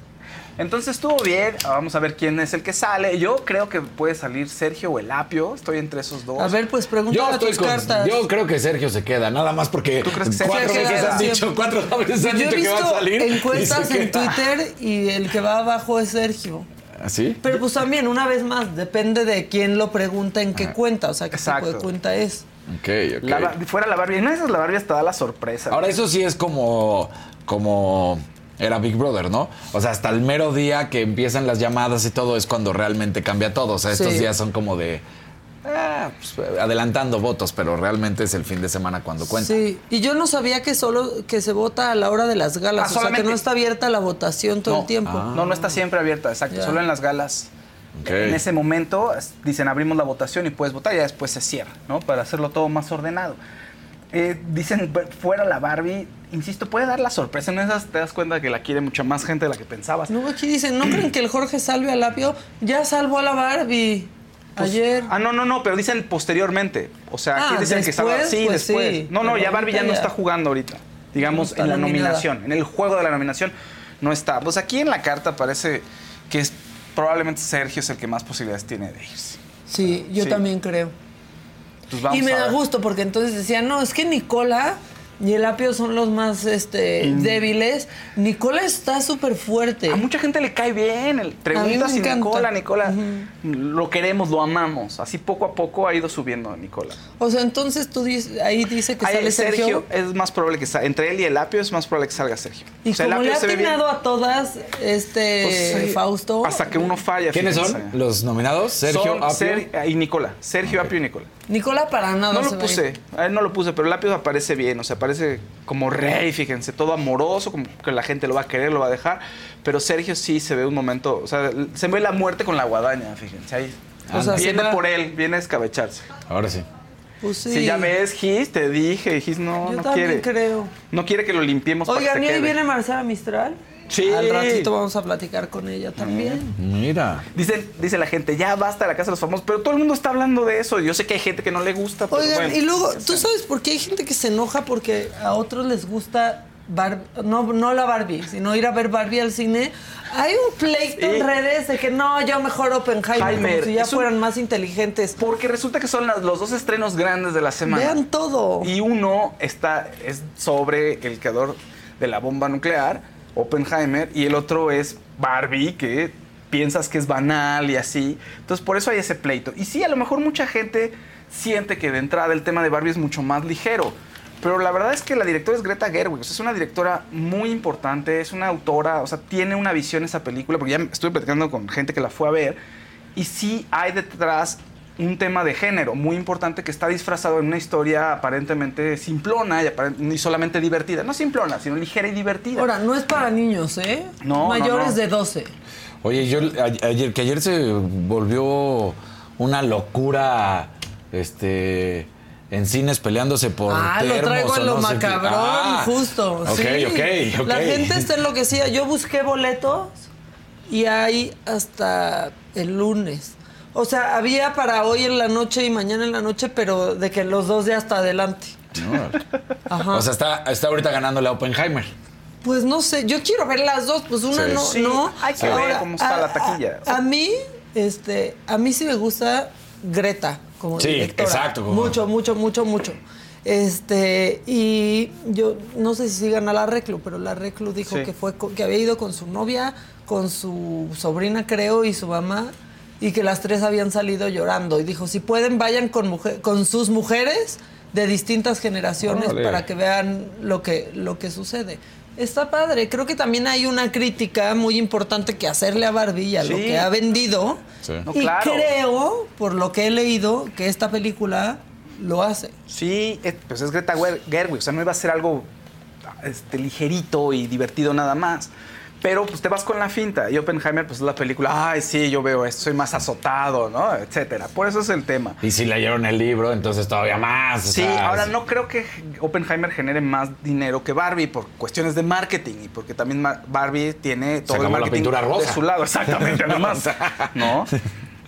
Speaker 2: Entonces estuvo bien. Vamos a ver quién es el que sale. Yo creo que puede salir Sergio o el Apio. Estoy entre esos dos.
Speaker 1: A ver, pues
Speaker 4: Yo
Speaker 1: pregúntale a
Speaker 4: estoy
Speaker 1: tus
Speaker 4: con,
Speaker 1: cartas.
Speaker 4: yo creo que Sergio se queda, nada más porque
Speaker 2: ¿Tú crees que Sergio
Speaker 4: cuatro
Speaker 1: se
Speaker 4: veces
Speaker 1: queda?
Speaker 4: han dicho, cuatro veces han
Speaker 1: Yo he
Speaker 4: dicho que va a salir.
Speaker 1: encuestas en
Speaker 4: queda.
Speaker 1: Twitter y el que va abajo es Sergio.
Speaker 4: ¿Así?
Speaker 1: Pero pues también, una vez más, depende de quién lo pregunta en qué cuenta, o sea, qué tipo de cuenta es.
Speaker 4: Ok, ok.
Speaker 2: La fuera la Barbie. No, esa es la Barbie hasta da la sorpresa.
Speaker 4: Ahora, eso sí es como, como era Big Brother, ¿no? O sea, hasta el mero día que empiezan las llamadas y todo es cuando realmente cambia todo. O sea, estos
Speaker 1: Sí.
Speaker 4: días son como de ah, pues, adelantando votos, pero realmente es el fin de semana cuando cuenta.
Speaker 1: Sí, y yo no sabía que solo que se vota a la hora de las galas,
Speaker 2: Ah,
Speaker 1: o sea, que no está abierta la votación todo
Speaker 2: no,
Speaker 1: el tiempo.
Speaker 2: No, no está siempre abierta, exacto.
Speaker 1: Ya.
Speaker 2: Solo en las galas. En ese momento dicen abrimos la votación y puedes votar y ya después se cierra, ¿no? Para hacerlo todo más ordenado. Eh, dicen "Bu- fuera la Barbie, insisto, puede dar la sorpresa. En esas te das cuenta que la quiere mucha más gente de la que pensabas.
Speaker 1: No, aquí dicen, ¿no creen que el Jorge salve al Lapio? Ya salvó a la Barbie.
Speaker 2: Pues,
Speaker 1: Ayer.
Speaker 2: Ah, no, no, no, pero dicen posteriormente. O sea, aquí
Speaker 1: Ah,
Speaker 2: dicen que estaba. Sí,
Speaker 1: pues
Speaker 2: después.
Speaker 1: sí,
Speaker 2: no, no, ya Barbie ya no está jugando ahorita. Digamos,
Speaker 1: No
Speaker 2: en la
Speaker 1: nominada.
Speaker 2: nominación. En el juego de la nominación no está. Pues aquí en la carta parece que es, probablemente Sergio es el que más posibilidades tiene de irse.
Speaker 1: Sí, yo
Speaker 2: Sí.
Speaker 1: también creo.
Speaker 2: Pues vamos
Speaker 1: y me
Speaker 2: a
Speaker 1: da gusto porque entonces decían, no, es que Nicola y el Apio son los más este,
Speaker 2: Mm.
Speaker 1: débiles. Nicola está súper fuerte.
Speaker 2: A mucha gente le cae bien. el- Pregunta
Speaker 1: me
Speaker 2: si
Speaker 1: encanta.
Speaker 2: Nicola, Nicola, lo queremos, lo amamos. Así poco a poco ha ido subiendo Nicola.
Speaker 1: O sea, entonces tú dices, ahí dice que
Speaker 2: Ahí
Speaker 1: sale
Speaker 2: Sergio,
Speaker 1: Sergio.
Speaker 2: es más probable que salga. Entre él y el Apio es más probable que salga Sergio.
Speaker 1: Y
Speaker 2: O sea, el
Speaker 1: como le
Speaker 2: Apio
Speaker 1: ha
Speaker 2: ve bien.
Speaker 1: atinado a todas, este
Speaker 2: Pues, sí,
Speaker 1: Fausto.
Speaker 2: Hasta que uno falla.
Speaker 4: ¿Quiénes son los nominados? Sergio,
Speaker 2: Son
Speaker 4: Apio.
Speaker 2: Ser- y Nicola. Sergio, Apio y Nicola.
Speaker 1: Nicola para nada.
Speaker 2: No lo puse, a él no lo puse, pero el Apio aparece bien, o sea, aparece como rey, fíjense, todo amoroso, como que la gente lo va a querer, lo va a dejar. Pero Sergio sí se ve un momento, o sea, se ve la muerte con la guadaña, fíjense. Ahí
Speaker 1: O sea, se
Speaker 2: viene
Speaker 1: va-
Speaker 2: por él, viene a escabecharse.
Speaker 4: Ahora sí.
Speaker 1: Pues sí.
Speaker 2: Si ya ves, Gis, te dije, Gis no,
Speaker 1: Yo
Speaker 2: no
Speaker 1: también
Speaker 2: quiere.
Speaker 1: creo.
Speaker 2: No quiere que lo limpiemos para
Speaker 1: Oigan,
Speaker 2: que
Speaker 1: ¿y
Speaker 2: se
Speaker 1: hoy
Speaker 2: quede.
Speaker 1: viene Marcela Mistral?
Speaker 2: Sí.
Speaker 1: Al ratito vamos a platicar con ella también.
Speaker 4: Mira.
Speaker 2: Dice, dice la gente, ya basta de la casa de los famosos, pero todo el mundo está hablando de eso. Yo sé que hay gente que no le gusta, pero
Speaker 1: Oigan,
Speaker 2: bueno.
Speaker 1: y luego, ¿tú sabes por qué hay gente que se enoja porque a otros les gusta Bar- no, no la Barbie, sino ir a ver Barbie al cine? Hay un pleito
Speaker 2: Sí.
Speaker 1: en redes de que no, yo mejor Oppenheimer,
Speaker 2: Heimer,
Speaker 1: como si ya
Speaker 2: un-
Speaker 1: fueran más inteligentes.
Speaker 2: Porque resulta que son las- los dos estrenos grandes de la semana.
Speaker 1: Vean todo.
Speaker 2: Y uno está, es sobre el creador de la bomba nuclear, Oppenheimer, y el otro es Barbie, que piensas que es banal y así. Entonces, por eso hay ese pleito. Y sí, a lo mejor mucha gente siente que de entrada el tema de Barbie es mucho más ligero. Pero la verdad es que la directora es Greta Gerwig. o sea, es una directora muy importante, es una autora, o sea, tiene una visión esa película, porque ya estuve platicando con gente que la fue a ver. Y sí hay detrás un tema de género muy importante que está disfrazado en una historia aparentemente simplona y, solamente divertida. No simplona, sino ligera y divertida.
Speaker 1: Ahora, no es para niños, ¿eh?
Speaker 2: No,
Speaker 1: Mayores
Speaker 2: no.
Speaker 1: de 12.
Speaker 4: Oye, yo ayer, que ayer se volvió una locura, este, en cines peleándose por
Speaker 1: Ah, lo traigo en lo
Speaker 4: no
Speaker 1: macabrón,
Speaker 4: Ah,
Speaker 1: justo.
Speaker 4: Ok,
Speaker 1: sí.
Speaker 4: ok, ok.
Speaker 1: La gente está enloquecida. Yo busqué boletos y hay hasta el lunes. O sea, había para hoy en la noche y mañana en la noche, pero de que los dos de hasta adelante. Ajá.
Speaker 4: O sea, está, está ahorita ganando la Oppenheimer.
Speaker 1: Pues no sé, yo quiero ver las dos, pues una
Speaker 4: Sí.
Speaker 1: no,
Speaker 2: Sí,
Speaker 1: no.
Speaker 2: hay que ver cómo está la taquilla.
Speaker 1: A, a mí, este, a mí sí me gusta Greta como
Speaker 4: Sí,
Speaker 1: directora.
Speaker 4: exacto, como-
Speaker 1: Mucho, mucho, mucho, mucho. Este, y yo no sé si sigan a la Reclu, pero la Reclu dijo
Speaker 2: Sí.
Speaker 1: que fue que había ido con su novia, con su sobrina, creo, y su mamá, y que las tres habían salido llorando. Y dijo, si pueden, vayan con mujer, con sus mujeres de distintas generaciones
Speaker 4: Órale.
Speaker 1: para que vean lo que, lo que sucede. Está padre. Creo que también hay una crítica muy importante que hacerle a Barbie y a lo que ha vendido.
Speaker 4: Sí.
Speaker 2: No,
Speaker 1: y
Speaker 2: claro.
Speaker 1: creo, por lo que he leído, que esta película lo hace.
Speaker 2: Sí, es- pues es Greta Ger- Gerwig, o sea, no iba a ser algo este, ligerito y divertido nada más. Pero pues te vas con la finta. Y Oppenheimer, pues es la película, ay, sí, yo veo esto, soy más azotado, ¿no? Etcétera. Por eso es el tema.
Speaker 4: Y si leyeron el libro, entonces todavía más. o
Speaker 2: Sí,
Speaker 4: sea,
Speaker 2: ahora no creo que Oppenheimer genere más dinero que Barbie por cuestiones de marketing y porque también Barbie tiene todo el
Speaker 4: acabó la
Speaker 2: marketing
Speaker 4: pintura
Speaker 2: de
Speaker 4: rosa.
Speaker 2: su lado, exactamente, además, ¿no?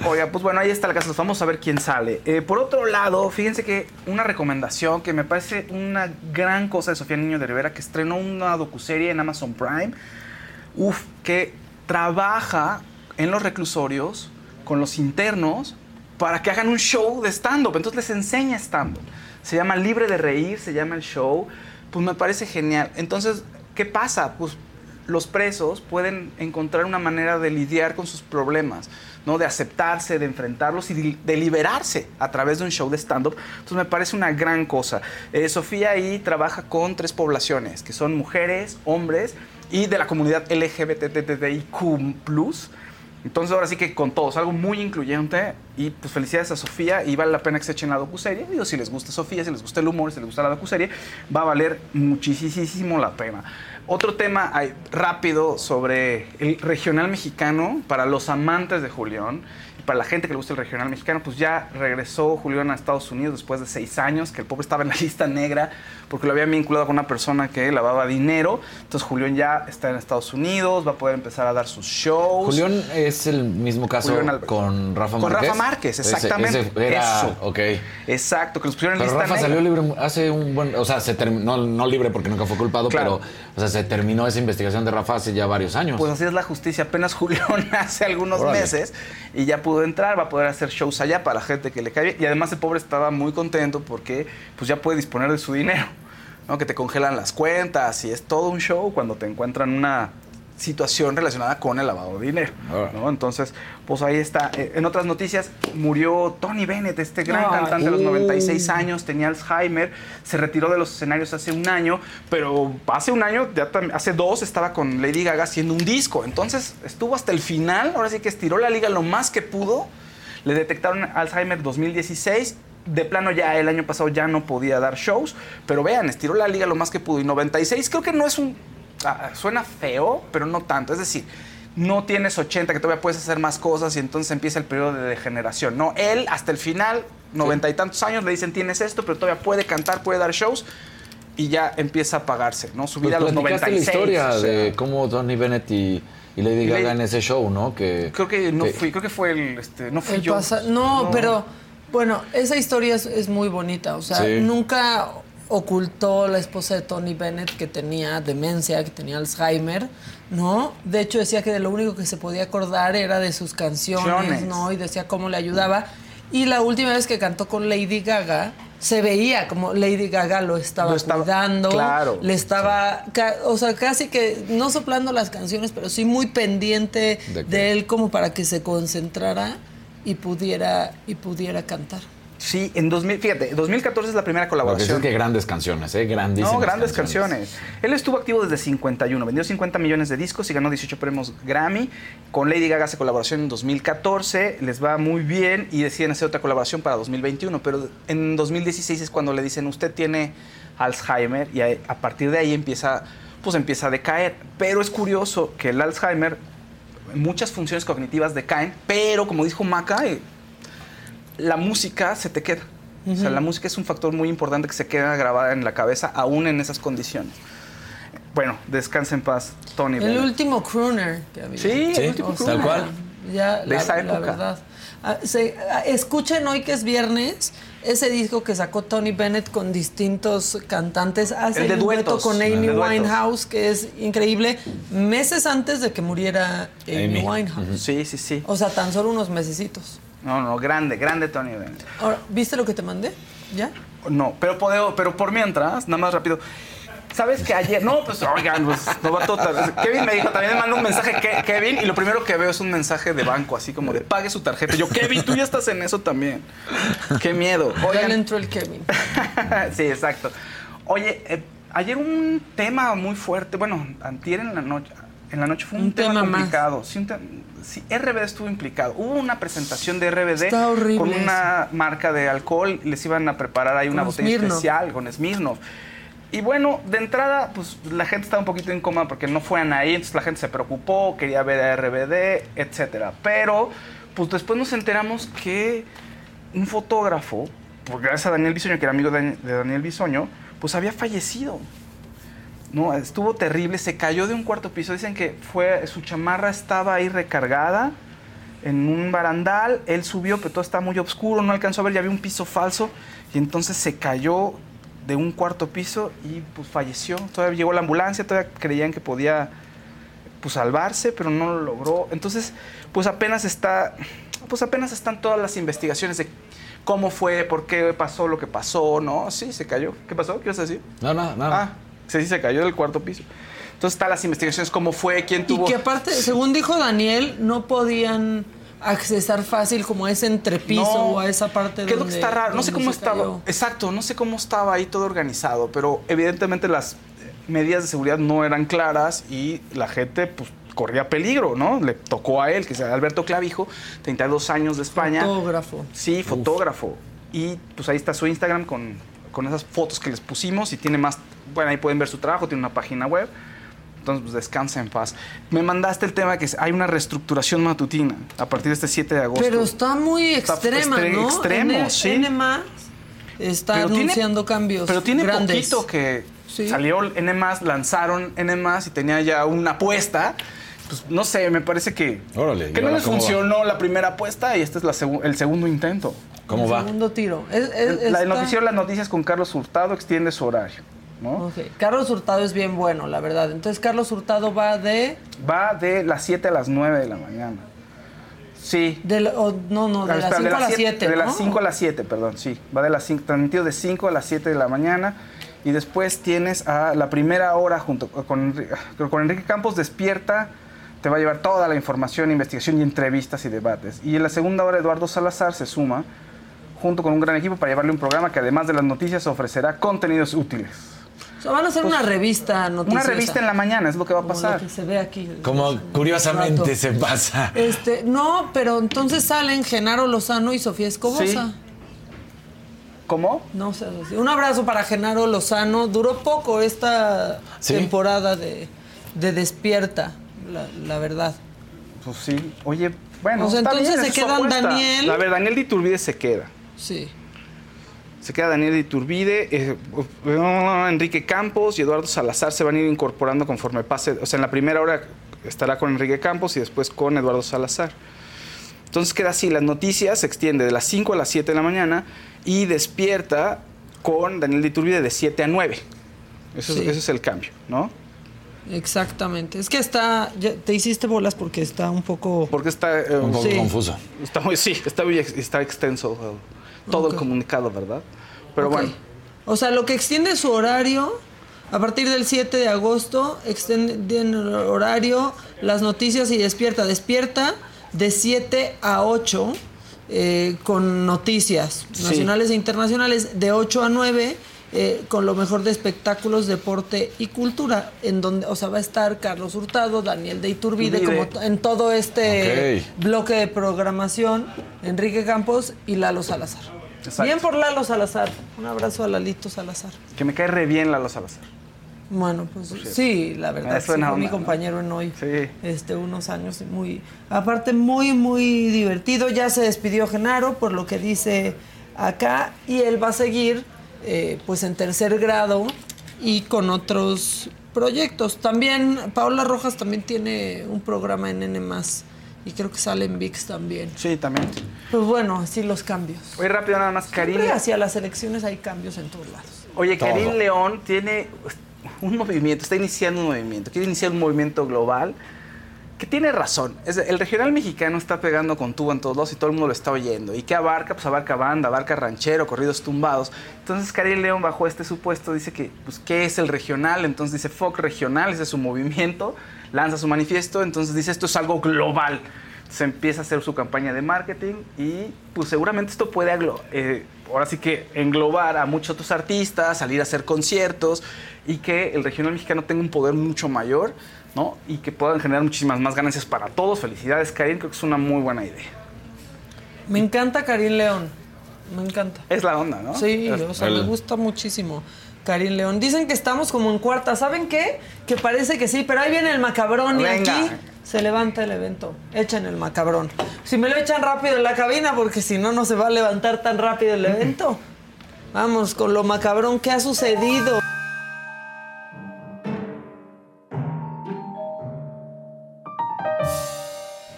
Speaker 2: Oiga, pues bueno, ahí está el caso, vamos a ver quién sale. Eh, por otro lado, fíjense que una recomendación que me parece una gran cosa de Sofía Niño de Rivera, que estrenó una docuserie en Amazon Prime, uf, que trabaja en los reclusorios con los internos para que hagan un show de stand-up. Entonces les enseña stand-up. Se llama Libre de Reír, se llama el show. Pues me parece genial. Entonces, ¿qué pasa? Pues los presos pueden encontrar una manera de lidiar con sus problemas, ¿no? De aceptarse, de enfrentarlos y de, liberarse a través de un show de stand-up. Entonces me parece una gran cosa. Eh, Sofía ahí trabaja con tres poblaciones, que son mujeres, hombres y de la comunidad LGBTTIQ+. Entonces ahora sí que con todos, algo muy incluyente y pues felicidades a Sofía y vale la pena que se echen la docuserie. Digo, si les gusta Sofía, si les gusta el humor, si les gusta la docuserie, va a valer muchísimo la pena. Otro tema ay, rápido sobre el regional mexicano para los amantes de Julián para la gente que le gusta el regional mexicano, pues ya regresó Julián a Estados Unidos después de seis años, que el pobre estaba en la lista negra porque lo habían vinculado con una persona que lavaba dinero. Entonces Julián ya está en Estados Unidos, va a poder empezar a dar sus shows.
Speaker 4: Julián es el mismo caso con Rafa
Speaker 2: Con
Speaker 4: Márquez.
Speaker 2: Rafa Márquez,
Speaker 4: Ese-
Speaker 2: exactamente.
Speaker 4: ese era,
Speaker 2: Eso.
Speaker 4: ok.
Speaker 2: Exacto, que los pusieron en
Speaker 4: Pero
Speaker 2: lista
Speaker 4: Rafa
Speaker 2: negra.
Speaker 4: salió libre hace un buen. O sea, se terminó, no libre porque nunca fue culpado,
Speaker 2: Claro.
Speaker 4: pero o sea, se terminó esa investigación de Rafa hace ya varios años.
Speaker 2: Pues así es la justicia. Apenas Julián hace algunos
Speaker 4: Órale.
Speaker 2: meses y ya pudo entrar, va a poder hacer shows allá para la gente que le cae bien. Y además el pobre estaba muy contento porque pues ya puede disponer de su dinero, ¿no? Que te congelan las cuentas y es todo un show cuando te encuentran una situación relacionada con el lavado de dinero. ¿no? Entonces, pues ahí está. Eh, En otras noticias, murió Tony Bennett, este gran
Speaker 1: Ay.
Speaker 2: cantante de los
Speaker 4: Uy.
Speaker 2: 96 años, tenía Alzheimer, se retiró de los escenarios hace un año, pero hace un año, ya hace dos, estaba con Lady Gaga haciendo un disco. Entonces estuvo hasta el final, ahora sí que estiró la liga lo más que pudo. Le detectaron Alzheimer 2016. De plano ya el año pasado ya no podía dar shows, pero vean, estiró la liga lo más que pudo. Y 96 creo que no es un... ah, suena feo, pero no tanto. Es decir, no tienes 80 que todavía puedes hacer más cosas y entonces empieza el periodo de degeneración. No, él hasta el final, noventa y tantos años, le dicen tienes esto, pero todavía puede cantar, puede dar shows y ya empieza a pagarse, ¿no? Subir
Speaker 4: Pues
Speaker 2: a los
Speaker 4: platicaste
Speaker 2: 96.
Speaker 4: la historia
Speaker 2: o sea,
Speaker 4: de cómo Tony Bennett y, y Lady Gaga en ese show, ¿no? Que,
Speaker 2: Creo que no
Speaker 4: que-
Speaker 2: fui, creo que fue el, este, no fui
Speaker 1: El
Speaker 2: yo.
Speaker 1: pasa- no, pero bueno, esa historia es, es muy bonita. O sea,
Speaker 4: Sí.
Speaker 1: nunca ocultó la esposa de Tony Bennett que tenía demencia, que tenía Alzheimer, ¿no? De hecho, decía que de lo único que se podía acordar era de sus canciones. ¿no? Y decía cómo le ayudaba. Y la última vez que cantó con Lady Gaga, se veía como Lady Gaga lo estaba,
Speaker 2: Lo estaba-
Speaker 1: cuidando,
Speaker 2: claro.
Speaker 1: le estaba, ca- o sea, casi que no soplando las canciones, pero sí muy pendiente
Speaker 4: De
Speaker 1: él como para que se concentrara y pudiera y pudiera cantar.
Speaker 2: Sí, en 2000, fíjate, 2014 es la primera
Speaker 4: Lo que
Speaker 2: colaboración.
Speaker 4: es que grandes canciones, ¿eh? Grandísimas.
Speaker 2: No, grandes canciones. Él estuvo activo desde 51, vendió 50 millones de discos y ganó 18 premios Grammy. Con Lady Gaga hace colaboración en 2014, les va muy bien y deciden hacer otra colaboración para 2021, pero en 2016 es cuando le dicen, usted tiene Alzheimer y a a partir de ahí empieza, pues empieza a decaer. Pero es curioso que el Alzheimer, muchas funciones cognitivas decaen, pero como dijo Maca, eh, la música se te queda. O sea, la música es un factor muy importante que se queda grabada en la cabeza, aún en esas condiciones. bueno, descansa en paz, Tony.
Speaker 1: El
Speaker 2: Bennett.
Speaker 1: último crooner que había.
Speaker 2: Sí,
Speaker 4: Sí,
Speaker 2: el último
Speaker 4: tal cual.
Speaker 1: Ya,
Speaker 2: De
Speaker 1: la,
Speaker 2: esa
Speaker 1: la
Speaker 2: época.
Speaker 1: verdad. Ah, se- ah, escuchen hoy que es viernes ese disco que sacó Tony Bennett con distintos cantantes. Hace
Speaker 2: El de
Speaker 1: un dueto con Amy. Winehouse, que es increíble, meses antes de que muriera Amy,
Speaker 4: Amy.
Speaker 1: Winehouse.
Speaker 2: Sí, sí, sí.
Speaker 1: O sea, tan solo unos mesecitos.
Speaker 2: No, no, grande, grande Tony Bennett.
Speaker 1: Ahora, ¿viste lo que te mandé? ¿Ya?
Speaker 2: No, pero, podeo- pero por mientras, nada más rápido. ¿Sabes que ayer? No, pues oigan, pues no va todo Kevin me dijo, también me mandó un mensaje Ke- Kevin y lo primero que veo es un mensaje de banco, así como de pague su tarjeta. Yo, Kevin, tú ya estás en eso también. Qué miedo.
Speaker 1: Ya le entró el Kevin.
Speaker 2: sí, exacto. Oye, eh, ayer un tema muy fuerte, bueno, antier en la noche, en la noche fue un,
Speaker 1: Un
Speaker 2: tema,
Speaker 1: tema más.
Speaker 2: complicado. Sí, un te- sí, RBD estuvo implicado. Hubo una presentación de RBD con una marca de alcohol, les iban a preparar ahí una botella
Speaker 1: Smirnoff.
Speaker 2: especial con Smirnoff. Y bueno, de entrada, pues la gente estaba un poquito incómoda porque no fueran ahí, entonces la gente se preocupó, quería ver a RBD, etcétera. Pero, pues después nos enteramos que un fotógrafo, gracias a Daniel Bisoño, que era amigo de Daniel Bisoño, pues había fallecido. No, estuvo terrible, se cayó de un cuarto piso. Dicen que fue, su chamarra estaba ahí recargada en un barandal. Él subió, pero todo estaba muy oscuro, no alcanzó a ver, ya había un piso falso. Y entonces se cayó de un cuarto piso y pues falleció. Todavía llegó la ambulancia, todavía creían que podía pues salvarse, pero no lo logró. Entonces, pues apenas está, pues apenas están todas las investigaciones de cómo fue, por qué pasó lo que pasó, ¿no? Sí, se cayó. ¿Qué pasó? ¿Qué vas a decir?
Speaker 4: No, no, nada.
Speaker 2: Ah, sí, sí, se cayó del cuarto piso. Entonces están las investigaciones, cómo fue, quién
Speaker 1: Y
Speaker 2: tuvo.
Speaker 1: que aparte, según dijo Daniel, no podían accesar fácil como a ese entrepiso
Speaker 2: No,
Speaker 1: o a esa parte
Speaker 2: ¿Qué es lo que está raro? No sé cómo estaba.
Speaker 1: cayó.
Speaker 2: Exacto, no sé cómo estaba ahí todo organizado, pero evidentemente las medidas de seguridad no eran claras y la gente, pues corría peligro, ¿no? Le tocó a él, que es Alberto Clavijo, 32 años de España.
Speaker 1: Fotógrafo.
Speaker 2: Sí, fotógrafo. Y pues ahí está su Instagram con, con esas fotos que les pusimos y tiene más, bueno, ahí pueden ver su trabajo, tiene una página web. Entonces, pues descansa en paz. Me mandaste el tema que hay una reestructuración matutina a partir de este 7 de agosto.
Speaker 1: Pero está muy
Speaker 2: Está
Speaker 1: extrema,
Speaker 2: extre-
Speaker 1: ¿no?
Speaker 2: extremo,
Speaker 1: N-
Speaker 2: sí.
Speaker 1: N más está
Speaker 2: Pero tiene-
Speaker 1: anunciando cambios
Speaker 2: Pero tiene
Speaker 1: grandes.
Speaker 2: poquito que
Speaker 1: Sí.
Speaker 2: salió N+, lanzaron N+, y tenía ya una apuesta. Pues no sé, me parece que,
Speaker 4: Órale, ¿y
Speaker 2: que no les
Speaker 4: va?
Speaker 2: funcionó la primera apuesta y este es la segu- el segundo intento.
Speaker 4: ¿Cómo
Speaker 1: El
Speaker 4: va?
Speaker 1: Segundo tiro. Es- es-
Speaker 2: La
Speaker 1: está-
Speaker 2: noticiero Las Noticias con Carlos Hurtado extiende su horario. ¿No?
Speaker 1: Ok. Carlos Hurtado es bien bueno, la verdad. Entonces, Carlos Hurtado va de.
Speaker 2: Va de las 7 a las 9 de la mañana. Sí.
Speaker 1: de la- o- no, no, de
Speaker 2: Ah,
Speaker 1: las
Speaker 2: espera,
Speaker 1: 5 a las
Speaker 2: siete-
Speaker 1: 7.
Speaker 2: De las 5 a las 7, perdón, sí. Va de las 5, transmitido de 5 a las 7 de la mañana. Y después tienes a la primera hora junto con, con Enrique Campos, despierta, te va a llevar toda la información, investigación y entrevistas y debates. Y en la segunda hora Eduardo Salazar se suma junto con un gran equipo para llevarle un programa que además de las noticias ofrecerá contenidos útiles.
Speaker 1: O sea, van a hacer una revista noticiosa.
Speaker 2: Pues, Una revista en la mañana es lo que va a
Speaker 1: como lo
Speaker 2: pasar.
Speaker 1: que se ve aquí.
Speaker 4: Como curiosamente se pasa.
Speaker 1: Este, no, pero entonces salen Genaro Lozano y Sofía Escobosa.
Speaker 2: Sí. ¿Cómo?
Speaker 1: No sé. Un abrazo para Genaro Lozano. Duró poco esta
Speaker 4: Sí.
Speaker 1: temporada de, de Despierta, la, la verdad.
Speaker 2: Pues sí. Oye, bueno, está
Speaker 1: entonces
Speaker 2: bien,
Speaker 1: se quedan. Daniel-
Speaker 2: A ver, Daniel de Iturbide se queda.
Speaker 1: Sí.
Speaker 2: Se queda Daniel de Iturbide, eh, Enrique Campos y Eduardo Salazar se van a ir incorporando conforme pase. O sea, en la primera hora estará con Enrique Campos y después con Eduardo Salazar. Entonces queda así, las noticias se extiende de las 5 a las 7 de la mañana y despierta con Daniel de Iturbide de 7 a 9. Eso, es- ese es el cambio, ¿no?
Speaker 1: Exactamente. Es que está. ya te hiciste bolas porque está un poco.
Speaker 2: Porque está, eh,
Speaker 4: Un poco
Speaker 1: Sí.
Speaker 4: confuso.
Speaker 2: está muy, sí, está muy está extenso eh, todo el comunicado, ¿verdad? Pero bueno.
Speaker 1: O sea, lo que extiende su horario, a partir del 7 de agosto, extienden el horario, las noticias y despierta. Despierta de 7 a 8 eh, con noticias
Speaker 2: Sí.
Speaker 1: nacionales e internacionales, de 8 a 9. eh, con lo mejor de espectáculos, deporte y cultura, en donde, o sea, va a estar Carlos Hurtado, Daniel de Iturbide, como en todo este bloque de programación, Enrique Campos y Lalo Salazar.
Speaker 2: Exacto.
Speaker 1: Bien por Lalo Salazar. Un abrazo a Lalito Salazar.
Speaker 2: Que me cae re bien Lalo Salazar.
Speaker 1: Bueno, pues sí, la verdad. Sí, fue mi
Speaker 2: onda, ¿no?
Speaker 1: compañero en hoy.
Speaker 2: Sí.
Speaker 1: Este, unos años muy. Aparte, muy, muy divertido. Ya se despidió Genaro, por lo que dice acá. Y él va a seguir, eh, pues en tercer grado y con otros proyectos. También Paola Rojas también tiene un programa en N+, y creo que sale en VIX también.
Speaker 2: Sí, también.
Speaker 1: Pues bueno, así los cambios.
Speaker 2: Oye, rápido nada más, Karim.
Speaker 1: Siempre hacia las elecciones hay cambios en todos lados.
Speaker 2: Oye. Karim León tiene un movimiento, está iniciando un movimiento, quiere iniciar un movimiento global que tiene razón. Es el regional mexicano está pegando con tubo en todos lados y todo el mundo lo está oyendo. ¿Y qué abarca? Pues abarca banda, abarca ranchero, corridos tumbados. Entonces Karim León bajo este supuesto dice que, pues, ¿qué es el regional? Entonces dice, FOC regional, ese es su movimiento, lanza su manifiesto, entonces dice, esto es algo global. Se empieza a hacer su campaña de marketing y pues seguramente esto puede aglo- eh, ahora sí que englobar a muchos otros artistas, salir a hacer conciertos y que el regional mexicano tenga un poder mucho mayor, ¿no? Y que puedan generar muchísimas más ganancias para todos. Felicidades, Karim, creo que es una muy buena idea.
Speaker 1: Me encanta Karim León. Me encanta.
Speaker 2: Es la onda, ¿no?
Speaker 1: Sí,
Speaker 2: Es-
Speaker 1: o sea,
Speaker 4: el-
Speaker 1: me gusta muchísimo. Karim León. Dicen que estamos como en cuarta. ¿Saben qué? Que parece que sí, pero ahí viene el macabrón y
Speaker 2: Venga.
Speaker 1: aquí se levanta el evento. Echen el macabrón. Si me lo echan rápido en la cabina, porque si no, no se va a levantar tan rápido el evento. Vamos con lo macabrón que ha sucedido.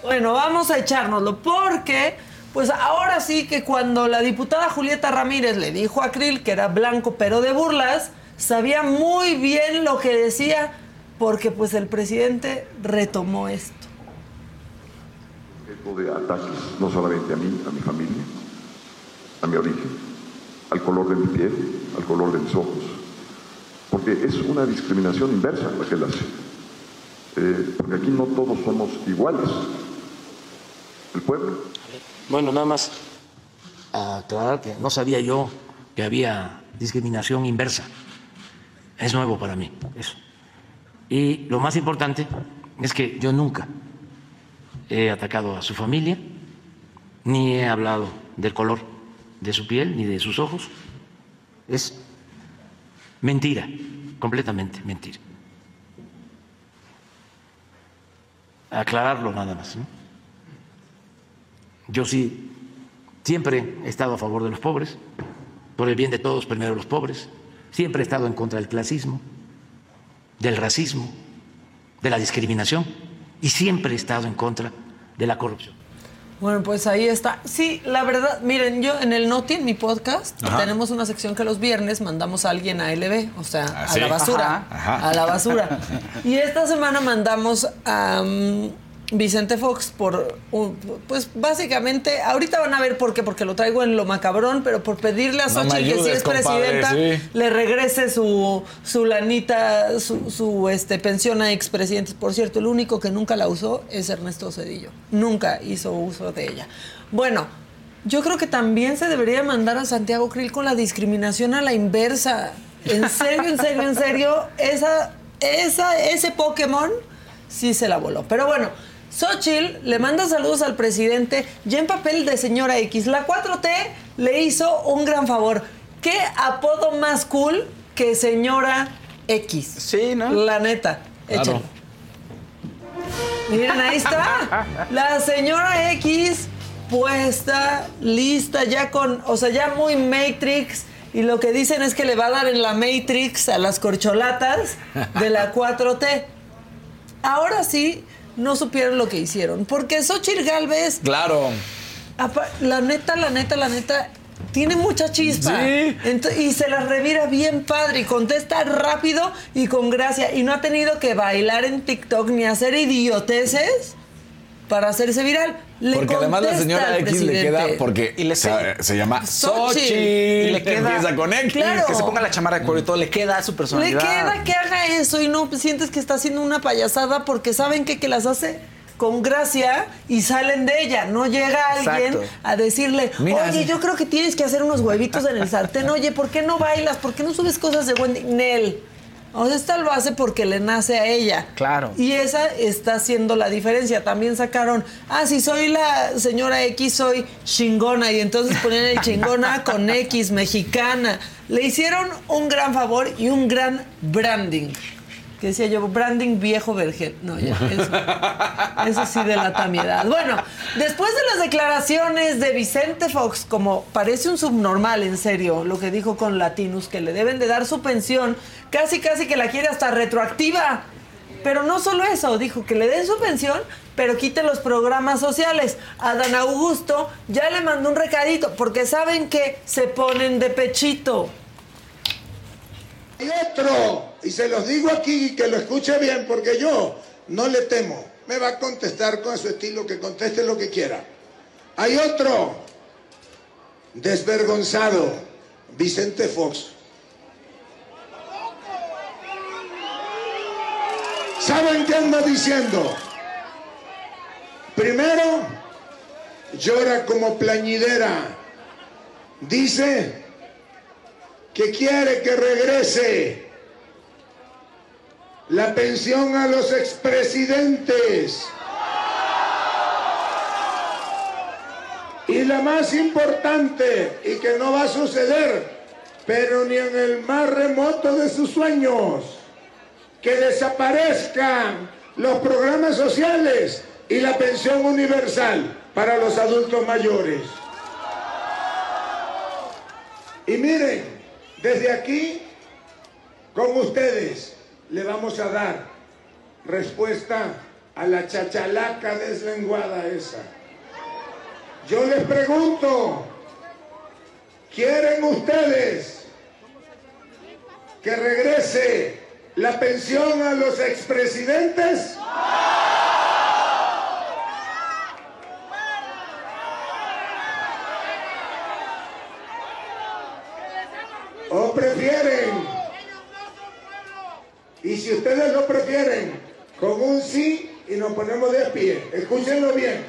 Speaker 1: Bueno, vamos a echárnoslo porque, pues ahora sí que cuando la diputada Julieta Ramírez le dijo a Krill que era blanco pero de burlas, sabía muy bien lo que decía porque pues el presidente retomó esto.
Speaker 3: de ataques, no solamente a mí, a mi familia, a mi origen, al color de mi piel, al color de mis ojos, porque es una discriminación inversa la que él hace, Eh, porque aquí no todos somos iguales. El pueblo
Speaker 6: Bueno, nada más aclarar que no sabía yo que había discriminación inversa. Es nuevo para mí eso. Y lo más importante es que yo nunca he atacado a su familia, ni he hablado del color de su piel, ni de sus ojos. Es mentira, completamente mentira. Aclararlo nada más. Yo sí siempre he estado a favor de los pobres, por el bien de todos, primero los pobres. Siempre he estado en contra del clasismo, del racismo, de la discriminación y siempre he estado en contra de la corrupción.
Speaker 1: Bueno, pues ahí está. Sí, la verdad, miren, yo en el Noti, en mi podcast,
Speaker 4: Ajá.
Speaker 1: tenemos una sección que los viernes mandamos a alguien a LB, o sea,
Speaker 4: Ah,
Speaker 1: a
Speaker 4: sí.
Speaker 1: la basura.
Speaker 4: Ajá, ajá.
Speaker 1: A la basura. Y esta semana mandamos a Vicente Fox por, un- pues básicamente, ahorita van a ver por qué, porque lo traigo en lo macabrón, pero por pedirle a
Speaker 4: No me
Speaker 1: Xochitl que si es
Speaker 4: compadre,
Speaker 1: presidenta,
Speaker 4: sí.
Speaker 1: le regrese su, su lanita, su, su, este, pensión a expresidentes. Por cierto, el único que nunca la usó es Ernesto Cedillo. Nunca hizo uso de ella. Bueno, yo creo que también se debería mandar a Santiago Krill con la discriminación a la inversa. En serio, en serio, en serio, esa, esa, ese Pokémon sí se la voló. Pero bueno, Xochitl le manda saludos al presidente ya en papel de señora X. La 4T le hizo un gran favor. ¿Qué apodo más cool que señora X?
Speaker 2: Sí, ¿no?
Speaker 1: La neta.
Speaker 4: Claro.
Speaker 1: Miren, ahí está. La señora X puesta, lista, ya con, o sea, ya muy Matrix. Y lo que dicen es que le va a dar en la Matrix a las corcholatas de la 4T. Ahora sí, no supieron lo que hicieron. Porque Xochitl Galvez,
Speaker 4: Claro.
Speaker 1: la neta, la neta, la neta, tiene mucha chispa.
Speaker 4: Sí.
Speaker 1: Y se la revira bien padre y contesta rápido y con gracia. Y no ha tenido que bailar en TikTok ni hacer idioteces para hacerse viral. Le
Speaker 4: Porque además la señora X le queda
Speaker 1: presidente.
Speaker 4: porque
Speaker 2: Y le
Speaker 4: se, llama
Speaker 1: Xochitl.
Speaker 4: Xochitl.
Speaker 2: Y le queda-
Speaker 4: Empieza con X.
Speaker 1: Claro.
Speaker 2: Que se ponga la chamarra de cuero y todo, le queda a su
Speaker 1: Le
Speaker 2: personalidad.
Speaker 1: queda que haga eso y no sientes que está haciendo una payasada porque saben que, que las hace con gracia y salen de ella. No llega alguien
Speaker 2: Exacto.
Speaker 1: a decirle,
Speaker 4: Mira,
Speaker 1: oye, yo creo que tienes que hacer unos huevitos en el sartén. Oye, ¿por qué no bailas? ¿Por qué no subes cosas de Wendy? Nel. O sea, esta lo hace porque le nace a ella.
Speaker 2: Claro.
Speaker 1: Y esa está haciendo la diferencia. También sacaron, ah, si soy la señora X, soy chingona. Y entonces ponían el chingona con X, mexicana. Le hicieron un gran favor y un gran branding. Que decía yo, branding viejo vergel. No, ya, eso, sí delata mi edad. Bueno, después de las declaraciones de Vicente Fox, como parece un subnormal, en serio, lo que dijo con Latinus, que le deben de dar su pensión, casi casi que la quiere hasta retroactiva. Pero no solo eso, dijo que le den su pensión, pero quite los programas sociales. A Dan Augusto ya le mandó un recadito, porque saben que se ponen de pechito.
Speaker 5: Hay otro, y se los digo aquí que lo escuche bien, porque yo no le temo. Me va a contestar con su estilo, que conteste lo que quiera. Hay otro, desvergonzado, Vicente Fox. ¿Saben qué anda diciendo? Primero, llora como plañidera. Dice que quiere que regrese la pensión a los expresidentes. Y la más importante, y que no va a suceder, pero ni en el más remoto de sus sueños, que desaparezcan los programas sociales y la pensión universal para los adultos mayores. Y miren, desde aquí, con ustedes, le vamos a dar respuesta a la chachalaca deslenguada esa. Yo les pregunto, ¿quieren ustedes que regrese la pensión a los expresidentes? ¿O prefieren? Y si ustedes lo prefieren, con un sí y nos ponemos de pie, escúchenlo bien,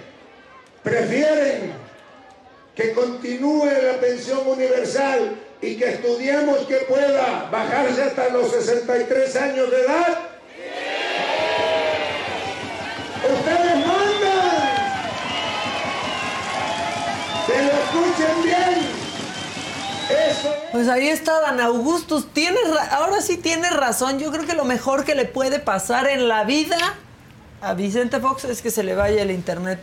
Speaker 5: prefieren que continúe la pensión universal y que estudiemos que pueda bajarse hasta los 63 años de edad.
Speaker 1: Pues ahí está Dan Augustus. Tiene ra- ahora sí tiene razón. Yo creo que lo mejor que le puede pasar en la vida a Vicente Fox es que se le vaya el internet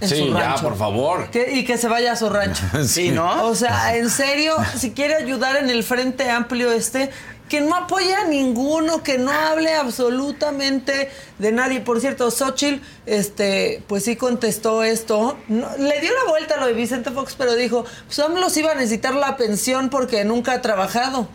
Speaker 1: en
Speaker 4: Sí,
Speaker 1: su
Speaker 4: ya,
Speaker 1: rancho.
Speaker 4: por favor.
Speaker 1: Que- y que se vaya a su rancho.
Speaker 2: Sí, ¿no?
Speaker 1: O sea, en serio, si quiere ayudar en el frente amplio este, que no apoye a ninguno, que no hable absolutamente de nadie. Por cierto, Xochitl, este, pues sí contestó esto. No- le dio la vuelta a lo de Vicente Fox, pero dijo, pues AMLO sí iba a necesitar la pensión porque nunca ha trabajado.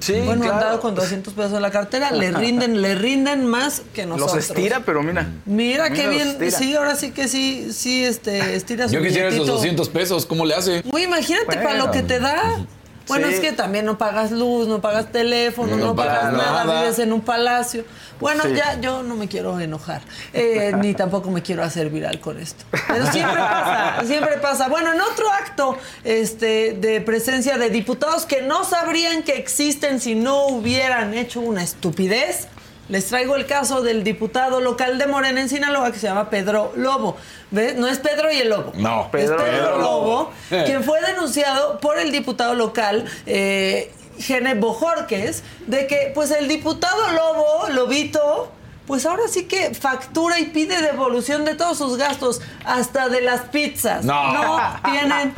Speaker 2: Sí,
Speaker 1: bueno,
Speaker 2: claro.
Speaker 1: andado con 200 pesos en la cartera, le rinden, le rinden más que nosotros.
Speaker 2: Los estira, pero mira.
Speaker 1: Mira qué bien,
Speaker 2: estira.
Speaker 1: sí, ahora sí que sí, sí, este, estira su
Speaker 4: Yo quisiera esos
Speaker 1: billetito.
Speaker 4: 200 pesos, ¿cómo le hace?
Speaker 1: Güey, imagínate
Speaker 2: Bueno.
Speaker 1: para lo que te da. Bueno,
Speaker 2: Sí.
Speaker 1: es que también no pagas luz, no pagas teléfono, no,
Speaker 4: No
Speaker 1: pagas nada,
Speaker 4: nada.
Speaker 1: vives en un palacio. Bueno,
Speaker 2: Sí.
Speaker 1: ya yo no me quiero enojar, eh, ni tampoco me quiero hacer viral con esto. Pero siempre pasa, siempre pasa. Bueno, en otro acto este, de presencia de diputados que no sabrían que existen si no hubieran hecho una estupidez, les traigo el caso del diputado local de Morena en Sinaloa que se llama Pedro Lobo. ¿Ves? No es Pedro y el Lobo.
Speaker 4: No,
Speaker 1: es
Speaker 2: Pedro
Speaker 1: Pedro
Speaker 2: Lobo.
Speaker 1: Lobo,
Speaker 4: Eh.
Speaker 1: quien fue denunciado por el diputado local eh, Gene Bojorques de que pues el diputado Lobo, Lobito, pues ahora sí que factura y pide devolución de todos sus gastos, hasta de las pizzas.
Speaker 4: No.
Speaker 1: tienen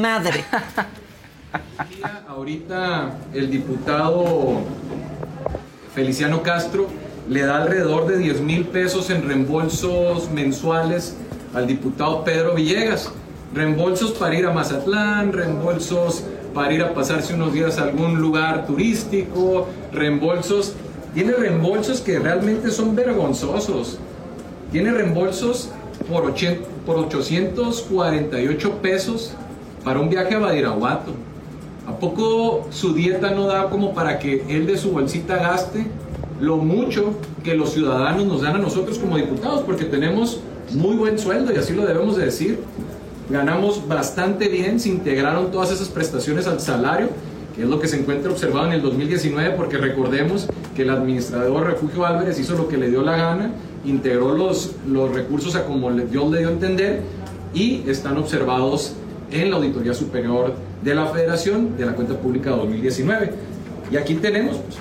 Speaker 1: madre.
Speaker 7: Ahorita el diputado Feliciano Castro le da alrededor de 10 mil pesos en reembolsos mensuales al diputado Pedro Villegas. Reembolsos para ir a Mazatlán, reembolsos para ir a pasarse unos días a algún lugar turístico, reembolsos. Tiene reembolsos que realmente son vergonzosos. Tiene reembolsos por, ochen- por 848 pesos para un viaje a Badiraguato. ¿A poco su dieta no da como para que él de su bolsita gaste lo mucho que los ciudadanos nos dan a nosotros como diputados? Porque tenemos muy buen sueldo y así lo debemos de decir. Ganamos bastante bien, se integraron todas esas prestaciones al salario, que es lo que se encuentra observado en el 2019, porque recordemos que el administrador Refugio Álvarez hizo lo que le dio la gana, integró los, los recursos a como Dios le dio a entender y están observados en la Auditoría Superior de la Federación de la Cuenta Pública 2019. Y aquí tenemos pues,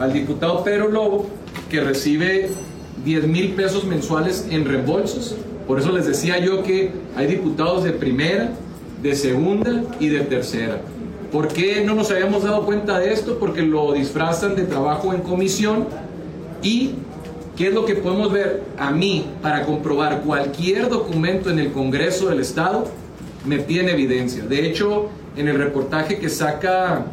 Speaker 7: al diputado Pedro Lobo, que recibe 10 mil pesos mensuales en reembolsos. Por eso les decía yo que hay diputados de primera, de segunda y de tercera. ¿Por qué no nos habíamos dado cuenta de esto? Porque lo disfrazan de trabajo en comisión y ¿qué es lo que podemos ver? A mí, para comprobar cualquier documento en el Congreso del Estado, me piden evidencia. De hecho, en el reportaje que saca,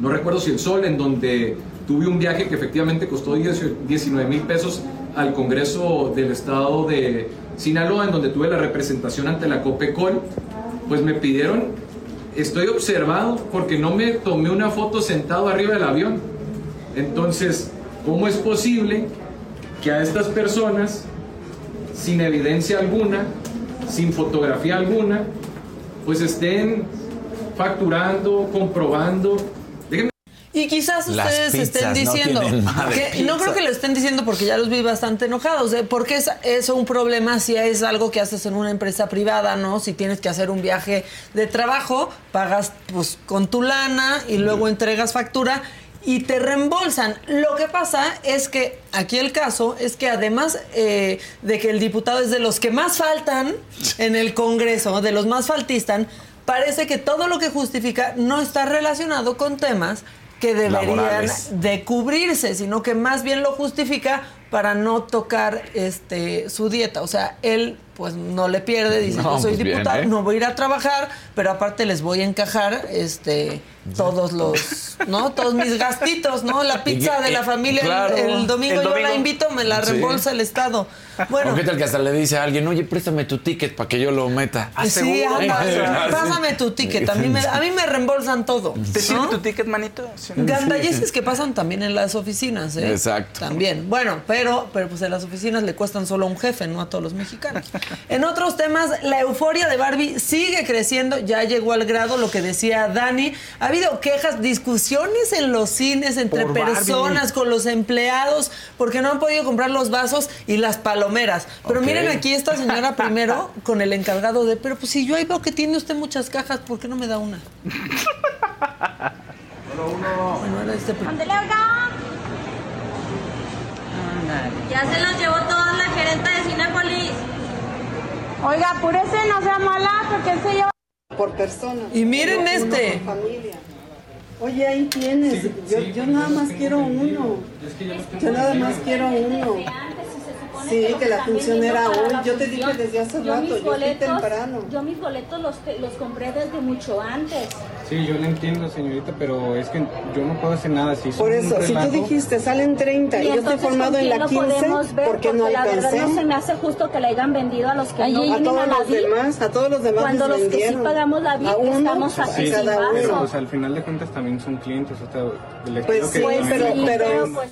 Speaker 7: no recuerdo si el Sol, en donde tuve un viaje que efectivamente costó 19 mil pesos al Congreso del Estado de Sinaloa, en donde tuve la representación ante la COPECOL, pues me pidieron, estoy observado porque no me tomé una foto sentado arriba del avión. Entonces, ¿cómo es posible que a estas personas, sin evidencia alguna, sin fotografía alguna, pues estén facturando, comprobando. Déjenme
Speaker 1: Y quizás ustedes estén
Speaker 4: no
Speaker 1: diciendo
Speaker 4: madre.
Speaker 1: que no creo que lo estén diciendo porque ya los vi bastante enojados, ¿eh? porque es eso un problema si es algo que haces en una empresa privada, ¿no? Si tienes que hacer un viaje de trabajo, pagas pues con tu lana y luego entregas factura y te reembolsan. Lo que pasa es que aquí el caso es que además eh, de que el diputado es de los que más faltan en el Congreso, de los más faltistas, parece que todo lo que justifica no está relacionado con temas que deberían
Speaker 4: Laborales.
Speaker 1: de cubrirse, sino que más bien lo justifica para no tocar este su dieta. O sea, él pues no le pierde, dice,
Speaker 4: No,
Speaker 1: yo soy
Speaker 4: pues bien,
Speaker 1: diputado,
Speaker 4: ¿eh?
Speaker 1: no voy a ir a trabajar, pero aparte les voy a encajar este todos los, ¿no? Todos mis gastitos, ¿no? La pizza de la
Speaker 4: y-
Speaker 1: familia el-
Speaker 4: claro.
Speaker 1: el, domingo
Speaker 2: El
Speaker 1: yo la invito, me la
Speaker 4: Sí.
Speaker 1: reembolsa el Estado. Bueno,
Speaker 4: ¿O qué tal que hasta le dice a alguien, oye, préstame tu ticket para que yo lo meta?
Speaker 2: Ah,
Speaker 1: sí, anda,
Speaker 4: Sí.
Speaker 1: pásame tu ticket, a mí me, a mí me reembolsan todo.
Speaker 2: ¿Te sirve
Speaker 1: ¿no?
Speaker 2: tu ticket, manito? Sí,
Speaker 1: que pasan también en las oficinas, ¿eh?
Speaker 4: Exacto.
Speaker 1: También. Bueno, pero, pero pues en las oficinas le cuestan solo a un jefe, no a todos los mexicanos. En otros temas, la euforia de Barbie sigue creciendo, ya llegó al grado lo que decía Dani. Ha habido quejas, discusiones en los cines entre
Speaker 2: Por Barbie.
Speaker 1: personas, con los empleados, porque no han podido comprar los vasos y las palomeras. Pero miren aquí esta señora primero con el encargado de, pero pues si yo ahí veo que tiene usted muchas cajas, ¿por qué no me da una? Bueno, era este.
Speaker 8: Ya se los llevó toda la gerente de Cinépolis. Oiga, apúrese, no sea mala, porque él se lleva.
Speaker 9: por persona.
Speaker 1: Y miren
Speaker 9: Uno
Speaker 1: este.
Speaker 9: por familia. Oye, ahí tienes. Yo, yo nada más quiero uno. Yo nada más quiero uno. Sí, que la función era hoy. Yo te dije desde hace
Speaker 8: Yo
Speaker 9: rato,
Speaker 8: mis
Speaker 9: yo
Speaker 8: boletos,
Speaker 9: temprano.
Speaker 8: yo mis boletos los, te- los compré desde mucho antes.
Speaker 10: Sí, yo lo entiendo, señorita, pero es que yo no puedo hacer nada. Si
Speaker 9: Por eso, si tú dijiste salen 30 y, yo estoy formado
Speaker 8: ¿con
Speaker 9: en la
Speaker 8: lo
Speaker 9: 15,
Speaker 8: podemos ver?
Speaker 9: ¿por qué no
Speaker 8: Porque la verdad
Speaker 9: alcancé?
Speaker 8: no se me hace justo que le hayan vendido a los que no
Speaker 9: a todos
Speaker 8: a
Speaker 9: los
Speaker 8: VIP.
Speaker 9: demás, a todos los demás
Speaker 8: Cuando los que sí pagamos la VIP
Speaker 9: A uno,
Speaker 8: estamos
Speaker 9: pues,
Speaker 8: aquí sin
Speaker 9: cada
Speaker 8: vaso.
Speaker 10: Pero
Speaker 9: uno.
Speaker 10: pues al final de cuentas también son clientes, o sea, les
Speaker 9: Pues
Speaker 10: que
Speaker 9: sí,
Speaker 10: también-
Speaker 9: pero-
Speaker 8: Sí,
Speaker 9: pero-
Speaker 8: pues,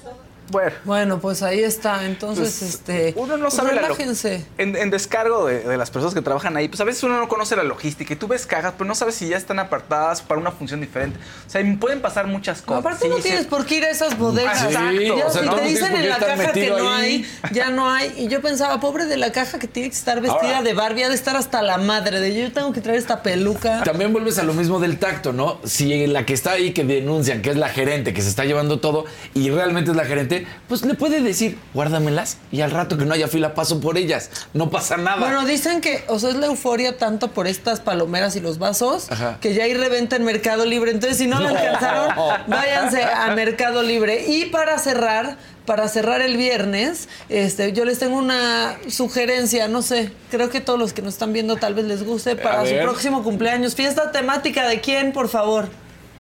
Speaker 2: Bueno.
Speaker 1: Bueno, pues ahí está. Entonces,
Speaker 2: Pues,
Speaker 1: este.
Speaker 2: uno no
Speaker 1: pues
Speaker 2: sabe la
Speaker 1: relájense.
Speaker 2: en, en descargo de, de las personas que trabajan ahí, pues a veces uno no conoce la logística y tú ves cajas, pero no sabes si ya están apartadas para una función diferente. O sea, pueden pasar muchas
Speaker 1: No,
Speaker 2: cosas.
Speaker 1: aparte
Speaker 2: Sí,
Speaker 1: no
Speaker 2: sí.
Speaker 1: tienes por qué ir a esas bodegas.
Speaker 2: Ah, exacto.
Speaker 1: Ya
Speaker 2: O sea,
Speaker 1: si
Speaker 2: no
Speaker 1: te dicen en la caja que no
Speaker 4: ahí.
Speaker 1: hay, ya no hay. Y yo pensaba, pobre de la caja que tiene que estar vestida
Speaker 4: Ahora-
Speaker 1: de Barbie, ha de estar hasta la madre de yo tengo que traer esta peluca.
Speaker 4: También vuelves a lo mismo del tacto, ¿no? Si la que está ahí que denuncian que es la gerente que se está llevando todo y realmente es la gerente, pues le puede decir, guárdamelas y al rato que no haya fila paso por ellas. No pasa nada.
Speaker 1: Bueno, dicen que, o sea, es la euforia tanto por estas palomeras y los vasos,
Speaker 4: Ajá.
Speaker 1: que ya hay reventa en Mercado Libre. Entonces, si no lo
Speaker 4: No.
Speaker 1: alcanzaron, váyanse a Mercado Libre. Y para cerrar, para cerrar el viernes, este, yo les tengo una sugerencia, no sé, creo que todos los que nos están viendo tal vez les guste para su próximo cumpleaños. Fiesta temática de quién, por favor.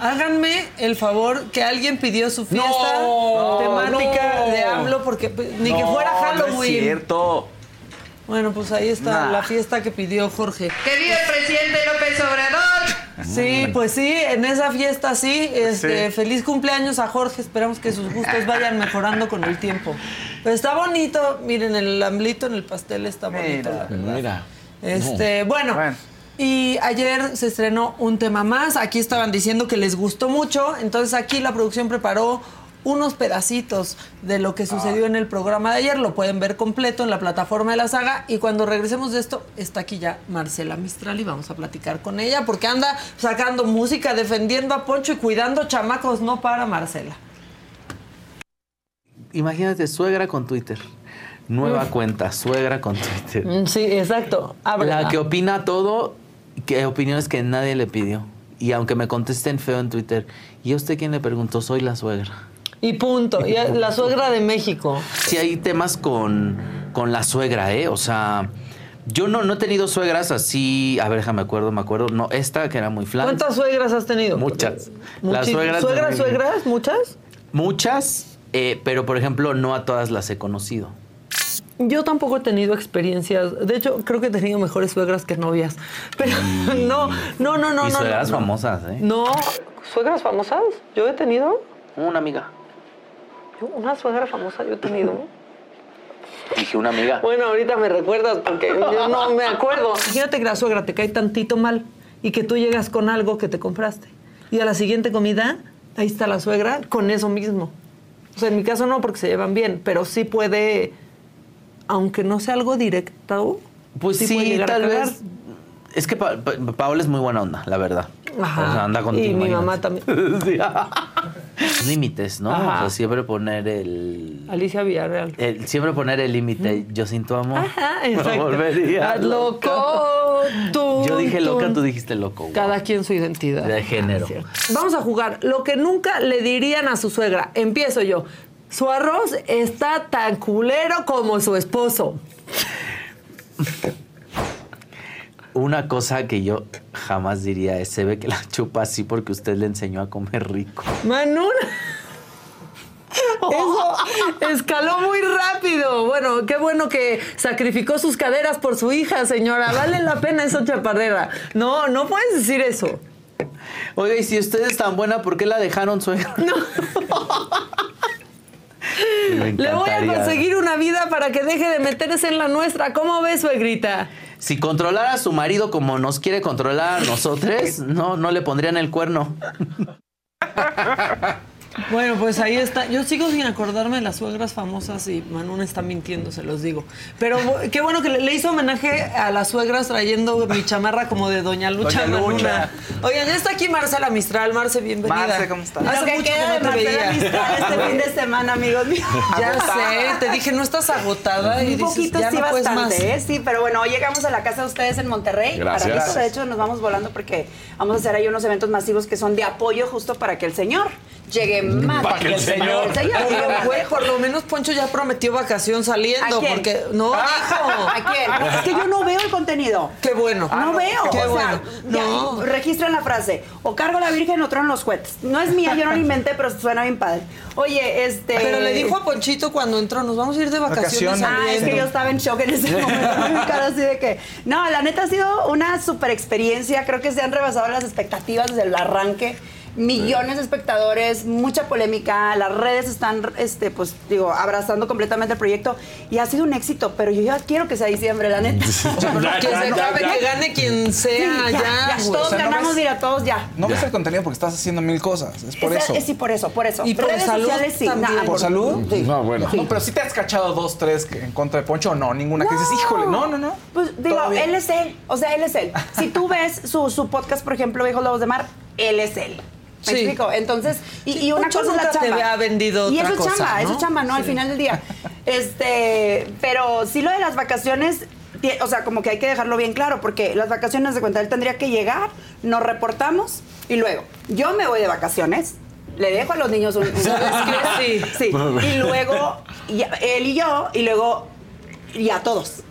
Speaker 1: Háganme el favor que alguien pidió su fiesta
Speaker 4: No,
Speaker 1: temática
Speaker 4: no.
Speaker 1: de AMLO porque pues, ni que fuera
Speaker 2: No
Speaker 1: Halloween.
Speaker 2: es cierto.
Speaker 1: Bueno, pues ahí está
Speaker 2: Nah.
Speaker 1: la fiesta que pidió Jorge.
Speaker 11: Querido presidente López Obrador,
Speaker 1: Sí, pues sí, en esa fiesta sí. Este,
Speaker 2: Sí.
Speaker 1: Feliz cumpleaños a Jorge. Esperamos que sus gustos vayan mejorando con el tiempo. Pero está bonito. Miren, el amblito en el pastel está bonito. la verdad.
Speaker 4: Mira.
Speaker 1: Este, bueno.
Speaker 2: Bueno.
Speaker 1: Y ayer se estrenó un tema más. Aquí estaban diciendo que les gustó mucho. Entonces aquí la producción preparó unos pedacitos de lo que sucedió en el programa de ayer. Lo pueden ver completo en la plataforma de la saga. Y cuando regresemos de esto, está aquí ya Marcela Mistral y vamos a platicar con ella porque anda sacando música, defendiendo a Poncho y cuidando chamacos. No para Marcela.
Speaker 11: Imagínate, suegra con Twitter. Nueva cuenta, suegra con Twitter.
Speaker 1: Mm, Sí, exacto.
Speaker 11: La que opina todo, que opiniones que nadie le pidió. Y aunque me contesten feo en Twitter, ¿y a usted quién le preguntó? Soy la suegra.
Speaker 1: Y punto. Y la suegra de México.
Speaker 11: Sí hay temas con, con la suegra, ¿eh? O sea, yo no, no he tenido suegras así. A ver, déjame acuerdo, me acuerdo. No, esta que era muy flan.
Speaker 1: ¿Cuántas suegras has tenido?
Speaker 11: Muchas. Las suegras.
Speaker 1: ¿Suegras,
Speaker 11: de-
Speaker 1: suegras? ¿Muchas?
Speaker 11: Muchas, eh, pero por ejemplo, no a todas las he conocido.
Speaker 1: Yo tampoco he tenido experiencias. De hecho, creo que he tenido mejores suegras que novias. Pero no, no, no, no.
Speaker 11: y
Speaker 1: no,
Speaker 11: suegras
Speaker 1: no, no.
Speaker 11: famosas, ¿eh?
Speaker 1: No, suegras famosas. Yo he tenido.
Speaker 11: Una amiga.
Speaker 1: Yo, Una suegra famosa yo he tenido.
Speaker 11: Dije una amiga.
Speaker 1: Bueno, ahorita me recuerdas porque yo no me acuerdo. Imagínate que la suegra te cae tantito mal y que tú llegas con algo que te compraste. Y a la siguiente comida, ahí está la suegra con eso mismo. O sea, en mi caso no, porque se llevan bien, pero sí puede, aunque no sea algo directo,
Speaker 11: Pues sí, tal vez. Es que Pa- Pa- Paola es muy buena onda, la verdad.
Speaker 1: Ajá.
Speaker 11: O sea, anda contigo.
Speaker 1: Y mi mamá también.
Speaker 11: Sí. Límites, ¿no?
Speaker 1: Ajá.
Speaker 11: O sea, siempre poner el,
Speaker 1: Alicia Villarreal.
Speaker 11: el- Siempre poner el límite. Yo sin tu amor.
Speaker 1: Ajá, exacto.
Speaker 11: volvería
Speaker 1: loco. tú,
Speaker 11: Yo dije loca,
Speaker 1: tú.
Speaker 11: tú dijiste loco.
Speaker 1: Cada quien su identidad.
Speaker 11: De género.
Speaker 1: Cierto. Vamos a jugar. Lo que nunca le dirían a su suegra. Empiezo yo. Su arroz está tan culero como su esposo.
Speaker 11: Una cosa que yo jamás diría es, se ve que la chupa así porque usted le enseñó a comer rico.
Speaker 1: Manuna. Eso escaló muy rápido. Bueno, qué bueno que sacrificó sus caderas por su hija, señora. Vale la pena eso, chaparrera. No, no puedes decir eso.
Speaker 11: Oiga, y si usted es tan buena, ¿por qué la dejaron suegra? No.
Speaker 1: Le voy a conseguir una vida para que deje de meterse en la nuestra. ¿Cómo ves, suegrita?
Speaker 11: Si controlara a su marido como nos quiere controlar a nosotros, no, no le pondrían el cuerno.
Speaker 1: Bueno, pues ahí está. Yo sigo sin acordarme de las suegras famosas y Manuna está mintiendo, se los digo. Pero qué bueno que le, le hizo homenaje a las suegras trayendo mi chamarra como de Doña Lucha
Speaker 2: Doña Lucha.
Speaker 1: Manuna. Oigan, ya está aquí Marcela Mistral. Marce, bienvenida.
Speaker 2: Marce, ¿cómo estás?
Speaker 1: Hace
Speaker 12: Lo que
Speaker 1: mucho
Speaker 12: queda
Speaker 1: que
Speaker 12: de
Speaker 1: no te
Speaker 12: Marcela
Speaker 1: veía.
Speaker 12: Mistral este fin de semana, amigos míos.
Speaker 1: Ya sé, te dije, no estás agotada y
Speaker 12: Un
Speaker 1: dices,
Speaker 12: poquito
Speaker 1: ya
Speaker 12: sí,
Speaker 1: no
Speaker 12: bastante,
Speaker 1: más.
Speaker 12: ¿eh? Sí, pero bueno, hoy llegamos a la casa de ustedes en Monterrey.
Speaker 4: Gracias.
Speaker 12: Para esto, de hecho, nos vamos volando porque vamos a hacer ahí unos eventos masivos que son de apoyo justo para que el señor llegue más.
Speaker 4: Para que el señor.
Speaker 1: güey, por lo menos Poncho ya prometió vacación saliendo,
Speaker 12: ¿A quién?
Speaker 1: porque no dijo.
Speaker 12: ¿A quién? Es que yo no veo el contenido.
Speaker 1: Qué bueno.
Speaker 12: No veo.
Speaker 1: Qué
Speaker 12: o
Speaker 1: bueno.
Speaker 12: sea,
Speaker 1: No.
Speaker 12: registran la frase. O cargo a la Virgen o trono los cohetes. No es mía, yo no la inventé, pero suena bien padre. Oye, este.
Speaker 1: Pero le dijo a Ponchito cuando entró, nos vamos a ir de vacaciones.
Speaker 2: Vacaciones.
Speaker 12: Ah, es que
Speaker 1: saliendo".
Speaker 12: yo estaba en shock en ese momento. cara así de que. No, la neta ha sido una super experiencia. Creo que se han rebasado las expectativas desde el arranque. Millones de espectadores, mucha polémica, las redes están, este, pues, digo, abrazando completamente el proyecto y ha sido un éxito, pero yo ya quiero que sea diciembre, la neta.
Speaker 1: que se acabe, que gane quien sea,
Speaker 12: Sí,
Speaker 1: ya.
Speaker 12: todos
Speaker 2: O sea, ¿no
Speaker 12: ganamos,
Speaker 2: ves?
Speaker 12: mira, todos ya.
Speaker 2: No ves el contenido porque estás haciendo mil cosas. Es por eso.
Speaker 12: eh, sí, por eso, por eso.
Speaker 1: Y por
Speaker 12: redes
Speaker 1: salud
Speaker 12: sociales sí.
Speaker 1: también.
Speaker 12: nah,
Speaker 2: ¿Por salud?
Speaker 12: Sí.
Speaker 4: No, bueno.
Speaker 2: No, pero sí te has cachado dos, tres que- en contra de Poncho no, ninguna que dices, híjole, no, no, no.
Speaker 12: Pues digo, él es él. O sea, él es él. Si tú ves su, su podcast, por ejemplo, Hijos Lobos de Mar, él es él. ¿Me
Speaker 1: Sí.
Speaker 12: explico? Entonces, y,
Speaker 1: Sí,
Speaker 12: y una
Speaker 1: Poncho
Speaker 12: cosa es la
Speaker 1: nunca te
Speaker 12: chamba.
Speaker 1: ha vendido
Speaker 12: y
Speaker 1: otra
Speaker 12: eso es chamba, eso
Speaker 1: ¿no?
Speaker 12: es chamba, ¿no? Al final del día. Este, pero sí lo de las vacaciones, o sea, como que hay que dejarlo bien claro, porque las vacaciones de cuenta, él tendría que llegar, nos reportamos y luego, yo me voy de vacaciones. Le dejo a los niños un, un-
Speaker 1: Sí.
Speaker 12: sí. Y luego, ya- él y yo, y luego, ya todos.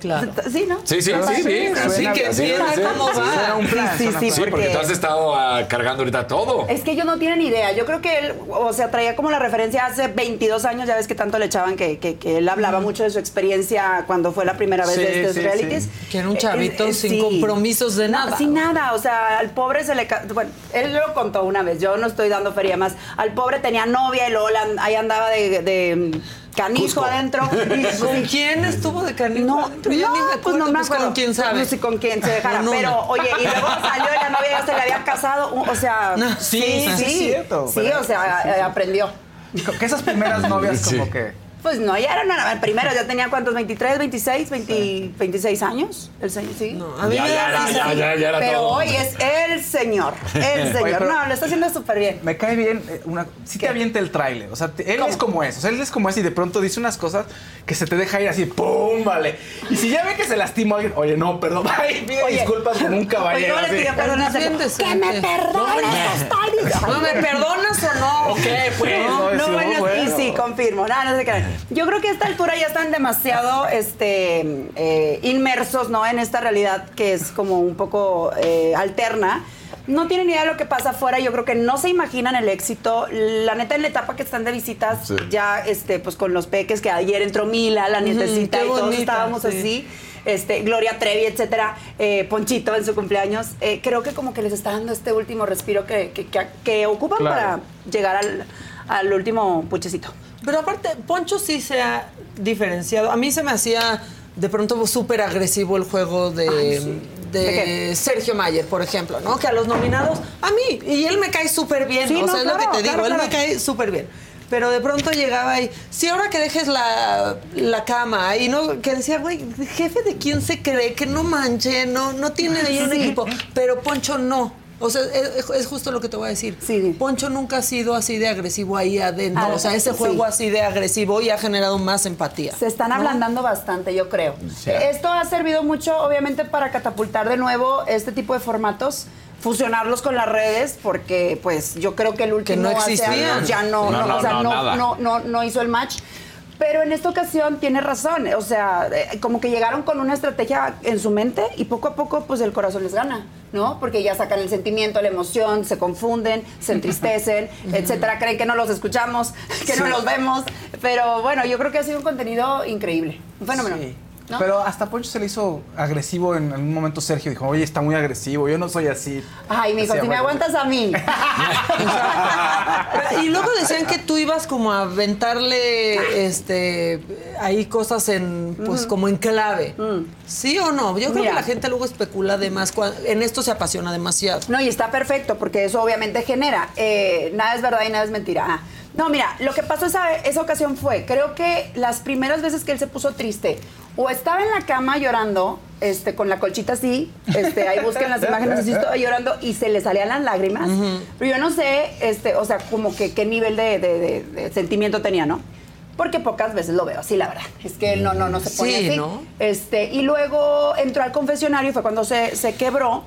Speaker 1: Claro.
Speaker 12: Sí, ¿no?
Speaker 4: Sí, sí, sí,
Speaker 1: sí,
Speaker 4: sí.
Speaker 1: así que cómo va.
Speaker 2: Suena un plan,
Speaker 12: Sí, sí,
Speaker 4: porque tú has estado ah, cargando ahorita todo.
Speaker 12: Es que ellos no tienen idea. Yo creo que él, o sea, traía como la referencia hace 22 años, ya ves que tanto le echaban que, que- que él hablaba mucho de su experiencia cuando fue la primera vez
Speaker 2: Sí,
Speaker 12: de estos
Speaker 2: sí,
Speaker 12: realities.
Speaker 2: sí.
Speaker 1: Que era un
Speaker 12: Eh,
Speaker 1: chavito
Speaker 12: eh,
Speaker 1: sin compromisos de
Speaker 12: No,
Speaker 1: nada.
Speaker 12: sin nada, o sea, al pobre se le... ca- Bueno, él lo contó una vez, yo no estoy dando feria más. Al pobre tenía novia y luego ahí andaba de... de canijo
Speaker 4: Cusco.
Speaker 12: adentro. Y-
Speaker 1: ¿Con quién estuvo de canijo?
Speaker 12: no,
Speaker 1: adentro? Yo
Speaker 12: no,
Speaker 1: ni me
Speaker 12: pues no me
Speaker 1: pues,
Speaker 12: acuerdo.
Speaker 1: con quién sabe.
Speaker 12: No sé con quién se dejara.
Speaker 1: Una.
Speaker 12: pero, oye, y luego salió y la novia ya se le había casado. O sea,
Speaker 1: No,
Speaker 2: sí,
Speaker 12: sí,
Speaker 2: sí,
Speaker 12: sí.
Speaker 2: es cierto,
Speaker 12: Sí, o sea, aprendió.
Speaker 2: Que esas primeras novias
Speaker 4: Sí.
Speaker 2: como que...
Speaker 12: Pues no, ya era una. Primero ya tenía cuántos, 23, 26, 20, 26 años. El señor, sí.
Speaker 1: No, a mí
Speaker 4: Ya,
Speaker 1: me
Speaker 4: ya,
Speaker 1: da
Speaker 4: ya, ya, ya, era
Speaker 12: pero
Speaker 4: todo.
Speaker 12: hoy es el señor. El señor. no, lo está haciendo súper bien.
Speaker 2: Me cae bien, eh, una, sí
Speaker 12: ¿Qué?
Speaker 2: te avienta el tráiler. O sea, te- él
Speaker 12: ¿Cómo?
Speaker 2: es como es. O sea, él es como es y de pronto dice unas cosas que se te deja ir así, ¡pum! Vale. Y si ya ve que se lastima a alguien, oye, no, perdón, ay, pide
Speaker 12: Oye.
Speaker 2: disculpas con un caballero.
Speaker 12: Oye, ¿cómo le pidió perdón a. Que me perdones, diciendo.
Speaker 1: No, ¿me perdonas o no?
Speaker 2: Ok, pues.
Speaker 12: No,
Speaker 2: no,
Speaker 12: no, bueno, sí, confirmo. No, no sé qué. Yo creo que a esta altura ya están demasiado este, eh, inmersos ¿no? en esta realidad que es como un poco eh, alterna. No tienen idea de lo que pasa afuera. Yo creo que no se imaginan el éxito. La neta, en la etapa que están de visitas,
Speaker 4: Sí.
Speaker 12: ya este, pues con los peques, que ayer entró Mila, la nietecita, y todos estábamos
Speaker 1: sí.
Speaker 12: así. Este, Gloria Trevi, etcétera, eh, Ponchito en su cumpleaños. Eh, creo que como que les está dando este último respiro que, que, que- que ocupan
Speaker 2: Claro.
Speaker 12: para llegar al, al último puchecito.
Speaker 1: Pero aparte, Poncho sí se ha diferenciado. A mí se me hacía de pronto súper agresivo el juego de, de
Speaker 12: ¿De qué?
Speaker 1: Sergio Mayer, por ejemplo, ¿no? Que a los nominados, a mí, y él me cae súper bien.
Speaker 12: Sí,
Speaker 1: o
Speaker 12: no,
Speaker 1: sea, es lo que te digo,
Speaker 12: claro,
Speaker 1: él me cae súper bien. Pero de pronto llegaba y, sí, ahora que dejes la, la cama, y no, que decía, güey, jefe de quién se cree, que no manche, no, no tiene ahí un
Speaker 12: Sí.
Speaker 1: equipo. Pero Poncho no. O sea, es, es justo lo que te voy a decir.
Speaker 12: Sí.
Speaker 1: Poncho nunca ha sido así de agresivo ahí adentro.
Speaker 12: Ah,
Speaker 1: o sea, ese
Speaker 12: sí.
Speaker 1: juego así de agresivo y ha generado más empatía.
Speaker 12: Se están
Speaker 1: ¿no?
Speaker 12: ablandando bastante, yo creo. Esto ha servido mucho, obviamente, para catapultar de nuevo este tipo de formatos, fusionarlos con las redes, porque pues yo creo que el último
Speaker 1: no
Speaker 12: hace años ya no,
Speaker 4: No,
Speaker 12: no,
Speaker 4: no,
Speaker 12: o sea,
Speaker 4: no,
Speaker 12: no,
Speaker 4: nada.
Speaker 12: no, no, no hizo el match. Pero en esta ocasión tiene razón, o sea, eh, como que llegaron con una estrategia en su mente y poco a poco pues el corazón les gana, ¿no? Porque ya sacan el sentimiento, la emoción, se confunden, se entristecen, etcétera, creen que no los escuchamos, que no los vemos, pero bueno, yo creo que ha sido un contenido increíble, un fenómeno.
Speaker 2: Sí.
Speaker 12: ¿No?
Speaker 2: Pero hasta Poncho se le hizo agresivo en algún momento. Sergio dijo, oye, está muy agresivo, yo no soy así.
Speaker 12: Ay, mijo, si me aguantas a mí.
Speaker 1: Y luego decían que tú ibas como a aventarle este ahí cosas en pues como en clave. ¿Sí o no? Yo creo
Speaker 12: Mira.
Speaker 1: que la gente luego especula de más en esto se apasiona demasiado.
Speaker 12: No, y está perfecto, porque eso obviamente genera. eh, nada es verdad y nada es mentira. Ah, No, mira, lo que pasó esa, esa ocasión fue, creo que las primeras veces que él se puso triste, o estaba en la cama llorando, este, con la colchita así, este, ahí busquen las imágenes, así estaba llorando y se le salían las lágrimas. Pero yo no sé, este, o sea, como que qué nivel de, de- de- de sentimiento tenía, ¿no? Porque pocas veces lo veo así, la verdad. Es que él no, no, no se pone
Speaker 1: Sí,
Speaker 12: así.
Speaker 1: ¿no?
Speaker 12: Este, y luego entró al confesionario y fue cuando se, se quebró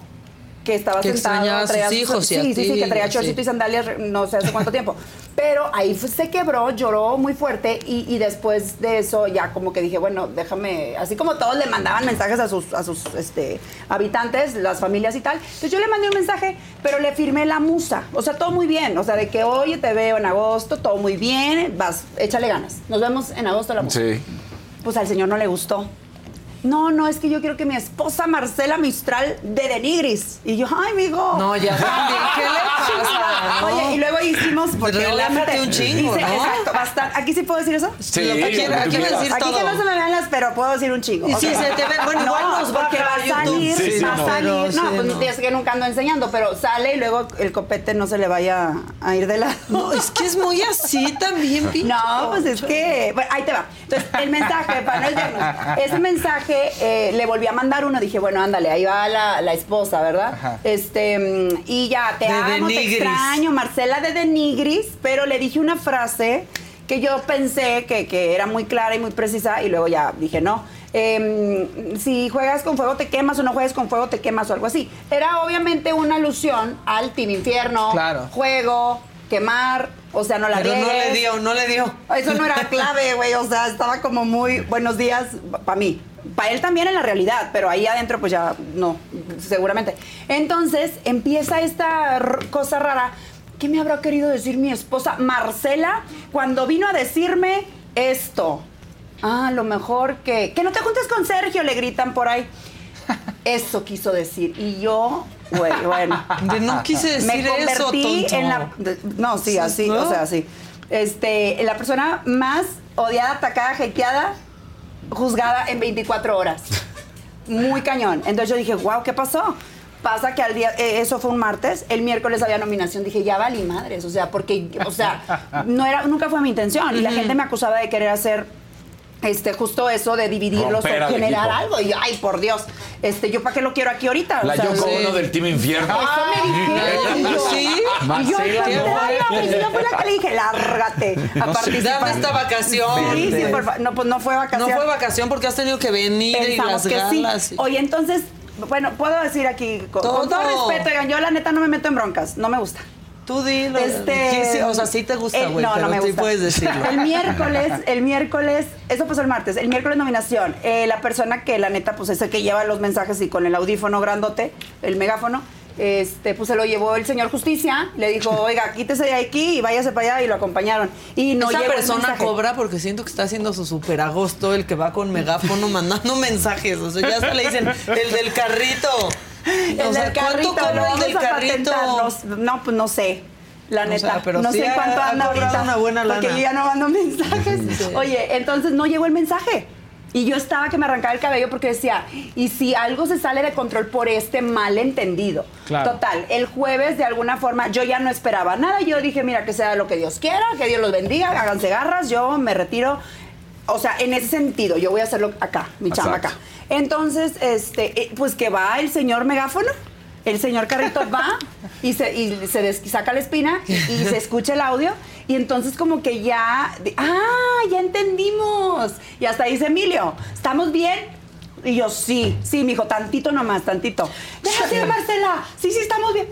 Speaker 12: que estaba
Speaker 1: Que
Speaker 12: sentado.
Speaker 1: extrañaba a sus
Speaker 12: traía
Speaker 1: hijos y a
Speaker 12: sí, sí, sí,
Speaker 1: ti,
Speaker 12: que traía
Speaker 1: sí.
Speaker 12: chorcito y sandalias no sé hace cuánto tiempo. Pero ahí fue- se quebró, lloró muy fuerte y, y después de eso ya como que dije, bueno, déjame, así como todos le mandaban mensajes a sus, a sus este, habitantes, las familias y tal. Entonces yo le mandé un mensaje, pero le firmé la musa. O sea, todo muy bien. O sea, de que oye, te veo en agosto, todo muy bien, vas, échale ganas. Nos vemos en agosto la musa.
Speaker 4: Sí.
Speaker 12: Pues al señor no le gustó. No, no, es que yo quiero que mi esposa Marcela Mistral de Denigris. Y yo, ay, mijo.
Speaker 1: No, ya también, ¿qué le pasa? no?
Speaker 12: Oye, y luego hicimos porque
Speaker 1: Relájate
Speaker 12: obviamente
Speaker 1: un chingo,
Speaker 12: dice,
Speaker 1: ¿no?
Speaker 12: Exacto, bastante. ¿Aquí sí puedo decir eso?
Speaker 4: Sí,
Speaker 1: Lo que
Speaker 4: tú
Speaker 1: aquí va a
Speaker 4: quieras.
Speaker 1: decir
Speaker 12: Aquí
Speaker 1: todo.
Speaker 12: que no se me vean las, pero puedo decir un chingo.
Speaker 1: Y si se te ve- bueno, igual
Speaker 12: no,
Speaker 1: nos
Speaker 12: porque va a
Speaker 1: a YouTube.
Speaker 12: salir,
Speaker 4: Sí, sí,
Speaker 12: va a
Speaker 4: no.
Speaker 12: salir.
Speaker 1: Pero
Speaker 12: no,
Speaker 1: sí,
Speaker 12: pues
Speaker 1: no.
Speaker 12: es que nunca ando enseñando, pero sale y luego el copete no se le vaya a ir de lado.
Speaker 1: No, es que es muy así también, pinche
Speaker 12: No, pues es que. Bueno, ahí te va. Entonces, el mensaje, para no desviarnos, ese mensaje eh, le volví a mandar uno. Dije, bueno, ándale, ahí va la, la esposa, ¿verdad?
Speaker 2: Ajá.
Speaker 12: Este, mm, y ya, te
Speaker 1: De
Speaker 12: amo, te extraño, Marcela de Denigris, pero le dije una frase que yo pensé que, que era muy clara y muy precisa, y luego ya dije, no. em, si juegas con fuego te quemas o no juegas con fuego te quemas o algo así. Era obviamente una alusión al Team Infierno,
Speaker 1: Claro.
Speaker 12: juego, quemar, o sea, no la
Speaker 1: Pero no le dio, no le dio.
Speaker 12: Eso no era clave, güey. O sea, estaba como muy buenos días para mí. Para él también en la realidad, pero ahí adentro pues ya no, seguramente. Entonces empieza esta cosa rara. ¿Qué me habrá querido decir mi esposa Marcela cuando vino a decirme esto? Ah, lo mejor que... Que no te juntes con Sergio, le gritan por ahí. Eso quiso decir. Y yo, güey, bueno.
Speaker 1: No quise
Speaker 12: Me
Speaker 1: decir eso,
Speaker 12: convertí
Speaker 1: tonto.
Speaker 12: en la... No, sí, así,
Speaker 1: ¿No?
Speaker 12: o sea, sí. Este, la persona más odiada, atacada, hateada, juzgada en 24 horas. Muy cañón. Entonces yo dije, wow, ¿qué pasó? Pasa que al día, eh, eso fue un martes, el miércoles había nominación, dije, ya valí madres, o sea, porque, o sea, no era, nunca fue mi intención. Y la gente me acusaba de querer hacer este, justo eso de dividirlos
Speaker 4: Romper
Speaker 12: o
Speaker 4: al
Speaker 12: generar
Speaker 4: equipo.
Speaker 12: algo. Y yo, ay, por Dios, este, ¿yo para qué lo quiero aquí ahorita? O
Speaker 4: La
Speaker 12: sea,
Speaker 4: Yoko
Speaker 12: sí.
Speaker 4: Ono del Team Infierno.
Speaker 12: Eso me dijeron. Y yo,
Speaker 1: ¿Sí?
Speaker 12: Y yo,
Speaker 4: Marcela, no.
Speaker 12: y yo fui la que le dije, lárgate a
Speaker 1: No sé.
Speaker 12: participar.
Speaker 1: Dame esta vacación.
Speaker 12: Sí, sí, por fa- No, pues no fue vacación.
Speaker 1: No fue vacación porque has tenido que venir y
Speaker 12: Pensamos
Speaker 1: las
Speaker 12: que sí.
Speaker 1: galas. y-
Speaker 12: Oye, entonces, bueno, puedo decir aquí, con,
Speaker 1: Todo.
Speaker 12: con todo respeto, oigan, yo la neta no me meto en broncas, no me gusta.
Speaker 1: Tú dilo.
Speaker 12: Este,
Speaker 1: o sea, sí te gusta,
Speaker 12: el-
Speaker 1: güey,
Speaker 12: no,
Speaker 1: pero
Speaker 12: no me
Speaker 1: sí
Speaker 12: gusta.
Speaker 1: puedes decirlo.
Speaker 12: El miércoles, el miércoles, eso pasó el martes, el miércoles nominación. Eh, la persona que la neta, pues es el que lleva los mensajes y con el audífono grandote, el megáfono, este, pues se lo llevó el señor Justicia, le dijo, oiga, quítese de aquí y váyase para allá y lo acompañaron. Y no
Speaker 1: Esa
Speaker 12: llegó
Speaker 1: persona cobra porque siento que está haciendo su super agosto, el que va con megáfono mandando mensajes. O sea, ya hasta le dicen, el del carrito.
Speaker 12: El
Speaker 1: O sea,
Speaker 12: del
Speaker 1: ¿cuánto
Speaker 12: carrito,
Speaker 1: cobra el
Speaker 12: vamos
Speaker 1: del
Speaker 12: a
Speaker 1: carrito?
Speaker 12: No, pues no sé. La
Speaker 1: O
Speaker 12: neta,
Speaker 1: sea, pero
Speaker 12: no
Speaker 1: sí
Speaker 12: sé
Speaker 1: ha-
Speaker 12: cuánto anda ahorita.
Speaker 1: una buena
Speaker 12: Porque
Speaker 1: lana.
Speaker 12: yo ya no mando mensajes.
Speaker 1: Sí.
Speaker 12: Oye, entonces no llegó el mensaje. Y yo estaba que me arrancaba el cabello porque decía, ¿y si algo se sale de control por este malentendido?
Speaker 2: Claro.
Speaker 12: Total, el jueves de alguna forma yo ya no esperaba nada. Yo dije, mira, que sea lo que Dios quiera, que Dios los bendiga, háganse garras, yo me retiro. O sea, en ese sentido, yo voy a hacerlo acá, mi chamba acá. Entonces, este, eh, pues que va el señor megáfono, el señor carrito va y se, y se des- saca la espina y, se escucha el audio. Y entonces como que ya, ah, ya entendimos. Y hasta dice Emilio, ¿estamos bien? Y yo, sí, sí, mijo, tantito nomás, tantito. Déjate, Marcela, sí, sí, estamos bien.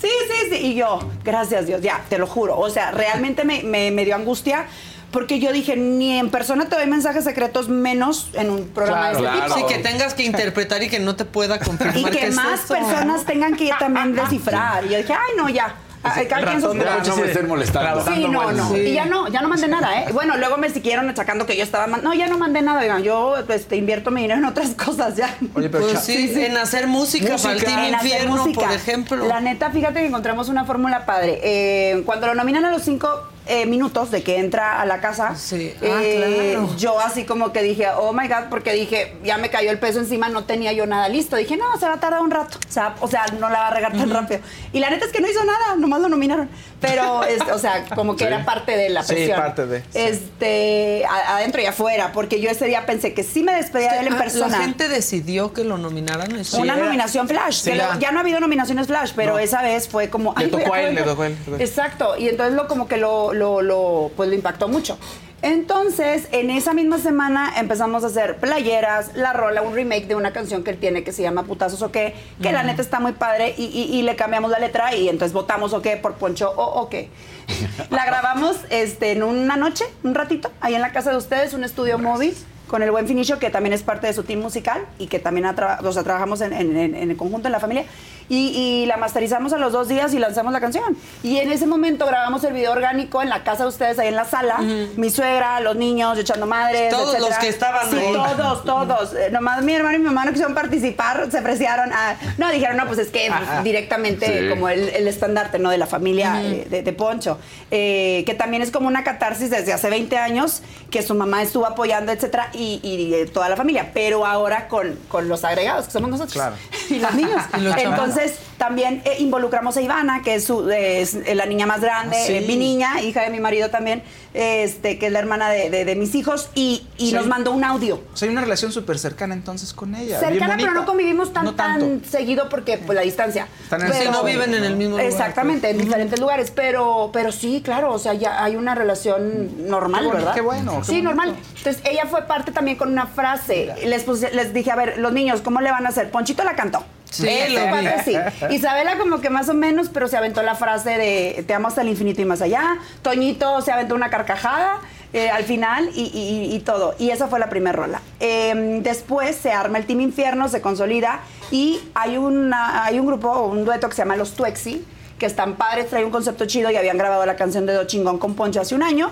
Speaker 12: Sí, sí, sí. Y yo, gracias Dios, ya, te lo juro. O sea, realmente me, me- me dio angustia porque yo dije, ni en persona te doy mensajes secretos, menos en un programa de este
Speaker 4: Claro.
Speaker 12: tipo.
Speaker 1: Sí, que tengas que interpretar y que no te pueda confirmar
Speaker 12: Y que
Speaker 1: es
Speaker 12: más
Speaker 1: eso.
Speaker 12: personas tengan que también descifrar. Y yo dije, ay, no, ya. Cada quien sus
Speaker 4: ratón de
Speaker 12: problemas.
Speaker 4: noche no me estén molestando.
Speaker 12: Sí, no, no.
Speaker 1: Sí.
Speaker 12: Y ya no, ya no mandé nada, ¿eh? Bueno, luego me siguieron achacando que yo estaba... man- No, ya no mandé nada, oigan. Yo este, invierto mi dinero en otras cosas ya.
Speaker 2: Oye, pero
Speaker 1: Pues sí, en hacer música, para el
Speaker 2: Música.
Speaker 1: Team
Speaker 12: En hacer
Speaker 1: Infierno,
Speaker 12: música.
Speaker 1: por ejemplo.
Speaker 12: La neta, fíjate que encontramos una fórmula padre. Eh, cuando lo nominan a los cinco eh, minutos de que entra a la casa,
Speaker 1: Sí. Ah,
Speaker 12: eh,
Speaker 1: claro.
Speaker 12: yo así como que dije, oh my God, porque dije, ya me cayó el peso encima, no tenía yo nada listo. Dije, no, se va a tardar un rato. O sea, o sea no la va a regar tan rápido. Y la neta es que no hizo nada, nomás lo nominaron. Pero, es- o sea, como que
Speaker 4: Sí.
Speaker 12: era parte de la
Speaker 2: Sí,
Speaker 12: presión.
Speaker 2: parte de, sí.
Speaker 12: Este, adentro y afuera, porque yo ese día pensé que sí me despedía de él en
Speaker 1: Ah,
Speaker 12: persona.
Speaker 1: La gente decidió que lo nominaran. eso.
Speaker 12: Una
Speaker 2: era-
Speaker 12: nominación flash.
Speaker 2: Sí,
Speaker 12: que lo-
Speaker 2: ya.
Speaker 12: no ha habido nominaciones flash, pero
Speaker 2: No.
Speaker 12: esa vez fue como. Ay,
Speaker 2: le tocó a él, le tocó a él.
Speaker 12: Exacto. Y entonces lo como que lo, lo, lo, pues lo impactó mucho. Entonces, en esa misma semana empezamos a hacer playeras, la rola, un remake de una canción que él tiene que se llama Putazos o qué, que la neta está muy padre y, y- y le cambiamos la letra y entonces votamos o qué por Poncho o o qué. la grabamos este, en una noche, un ratito, ahí en la casa de ustedes, un estudio móvil con el buen Finicio, que también es parte de su team musical y que también traba- o sea, trabajamos en, en- en- en el conjunto, en la familia. Y, y la masterizamos a los dos días y lanzamos la canción. Y en ese momento grabamos el video orgánico en la casa de ustedes, ahí en la sala. Mi suegra, los niños, yo echando madres.
Speaker 1: Todos
Speaker 12: etcétera.
Speaker 1: los que estaban
Speaker 12: Sí,
Speaker 1: ahí.
Speaker 12: todos, todos. Eh, nomás mi hermano y mi mamá no quisieron participar, se apreciaron. a- no, dijeron, no, pues es que directamente
Speaker 4: Sí.
Speaker 12: como el, el estandarte, ¿no? De la familia eh, de, de Poncho. Eh, que también es como una catarsis desde hace 20 años, que su mamá estuvo apoyando, etcétera, y, y, toda la familia. Pero ahora con, con los agregados, que somos nosotros.
Speaker 2: Claro.
Speaker 12: y los niños.
Speaker 1: Y los
Speaker 12: Entonces, también eh, involucramos a Ivana, que es, su- es la niña más grande,
Speaker 1: Ah, sí.
Speaker 12: eh, mi niña, hija de mi marido también, este, que es la hermana de, de- de mis hijos, y, y
Speaker 2: Sí.
Speaker 12: nos mandó un audio.
Speaker 2: O sea, hay una relación súper cercana entonces con ella.
Speaker 12: Cercana, pero no convivimos tan,
Speaker 2: No
Speaker 12: tan seguido porque pues la distancia.
Speaker 2: Están en
Speaker 1: no viven en el mismo lugar.
Speaker 12: Exactamente, en diferentes lugares, pero, pero sí, claro, o sea, ya hay una relación normal,
Speaker 2: Qué bueno,
Speaker 12: ¿verdad?
Speaker 2: qué bueno, qué
Speaker 12: Sí,
Speaker 2: bonito.
Speaker 12: normal. Entonces, ella fue parte también con una frase. Les, puse- les dije, a ver, los niños, ¿cómo le van a hacer? Ponchito la cantó.
Speaker 1: Sí,
Speaker 12: Este
Speaker 1: lo vi.
Speaker 12: cuate sí. Isabela como que más o menos, pero se aventó la frase de te amo hasta el infinito y más allá. Toñito se aventó una carcajada. eh, al final y, y- y todo. Y esa fue la primera rola. Eh, después se arma el Team Infierno, se consolida y hay, una, hay un grupo, un dueto que se llama Los Tuexi, que están padres, trae un concepto chido y habían grabado la canción de Do Chingón con Poncho hace un año.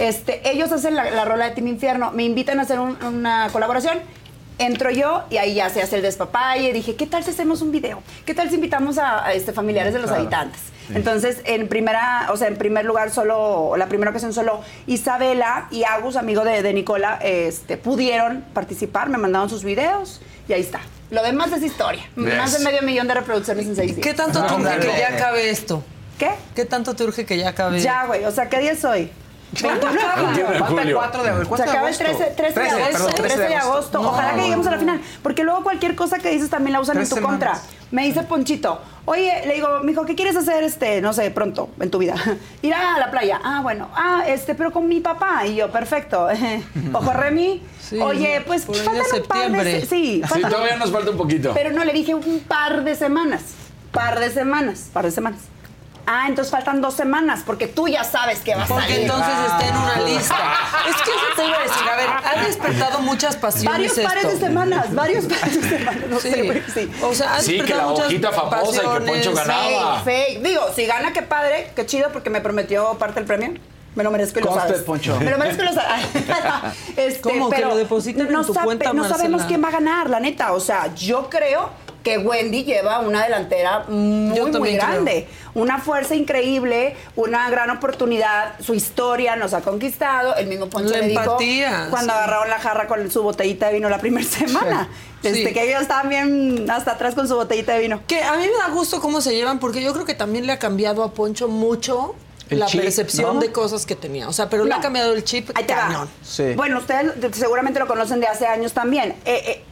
Speaker 12: Este, ellos hacen la, la rola de Team Infierno, me invitan a hacer un- una colaboración. Entro yo y ahí ya se hace el despapalle. Dije, ¿qué tal si hacemos un video? ¿Qué tal si invitamos a, a, este, familiares de los
Speaker 13: Claro.
Speaker 12: habitantes? Entonces, en primera, o sea, en primer lugar, solo, la primera ocasión solo Isabela y Agus, amigo de, de Nicola, este, pudieron participar, me mandaron sus videos y ahí está. Lo demás es historia. Más de medio millón de reproducciones en seis días.
Speaker 1: ¿Qué tanto te urge que ya acabe esto?
Speaker 12: ¿Qué?
Speaker 1: ¿Qué tanto te urge que ya acabe?
Speaker 12: Ya, güey. O sea, ¿qué día es hoy?
Speaker 1: 21 de julio.
Speaker 2: Falta el 4 de- 4
Speaker 12: Se acaba el
Speaker 2: agosto.
Speaker 12: 13, 13 de
Speaker 2: 13,
Speaker 12: agosto.
Speaker 2: perdón,
Speaker 12: 13 de agosto.
Speaker 2: No,
Speaker 12: Ojalá que lleguemos a la final. Porque luego cualquier cosa que dices también la usan en tu contra.
Speaker 2: semanas.
Speaker 12: Me dice Ponchito, oye, le digo, mijo, ¿qué quieres hacer, este, no sé, pronto en tu vida? Ir a la playa. Ah, bueno. Ah, este, pero con mi papá. Y yo, perfecto. Ojo, Remy. oye, pues faltan un par de...
Speaker 1: septiembre.
Speaker 12: Sí,
Speaker 4: Sí, todavía nos falta un poquito.
Speaker 12: pero no, le dije un par de semanas. Par de semanas. Par de semanas. Ah, entonces faltan dos semanas, porque tú ya sabes que vas a
Speaker 1: Porque entonces está en una lista. Es que eso te iba a decir. A ver, ha despertado muchas pasiones
Speaker 12: Varios pares
Speaker 1: esto.
Speaker 12: de semanas, varios pares de semanas. No
Speaker 1: Sí.
Speaker 12: sé, sí.
Speaker 1: O sea, ha
Speaker 4: Sí, que
Speaker 1: despertado
Speaker 4: la
Speaker 1: muchas
Speaker 4: hojita famosa y que
Speaker 1: pasiones.
Speaker 4: Poncho ganaba.
Speaker 12: Fake, fake. Digo, si gana, qué padre, qué chido, porque me prometió parte del premio. Me lo merezco y lo
Speaker 2: Conste,
Speaker 12: sabes.
Speaker 2: Poncho.
Speaker 12: Me lo merezco y lo sabes. este,
Speaker 1: ¿Cómo? Que lo depositen en
Speaker 12: no
Speaker 1: tu
Speaker 12: sabe-
Speaker 1: cuenta,
Speaker 12: No sabemos quién va a ganar, la neta. O sea, yo creo que Wendy lleva una delantera muy, muy grande. Una fuerza increíble, una gran oportunidad. Su historia nos ha conquistado. El mismo Poncho
Speaker 1: La
Speaker 12: le dijo
Speaker 1: empatía,
Speaker 12: cuando
Speaker 1: sí.
Speaker 12: agarraron la jarra con su botellita de vino la primera semana. Este,
Speaker 1: Sí.
Speaker 12: que ellos estaban bien hasta atrás con su botellita de vino.
Speaker 1: Que a mí me da gusto cómo se llevan, porque yo creo que también le ha cambiado a Poncho mucho
Speaker 2: El
Speaker 1: la
Speaker 2: chip,
Speaker 1: percepción
Speaker 2: ¿no?
Speaker 1: de cosas que tenía. O sea, pero le
Speaker 12: No.
Speaker 1: ha cambiado el chip
Speaker 12: Ahí te va.
Speaker 2: Sí.
Speaker 12: Bueno, ustedes de- seguramente lo conocen de hace años también. Eh, eh,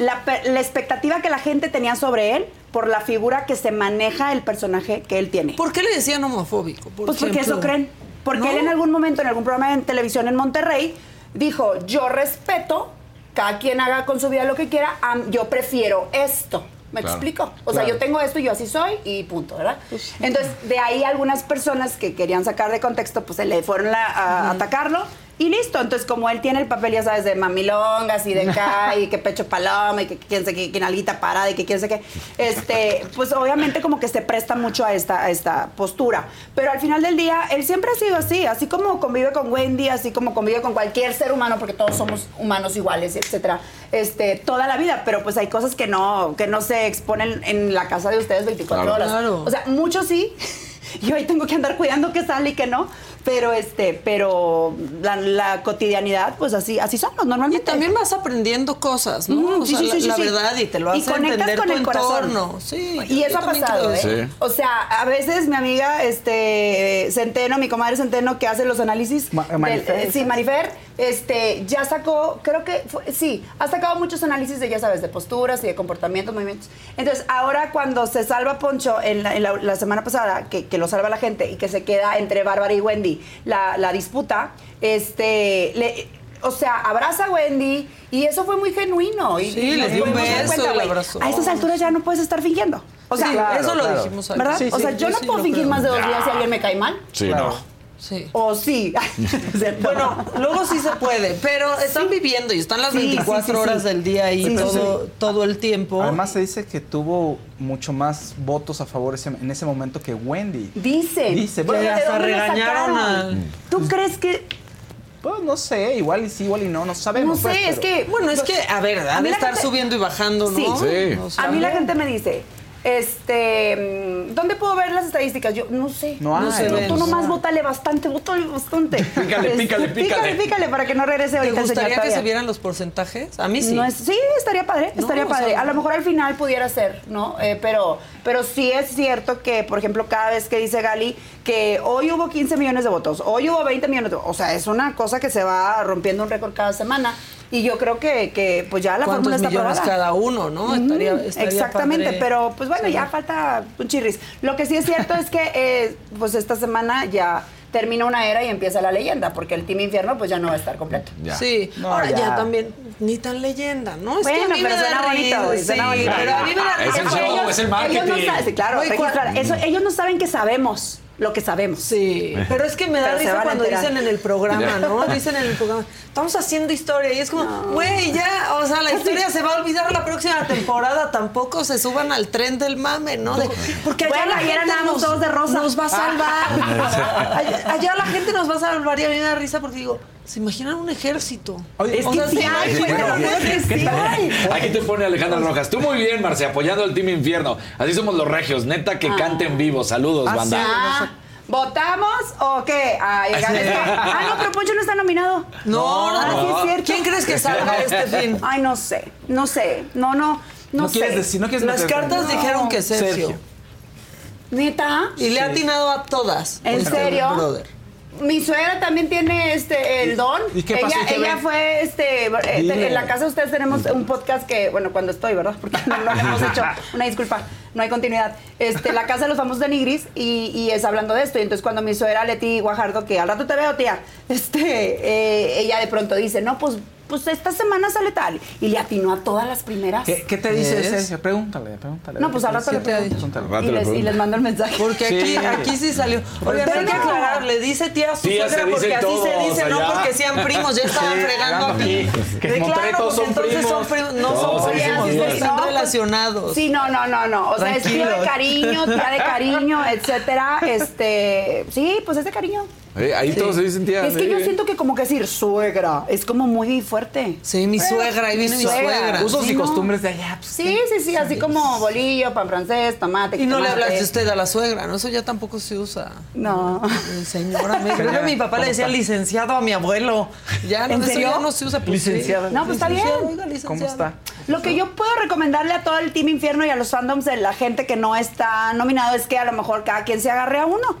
Speaker 12: la, la expectativa que la gente tenía sobre él por la figura que se maneja el personaje que él tiene.
Speaker 1: ¿Por qué le decían homofóbico? Por
Speaker 12: pues porque eso creen. Porque
Speaker 1: ¿No?
Speaker 12: él en algún momento, en algún programa de televisión en Monterrey, dijo, yo respeto, cada quien haga con su vida lo que quiera, yo prefiero esto. ¿Me
Speaker 4: Claro,
Speaker 12: explico? O sea, yo tengo esto y yo así soy y punto, ¿verdad? Entonces, de ahí algunas personas que querían sacar de contexto, pues se le fueron la- a atacarlo y listo. Entonces, como él tiene el papel, ya sabes, de mamilongas y de acá y que pecho paloma y que quién sé qué, que nalguita parada y que quién sé qué, este, pues obviamente como que se presta mucho a esta, a esta postura. Pero al final del día, él siempre ha sido así, así como convive con Wendy, así como convive con cualquier ser humano, porque todos somos humanos iguales, etcétera, este, toda la vida. Pero pues hay cosas que no, que no se exponen en la casa de ustedes 24
Speaker 4: Claro.
Speaker 12: horas.
Speaker 1: Claro.
Speaker 12: O sea, muchos sí. Yo ahí tengo que andar cuidando que sale y que no. Pero este, pero la, la cotidianidad, pues así, así somos
Speaker 1: Y
Speaker 12: normalmente.
Speaker 1: también vas aprendiendo cosas, ¿no?
Speaker 12: Mm,
Speaker 1: o
Speaker 12: sí,
Speaker 1: sea,
Speaker 12: sí,
Speaker 1: la,
Speaker 12: sí,
Speaker 1: la
Speaker 12: sí.
Speaker 1: verdad y te lo
Speaker 12: Y
Speaker 1: hace
Speaker 12: conectas
Speaker 1: entender
Speaker 12: con
Speaker 1: tu
Speaker 12: el corazón.
Speaker 1: entorno. Sí,
Speaker 12: Y eso ha pasado, ¿eh? O sea, a veces mi amiga este Centeno, mi comadre Centeno, que hace los análisis.
Speaker 2: Ma- Marifer,
Speaker 12: del- eh, sí, Marifer, este, ya sacó, creo que fue- sí, ha sacado muchos análisis de, ya sabes, de posturas y de comportamientos, movimientos. Entonces, ahora cuando se salva Poncho en la, en la- la semana pasada, que, que lo salva la gente y que se queda entre Bárbara y Wendy la, la disputa, este, le- o sea, abraza a Wendy y eso fue muy genuino. Y,
Speaker 1: Sí,
Speaker 12: y
Speaker 1: le un beso y abrazó.
Speaker 12: A estas alturas ya no puedes estar fingiendo. O sea,
Speaker 1: Sí,
Speaker 2: claro,
Speaker 1: eso lo
Speaker 2: claro.
Speaker 1: dijimos antes.
Speaker 12: ¿verdad?
Speaker 2: Sí,
Speaker 12: o sea, yo
Speaker 1: yo
Speaker 12: no
Speaker 1: sí
Speaker 12: puedo fingir
Speaker 1: creo.
Speaker 12: más de dos días si alguien me cae mal.
Speaker 4: Sí,
Speaker 2: Claro.
Speaker 4: no.
Speaker 1: Sí.
Speaker 12: O sí.
Speaker 1: Bueno, luego sí se puede, pero están viviendo y están las
Speaker 12: Sí,
Speaker 1: 24
Speaker 12: sí, sí, sí.
Speaker 1: horas del día ahí
Speaker 12: Sí, sí,
Speaker 1: todo, todo el tiempo.
Speaker 2: Además se dice que tuvo mucho más votos a favor ese- en ese momento que Wendy.
Speaker 12: Dice.
Speaker 2: Dice,
Speaker 12: Pero
Speaker 2: bueno,
Speaker 12: ¿de
Speaker 1: hasta regañaron al-
Speaker 12: ¿Tú crees que.?
Speaker 2: Pues no sé, igual y sí, igual y no, no
Speaker 12: No
Speaker 2: sabemos.
Speaker 12: sé,
Speaker 2: pues,
Speaker 12: es
Speaker 2: pero-
Speaker 12: que.
Speaker 1: Bueno, es que, a ver,
Speaker 12: A
Speaker 1: ha
Speaker 12: mí
Speaker 1: de
Speaker 12: la
Speaker 1: estar
Speaker 12: gente-
Speaker 1: subiendo y bajando, ¿no?
Speaker 12: Sí.
Speaker 4: Sí.
Speaker 1: O sea,
Speaker 12: A mí la gente me dice, este, mm, ¿dónde puedo ver las estadísticas? Yo no sé.
Speaker 2: No hay.
Speaker 1: se
Speaker 12: Tú- nomás bótale bastante, bótale bastante.
Speaker 4: Pícale,
Speaker 12: Este,
Speaker 4: pícale, pícale.
Speaker 12: Pícale, pícale para que no regrese
Speaker 1: ¿Te
Speaker 12: ahorita el señor
Speaker 1: gustaría que
Speaker 12: todavía.
Speaker 1: se vieran los porcentajes? A mí sí.
Speaker 12: No es- sí, estaría padre,
Speaker 1: No,
Speaker 12: estaría
Speaker 1: o
Speaker 12: padre.
Speaker 1: sea,
Speaker 12: a lo mejor al final pudiera ser, ¿no? Eh, pero, pero sí es cierto que, por ejemplo, cada vez que dice Gali que hoy hubo 15 millones de votos, hoy hubo 20 millones de votos, o sea, es una cosa que se va rompiendo un récord cada semana. Y yo creo que, que pues ya la
Speaker 1: ¿Cuántos
Speaker 12: fórmula está
Speaker 1: millones
Speaker 12: probada.
Speaker 1: cada uno, no? Estaría- estaría
Speaker 12: Exactamente,
Speaker 1: padre.
Speaker 12: pero pues bueno,
Speaker 1: Sí.
Speaker 12: ya falta un chirris. Lo que sí es cierto es que eh, pues esta semana ya termina una era y empieza la leyenda, porque el Team Infierno pues ya no va a estar completo.
Speaker 4: Ya.
Speaker 1: Sí,
Speaker 2: No,
Speaker 1: ahora ya.
Speaker 2: ya.
Speaker 1: también, ni tan leyenda, ¿no? Es que
Speaker 12: Bueno,
Speaker 1: a mí
Speaker 12: pero
Speaker 1: me da
Speaker 12: suena bonito,
Speaker 1: risa,
Speaker 12: güey,
Speaker 1: sí,
Speaker 12: suena bonito.
Speaker 1: pero a mí me da
Speaker 4: Es el show,
Speaker 12: Ellos-
Speaker 4: es el
Speaker 12: ellos no
Speaker 4: marketing.
Speaker 12: saben- sí, claro,
Speaker 1: Güey,
Speaker 12: registrar.
Speaker 1: ¿cuál-
Speaker 12: Eso, ellos no saben que sabemos. Lo que sabemos.
Speaker 1: Sí, pero es que me da
Speaker 12: Pero
Speaker 1: risa cuando
Speaker 12: enterar.
Speaker 1: dicen en el programa, ¿no? Dicen en el programa, estamos haciendo historia y es como, güey, ya, o sea, la historia se va a olvidar la próxima temporada, tampoco se suban al tren del mame, ¿no? De- porque allá
Speaker 12: Bueno,
Speaker 1: la
Speaker 12: ayer
Speaker 1: gente nos,
Speaker 12: todos de rosa.
Speaker 1: nos va a salvar.
Speaker 4: Ah.
Speaker 1: allá, allá la gente nos va a salvar y a mí me da risa porque digo, ¿se imaginan un ejército?
Speaker 4: Oye,
Speaker 1: O
Speaker 4: es que
Speaker 1: sea,
Speaker 4: sí
Speaker 1: se
Speaker 4: hay, güey,
Speaker 1: un
Speaker 4: ¿qué
Speaker 1: ejército.
Speaker 4: tal? Aquí te pone Alejandra Rojas. Tú muy bien, Marce, apoyando al Team Infierno. Así somos los regios. Neta que cante en vivo. Saludos, banda.
Speaker 12: ¿Votamos o qué? Ay. Ah, no, pero Poncho no está nominado.
Speaker 1: No, no,
Speaker 12: Ah, sí
Speaker 1: no.
Speaker 12: es cierto.
Speaker 1: ¿Quién crees que salga este fin?
Speaker 12: Ay, no sé, no sé. No, no, no,
Speaker 2: No
Speaker 12: sé.
Speaker 2: quieres decir, no quieres
Speaker 1: Las cartas
Speaker 12: No.
Speaker 1: dijeron que Sergio.
Speaker 2: Sergio.
Speaker 12: ¿Neta?
Speaker 1: Y le ha atinado a todas.
Speaker 12: ¿En serio?
Speaker 1: brother.
Speaker 12: Mi suegra también tiene este el don.
Speaker 2: ¿Y qué pasó?
Speaker 12: Ella,
Speaker 2: ¿Qué
Speaker 12: ella
Speaker 2: ven?
Speaker 12: fue este eh, en la casa de ustedes tenemos un podcast que bueno cuando estoy verdad porque no lo hemos hecho una disculpa no hay continuidad este la casa de los famosos de Nigris y, y es hablando de esto y entonces cuando mi suegra Leti Guajardo que al rato te veo tía este eh, ella de pronto dice no pues pues esta semana sale tal y le atinó a todas las primeras
Speaker 2: ¿Qué, qué te dice. Sergio? Pregúntale, pregúntale.
Speaker 12: no pues al rato le
Speaker 2: ¿Qué te ha
Speaker 12: pregunto y
Speaker 4: le
Speaker 12: les, y les mando el mensaje
Speaker 1: Porque aquí,
Speaker 2: Sí.
Speaker 1: aquí sí salió. Oye, hay que aclarar, le dice tía a su
Speaker 4: Tía
Speaker 1: suegra porque así se dice, no porque sean primos, ya estaban
Speaker 2: Sí,
Speaker 1: fregando aquí.
Speaker 2: Que
Speaker 1: De claro,
Speaker 2: todos
Speaker 1: porque
Speaker 2: son
Speaker 1: entonces son
Speaker 2: primos.
Speaker 1: primos, no
Speaker 4: Todos
Speaker 1: son primos,
Speaker 4: primos.
Speaker 1: están
Speaker 12: No,
Speaker 1: relacionados.
Speaker 12: Sí, no, no, no, no. O sea, es tío de cariño, tía de cariño, etcétera. Este, sí, pues es de cariño.
Speaker 4: Eh, ahí todos se dicen tía.
Speaker 12: Es que
Speaker 4: sí.
Speaker 12: yo siento que como que decir suegra es como muy fuerte.
Speaker 1: Sí, mi suegra, ahí viene mi suegra.
Speaker 2: Usos
Speaker 12: Sí,
Speaker 2: y
Speaker 12: no.
Speaker 2: costumbres de allá. pues,
Speaker 12: Sí, sí, sí, así como bolillo, pan francés, tomate.
Speaker 1: Y no le
Speaker 12: jitomate.
Speaker 1: hablaste usted a la suegra, ¿no? Eso ya tampoco se usa.
Speaker 12: No.
Speaker 1: Eh, Señora, me- creo que mi papá le decía licenciado a mi abuelo. Ya no,
Speaker 12: ¿En
Speaker 1: eso
Speaker 12: serio?
Speaker 1: ya no se usa. Pues, sí.
Speaker 2: Licenciado.
Speaker 12: No, pues está bien.
Speaker 1: Oiga, licenciado.
Speaker 2: ¿Cómo está?
Speaker 12: Lo que yo puedo recomendarle a todo el Team Infierno y a los fandoms de la gente que no está nominado es que a lo mejor cada quien se agarre a uno.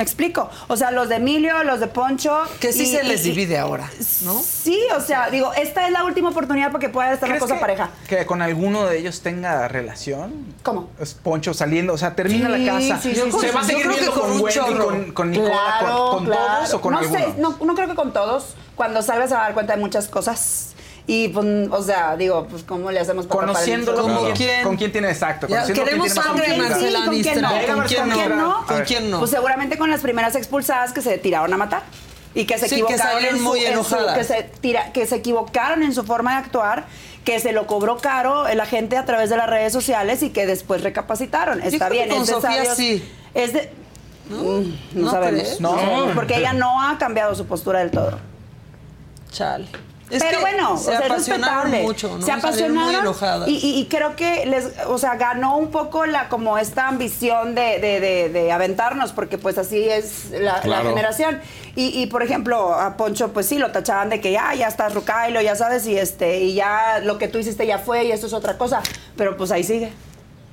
Speaker 12: ¿Me explico? O sea, los de Emilio, los de Poncho.
Speaker 1: Que sí
Speaker 12: y-
Speaker 1: se les
Speaker 12: y-
Speaker 1: divide ahora, ¿no?
Speaker 12: Sí, o sea, digo, esta es la última oportunidad para que pueda estar
Speaker 2: ¿Crees
Speaker 12: cosa
Speaker 2: que,
Speaker 12: pareja.
Speaker 2: que con alguno de ellos tenga relación?
Speaker 12: ¿Cómo?
Speaker 2: Es Poncho saliendo, o sea, termina
Speaker 12: Sí,
Speaker 2: la casa.
Speaker 12: sí, sí,
Speaker 2: ¿Se va a
Speaker 1: Yo
Speaker 2: seguir
Speaker 1: que
Speaker 2: viendo
Speaker 1: con
Speaker 2: con, Wendy, con, con Nicola, con, con todos o con
Speaker 12: no sé, no, no creo que con todos. Cuando salgas a dar cuenta de muchas cosas. Y, pues, o sea, digo, pues, ¿cómo le hacemos para
Speaker 2: Conociéndolo,
Speaker 1: ¿Cómo
Speaker 2: ¿con,
Speaker 1: quién?
Speaker 2: ¿con quién tiene exacto?
Speaker 1: Ya, queremos sangre,
Speaker 12: ¿Con quién
Speaker 2: confianza.
Speaker 1: Marcela
Speaker 12: con quién no?
Speaker 1: ¿Con quién
Speaker 12: ¿Con quién
Speaker 1: no?
Speaker 12: no?
Speaker 1: ¿Con quién no?
Speaker 12: Pues seguramente con las primeras expulsadas que se tiraron a matar. Y que se
Speaker 1: Sí, que
Speaker 12: equivocaron
Speaker 1: salieron
Speaker 12: en su-
Speaker 1: muy
Speaker 12: en su-
Speaker 1: enojadas.
Speaker 12: que se tira- que se equivocaron en su forma de actuar, que se lo cobró caro la gente a través de las redes sociales y que después recapacitaron. Está
Speaker 1: creo que
Speaker 12: bien,
Speaker 1: con
Speaker 12: es de
Speaker 1: Sofía
Speaker 12: sabios-
Speaker 1: sí.
Speaker 12: Es de Mm, no,
Speaker 1: ¿No
Speaker 12: sabemos.
Speaker 2: No.
Speaker 12: sabemos, Porque ella no ha cambiado su postura del todo.
Speaker 1: Chale. Es
Speaker 12: pero
Speaker 1: que
Speaker 12: bueno,
Speaker 1: se
Speaker 12: o sea, es
Speaker 1: apasionaron
Speaker 12: respetable.
Speaker 1: mucho, ¿no?
Speaker 12: Se apasionaron
Speaker 1: muy enojadas.
Speaker 12: y, y- y creo que les, o sea, ganó un poco la como esta ambición de, de- de- de aventarnos, porque pues así es la, generación. Y, y, por ejemplo, a Poncho, pues sí, lo tachaban de que ya, ya estás Rucailo, ya sabes, y este, y ya lo que tú hiciste ya fue, y esto es otra cosa. Pero pues ahí sigue.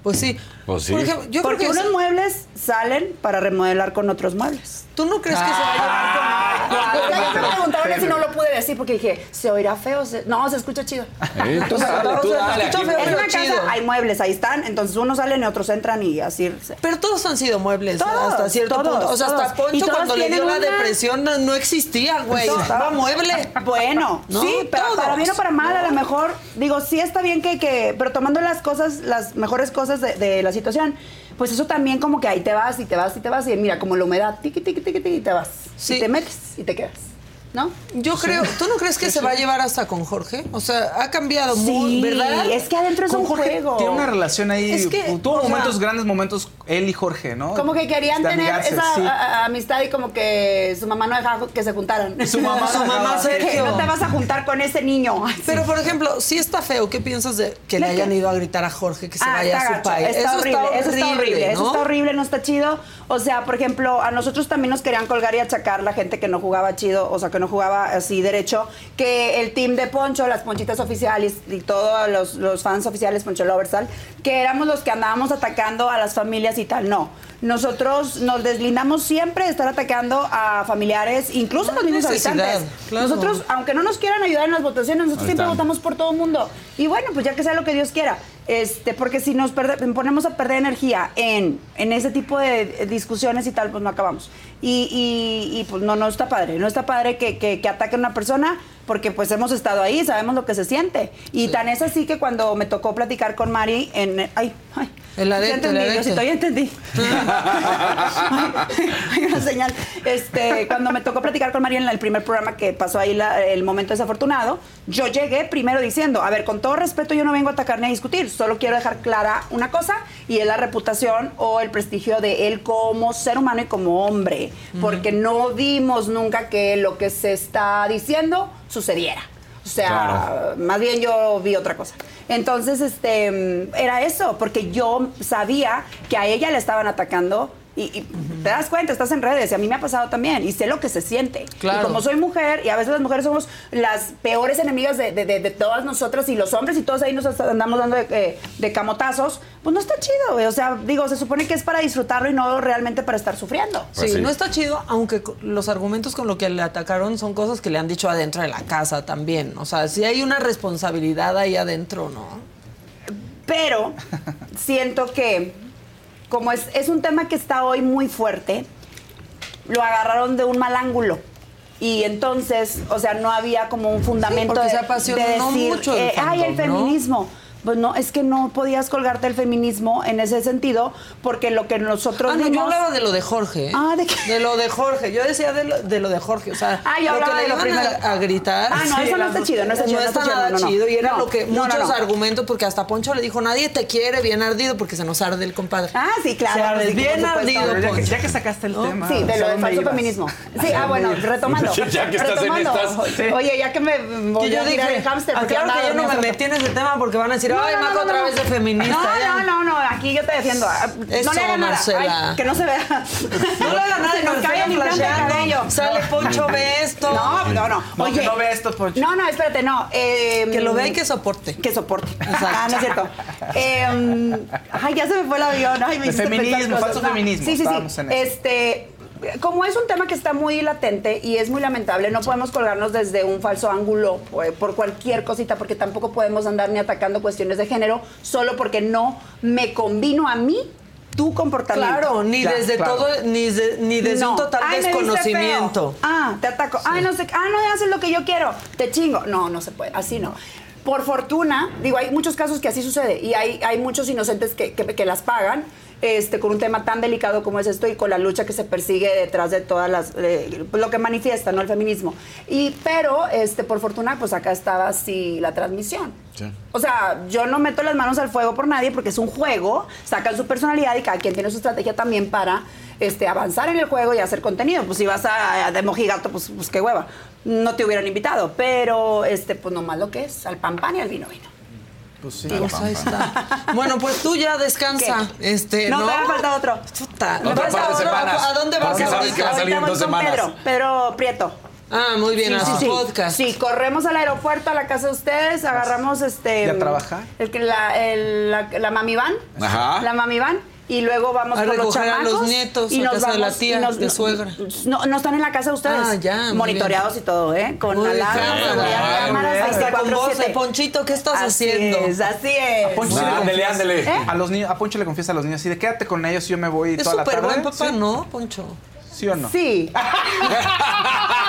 Speaker 1: Pues sí.
Speaker 4: Pues sí.
Speaker 1: Por ejemplo, yo
Speaker 12: porque
Speaker 1: creo que
Speaker 12: unos muebles salen para remodelar con otros muebles.
Speaker 1: ¿Tú no crees que se va a llevar con...
Speaker 12: Ya me preguntaron si no lo pude decir porque dije, ¿se oirá feo? Se- No, se escucha chido.
Speaker 4: Eh, tú dale, tú
Speaker 1: O sea,
Speaker 4: dale.
Speaker 1: escucha
Speaker 4: aquí-
Speaker 1: feo,
Speaker 12: En una
Speaker 1: chido.
Speaker 12: casa hay muebles, ahí están, entonces unos salen y otros entran y así.
Speaker 1: Pero todos han sido muebles
Speaker 12: Todos,
Speaker 1: hasta cierto
Speaker 12: todos,
Speaker 1: punto. O sea, hasta
Speaker 12: todos.
Speaker 1: Poncho cuando le dio la depresión no, no existía, güey. Estaba mueble.
Speaker 12: Bueno,
Speaker 1: No,
Speaker 12: sí, pero para bien o para mal, a lo mejor, digo, sí está bien que, que pero tomando las cosas, las mejores cosas de, de la situación, pues eso también como que ahí te vas y te vas y te vas y mira, como la humedad, tiqui, tiqui, tiqui, tiqui, y te vas.
Speaker 1: Sí.
Speaker 12: Y te metes y te quedas, ¿no?
Speaker 1: Yo creo, ¿tú no crees que se va a llevar hasta con Jorge? O sea, ha cambiado muy,
Speaker 12: Sí,
Speaker 1: ¿verdad?
Speaker 12: es que adentro es
Speaker 2: Con
Speaker 12: un
Speaker 2: Jorge
Speaker 12: juego.
Speaker 2: tiene una relación ahí.
Speaker 1: Es que,
Speaker 2: tuvo
Speaker 1: sea-
Speaker 2: momentos, grandes momentos, él y Jorge, ¿no?
Speaker 12: Como que querían tener esa
Speaker 2: sí.
Speaker 12: a- a- amistad y como que su mamá no dejaba que se juntaran.
Speaker 2: Su mamá
Speaker 1: Su mamá. Sergio.
Speaker 12: No te vas a juntar con ese niño.
Speaker 1: Pero, por ejemplo, si está feo, ¿qué piensas de que le
Speaker 12: ¿De
Speaker 1: hayan ido a gritar a Jorge que se
Speaker 12: Ah,
Speaker 1: vaya
Speaker 12: está
Speaker 1: a su país?
Speaker 12: Está horrible, eso está horrible, eso
Speaker 1: ¿no?
Speaker 12: está horrible, no está chido. O sea, por ejemplo, a nosotros también nos querían colgar y achacar la gente que no jugaba chido, o sea, que no jugaba así derecho, que el team de Poncho, las Ponchitas oficiales y todos los, los fans oficiales Poncho Lovers, tal, que éramos los que andábamos atacando a las familias y tal. No, nosotros nos deslindamos siempre de estar atacando a familiares, incluso
Speaker 1: No
Speaker 12: los mismos habitantes.
Speaker 1: claro.
Speaker 12: Nosotros, aunque no nos quieran ayudar en las votaciones, nosotros
Speaker 4: Ahí
Speaker 12: siempre votamos por todo el mundo. Y bueno, pues ya que sea lo que Dios quiera. Este, porque si nos perde- ponemos a perder energía en, en ese tipo de discusiones y tal, pues no acabamos. Y, y- y, pues no, no está padre. No está padre que, que, que ataquen a una persona porque pues hemos estado ahí, sabemos lo que se siente. Y tan es así que cuando me tocó platicar con Mari en... Ay, ay,
Speaker 1: El
Speaker 12: Ya
Speaker 1: arete,
Speaker 12: entendí. Diosito, ya entendí. Hay una señal. Este, cuando me tocó platicar con María en el primer programa que pasó ahí la- el momento desafortunado, yo llegué primero diciendo, a ver, con todo respeto yo no vengo a atacar ni a discutir, solo quiero dejar clara una cosa y es la reputación o el prestigio de él como ser humano y como hombre, porque no vimos nunca que lo que se está diciendo sucediera. O sea,
Speaker 4: Claro.
Speaker 12: más bien yo vi otra cosa. Entonces, este, era eso, porque yo sabía que a ella le estaban atacando y, y te das cuenta, estás en redes y a mí me ha pasado también y sé lo que se siente.
Speaker 1: Claro.
Speaker 12: Y como soy mujer y a veces las mujeres somos las peores enemigas de, de- de- de todas nosotras y los hombres y todos ahí nos andamos dando de, eh, de camotazos, pues no está chido, güey. O sea, digo, se supone que es para disfrutarlo y no realmente para estar sufriendo.
Speaker 1: Sí, no está chido, aunque los argumentos con lo que le atacaron son cosas que le han dicho adentro de la casa también. O sea, si hay una responsabilidad ahí adentro, ¿no?
Speaker 12: Pero siento que, como es, es un tema que está hoy muy fuerte, lo agarraron de un mal ángulo. Y entonces, o sea, no había como un fundamento
Speaker 1: porque
Speaker 12: de,
Speaker 1: se
Speaker 12: de decir,
Speaker 1: mucho el
Speaker 12: eh, ay, el feminismo. Pues no, es que no podías colgarte el feminismo en ese sentido, porque lo que nosotros
Speaker 1: Ah, no, yo hablaba de lo de Jorge. ¿eh?
Speaker 12: Ah, ¿de qué?
Speaker 1: De lo de Jorge. Yo decía de lo de, lo de Jorge. O sea,
Speaker 12: Ah, yo
Speaker 1: lo que le iban
Speaker 12: primero.
Speaker 1: a, a gritar.
Speaker 12: Ah, no, eso no está chido, no está chido, no está
Speaker 1: nada
Speaker 12: no.
Speaker 1: chido. Y era
Speaker 12: No,
Speaker 1: lo que
Speaker 12: no, no,
Speaker 1: muchos
Speaker 12: no.
Speaker 1: argumentos, porque hasta Poncho le dijo, nadie te quiere bien ardido porque se nos arde el compadre.
Speaker 12: Ah, sí, claro,
Speaker 1: Se arde
Speaker 12: sí,
Speaker 1: bien
Speaker 12: supuesto.
Speaker 1: ardido,
Speaker 2: Pero ya, que,
Speaker 1: Poncho.
Speaker 2: ya que sacaste el tema.
Speaker 12: Sí, de lo
Speaker 2: ¿hacia
Speaker 12: del falso feminismo. Sí,
Speaker 2: ¿Hacia
Speaker 12: ah, bueno, retomando.
Speaker 4: Ya que estás en
Speaker 12: retomando.
Speaker 4: estas.
Speaker 12: Oye, ya que me voy a el hámster.
Speaker 1: claro que yo no me metí en ese tema porque van a decir,
Speaker 12: No,
Speaker 1: ay,
Speaker 12: no,
Speaker 1: Maca
Speaker 12: no,
Speaker 1: otra
Speaker 12: no.
Speaker 1: vez de feminista.
Speaker 12: No,
Speaker 1: ya.
Speaker 12: no, no, no, aquí yo te defiendo. Ah,
Speaker 1: Eso,
Speaker 12: no le hagan nada. Ay, que no se vea.
Speaker 1: No le hagan nada que
Speaker 12: nos
Speaker 1: caiga
Speaker 12: de
Speaker 1: flasheando.
Speaker 12: cabello.
Speaker 1: Sale Poncho, ve esto.
Speaker 12: No, no, no.
Speaker 2: No,
Speaker 12: Oye,
Speaker 2: que no ve esto, Poncho.
Speaker 12: No, no, espérate, no. eh,
Speaker 1: Que lo vea y que soporte.
Speaker 12: Que soporte. Ah, no es cierto. Eh, ay, ya se me fue el avión. Ay, me
Speaker 2: De feminismo, falso feminismo,
Speaker 12: Sí, sí,
Speaker 2: estábamos
Speaker 12: sí.
Speaker 2: en eso.
Speaker 12: Este, como es un tema que está muy latente y es muy lamentable, no podemos colgarnos desde un falso ángulo por, por cualquier cosita, porque tampoco podemos andar ni atacando cuestiones de género solo porque no me combino a mí tu comportamiento.
Speaker 1: Claro, ni
Speaker 2: Ya,
Speaker 1: desde
Speaker 2: claro.
Speaker 1: todo, ni, de- ni desde
Speaker 12: No.
Speaker 1: un total
Speaker 12: Ay,
Speaker 1: desconocimiento.
Speaker 12: Ah, te ataco. Ay, no sé. Ah, no haces lo que yo quiero. Te chingo. No, no se puede. Así no. Por fortuna, digo, hay muchos casos que así sucede y hay, hay muchos inocentes que, que- que las pagan. Este, con un tema tan delicado como es esto y con la lucha que se persigue detrás de todas las eh, lo que manifiesta no el feminismo y pero este por fortuna pues acá estaba así la transmisión o sea, yo no meto las manos al fuego por nadie porque es un juego, sacan su personalidad y cada quien tiene su estrategia también para este, avanzar en el juego y hacer contenido. Pues si vas a, a de mojigato, pues, pues qué hueva. No te hubieran invitado, pero este, pues nomás lo que es, al pan pan y al vino vino.
Speaker 2: Pues sí.
Speaker 1: Pues ahí está. Bueno, pues tú ya descansa. Este,
Speaker 12: No,
Speaker 1: ¿no?
Speaker 12: todavía falta otro.
Speaker 1: Puta.
Speaker 4: Otra
Speaker 1: ¿Vas
Speaker 4: par de
Speaker 1: a-
Speaker 4: semanas.
Speaker 1: ¿A dónde vas
Speaker 4: Porque sabes
Speaker 1: ahorita?
Speaker 4: que va a salir en
Speaker 12: Ahorita
Speaker 4: dos
Speaker 12: voy con
Speaker 4: semanas.
Speaker 12: Pedro, Pedro Prieto.
Speaker 1: Ah, muy bien, a su podcast.
Speaker 12: Sí, corremos al aeropuerto, a la casa de ustedes, agarramos este.
Speaker 2: ¿Y a trabajar?
Speaker 12: El, que- la, el- la, la mami van.
Speaker 4: Ajá.
Speaker 12: La mami van. Y luego vamos
Speaker 1: A
Speaker 12: con los
Speaker 1: recoger a los
Speaker 12: chamacos.
Speaker 1: nietos
Speaker 12: y
Speaker 1: a
Speaker 12: nos
Speaker 1: casa de la
Speaker 12: vamos-
Speaker 1: tía,
Speaker 12: y nos-
Speaker 1: de suegra.
Speaker 12: No, no están en la casa de ustedes.
Speaker 1: Ah, ya,
Speaker 12: Monitoreados y todo, ¿eh? Con
Speaker 1: Muy
Speaker 12: alarmas, cámaras,
Speaker 1: muy bien. Hasta con
Speaker 12: 24/7.
Speaker 1: voz de Ponchito, ¿qué estás
Speaker 12: Así
Speaker 1: haciendo?
Speaker 12: Es, así es.
Speaker 2: A Poncho,
Speaker 4: Ándele, ándele.
Speaker 12: ¿Eh?
Speaker 2: A, los niños, a Poncho le confiesa a los niños así de quédate con ellos y yo me voy
Speaker 1: Es
Speaker 2: toda la
Speaker 1: súper
Speaker 2: tarde.
Speaker 1: buen papá,
Speaker 2: ¿Sí?
Speaker 1: ¿no, Poncho?
Speaker 2: ¿Sí o no?
Speaker 12: Sí.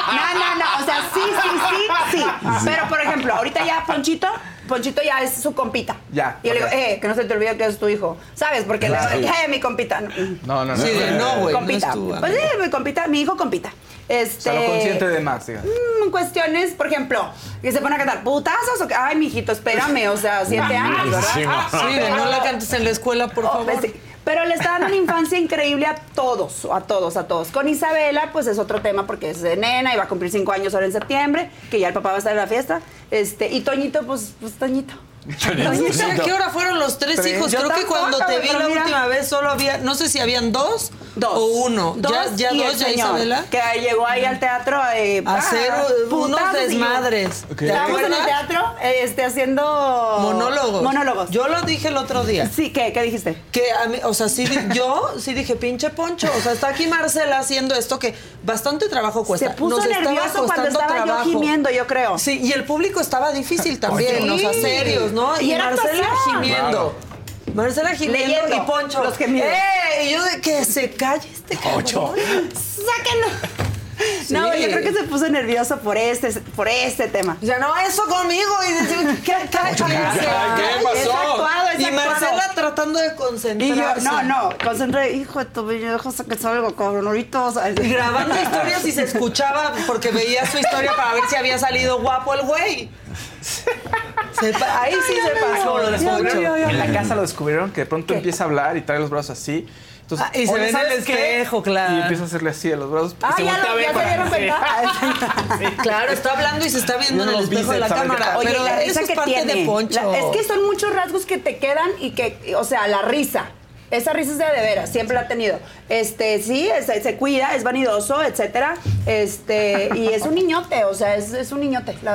Speaker 12: No, no, no. O sea, sí, sí, sí, sí. Pero, por ejemplo, ahorita ya Ponchito, Ponchito ya es su compita.
Speaker 2: Ya,
Speaker 12: Y yo le digo, eh, que no se te olvide que es tu hijo. ¿Sabes? Porque, le eh, mi compita.
Speaker 2: No, no, no.
Speaker 1: Sí, de no, güey.
Speaker 12: compita.
Speaker 1: No es tu
Speaker 12: pues sí, mi compita, mi hijo compita.
Speaker 2: O
Speaker 12: Este.
Speaker 2: sea, lo consciente de Max, diga.
Speaker 12: mm, cuestiones, por ejemplo, que se pone a cantar putazos o que, ay, mijito, espérame, o sea, siete años, ¿verdad?
Speaker 4: Sí,
Speaker 12: Ah,
Speaker 1: Sí, de no la cantes en la escuela, por
Speaker 12: Oh,
Speaker 1: favor.
Speaker 12: pues sí. Pero le está dando una infancia increíble a todos, a todos, a todos. Con Isabela, pues es otro tema porque es de nena y va a cumplir cinco años ahora en septiembre, que ya el papá va a estar en la fiesta. Este, y Toñito, pues, pues Toñito.
Speaker 1: No sé a qué hora fueron los tres
Speaker 2: Tres.
Speaker 1: hijos.
Speaker 12: Yo
Speaker 1: Creo que cuando te vi
Speaker 12: pero
Speaker 1: la
Speaker 12: mira.
Speaker 1: última vez solo había, no sé si habían dos,
Speaker 12: Dos.
Speaker 1: o uno.
Speaker 12: Dos
Speaker 1: ya ya
Speaker 12: y el
Speaker 1: dos, ya
Speaker 12: señor,
Speaker 1: Isabela.
Speaker 12: Que llegó ahí al teatro eh,
Speaker 1: A hacer
Speaker 12: ah,
Speaker 1: unos
Speaker 12: yo-
Speaker 1: desmadres. ¿Te
Speaker 12: Estábamos en el teatro este, haciendo...
Speaker 1: Monólogos.
Speaker 12: Monólogos.
Speaker 1: Yo lo dije el otro día.
Speaker 12: Sí, ¿qué? ¿Qué dijiste?
Speaker 1: Que a mí, o sea, sí, yo sí dije, pinche Poncho, o sea, está aquí Marcela haciendo esto que bastante trabajo cuesta.
Speaker 12: Se puso
Speaker 1: Nos estaba
Speaker 12: nervioso cuando
Speaker 1: costando
Speaker 12: estaba yo
Speaker 1: trabajo.
Speaker 12: gimiendo, yo creo.
Speaker 1: Sí, y el público estaba difícil también, o sea,
Speaker 12: Sí. Y era
Speaker 1: Marcela
Speaker 12: actuación.
Speaker 1: gimiendo. Marcela gimiendo
Speaker 12: Leyendo
Speaker 1: y Poncho.
Speaker 12: los gemidos.
Speaker 1: ¡Eh! Y yo de que se calle este cabrón.
Speaker 12: ¡Sáquenlo! No, yo creo que se puso nervioso por este, por este tema.
Speaker 1: Ya no, eso conmigo. Y decimos, ¿qué, qué, qué,
Speaker 4: ¿Qué pasó?
Speaker 12: Es actuado, es
Speaker 1: Y
Speaker 12: actuado.
Speaker 1: Marcela tratando de
Speaker 12: Y yo,
Speaker 1: concentrarse.
Speaker 12: no, no, concentré, hijo de tu bella, deja que ahorita vas a
Speaker 1: Y grabando historias y se escuchaba porque veía su historia para ver si había salido guapo el güey. Se ahí sí se pasó.
Speaker 2: Lo
Speaker 12: ya.
Speaker 2: En la casa lo descubrieron que de pronto empieza a hablar y trae los brazos así. Entonces,
Speaker 1: Ah, y se ve en el espejo, claro.
Speaker 2: Y empieza a hacerle así a los brazos.
Speaker 12: Ah,
Speaker 2: y se
Speaker 12: ya, lo, ya se dieron
Speaker 2: sí.
Speaker 12: cuenta.
Speaker 1: Claro, está hablando y se está viendo en el
Speaker 2: los
Speaker 1: espejo de la cámara.
Speaker 12: Oye,
Speaker 1: Pero
Speaker 12: la risa
Speaker 1: es
Speaker 12: que
Speaker 1: parte
Speaker 12: tiene.
Speaker 1: de Poncho.
Speaker 12: La- es que son muchos rasgos que te quedan y que, o sea, la risa. Esa risa es de, de veras, siempre la ha tenido. Este, sí, se, se cuida, es vanidoso, etcétera. Este, y es un niñote, o sea, es, es un niñote. la-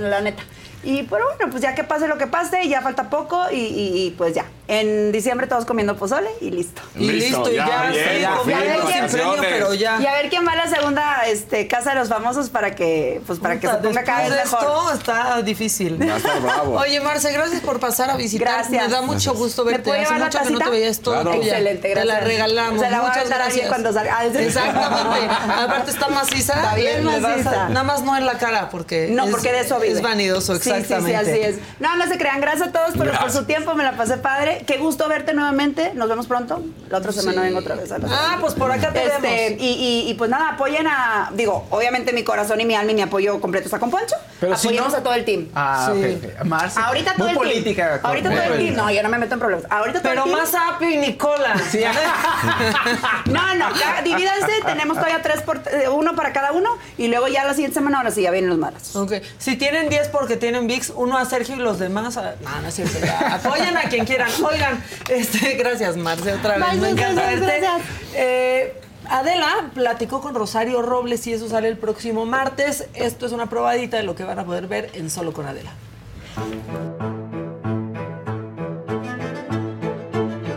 Speaker 12: La neta. Y pero bueno, pues ya que pase lo que pase, ya falta poco y, y- y, pues ya. En diciembre todos comiendo pozole y listo.
Speaker 1: Y listo, y ya,
Speaker 4: bien,
Speaker 1: sí,
Speaker 4: por
Speaker 1: confío
Speaker 4: fin,
Speaker 1: en el
Speaker 4: vacaciones.
Speaker 1: premio, pero ya.
Speaker 12: Y a ver quién va a la segunda este, casa de los famosos para que, pues para que se ponga cada vez mejor.
Speaker 1: esto está difícil.
Speaker 4: Bravo.
Speaker 1: Oye, Marce, gracias por pasar a visitar.
Speaker 12: Gracias.
Speaker 1: Me da mucho gusto
Speaker 12: ¿Me
Speaker 1: verte. Hace mucho que no te
Speaker 12: tacita?
Speaker 1: veía. Es todo
Speaker 4: Claro.
Speaker 12: Excelente,
Speaker 1: Te la
Speaker 12: gracias.
Speaker 1: regalamos.
Speaker 12: Se la voy a
Speaker 1: Muchas gracias.
Speaker 12: cuando salga. Ah.
Speaker 1: Exactamente. Aparte está maciza.
Speaker 12: Está bien maciza.
Speaker 1: nada más no en la cara, porque
Speaker 12: No,
Speaker 1: es-
Speaker 12: porque de eso vive.
Speaker 1: Es vanidoso, exactamente.
Speaker 12: Sí, sí, así es. No, no se crean. Gracias a todos por, por
Speaker 4: Gracias.
Speaker 12: su tiempo. Me la pasé padre. Qué gusto verte nuevamente. Nos vemos pronto. La otra semana
Speaker 1: Sí.
Speaker 12: vengo otra vez. a
Speaker 1: Ah, pues por acá te
Speaker 12: Este,
Speaker 1: vemos.
Speaker 12: y, y- y pues nada, apoyen a. Digo, obviamente mi corazón y mi alma y mi apoyo completo está con Poncho.
Speaker 2: Pero si
Speaker 12: Apoyemos
Speaker 2: no-
Speaker 12: a todo el team.
Speaker 2: Ah,
Speaker 1: Sí.
Speaker 2: ok, ok. Marce.
Speaker 12: Ahorita todo el
Speaker 2: política.
Speaker 12: team. Ahorita todo el team. No, yo no me meto en problemas. Ahorita todo
Speaker 1: Pero
Speaker 12: el team.
Speaker 1: más Api y Nicola.
Speaker 2: Sí,
Speaker 12: No, no, ya, divídanse, tenemos todavía tres por eh, uno para cada uno y luego ya la siguiente semana ahora sí ya vienen los malos.
Speaker 1: Ok. Si tienen 10 porque tienen VIX, uno a Sergio y los demás a... No, no es cierto. ya. Apoyen a quien quieran. Oigan, este, gracias, Marce, otra vez.
Speaker 12: Bye,
Speaker 1: Me encanta verte.
Speaker 12: gracias.
Speaker 1: Eh, Adela platicó con Rosario Robles y eso sale el próximo martes. Esto es una probadita de lo que van a poder ver en Solo con Adela.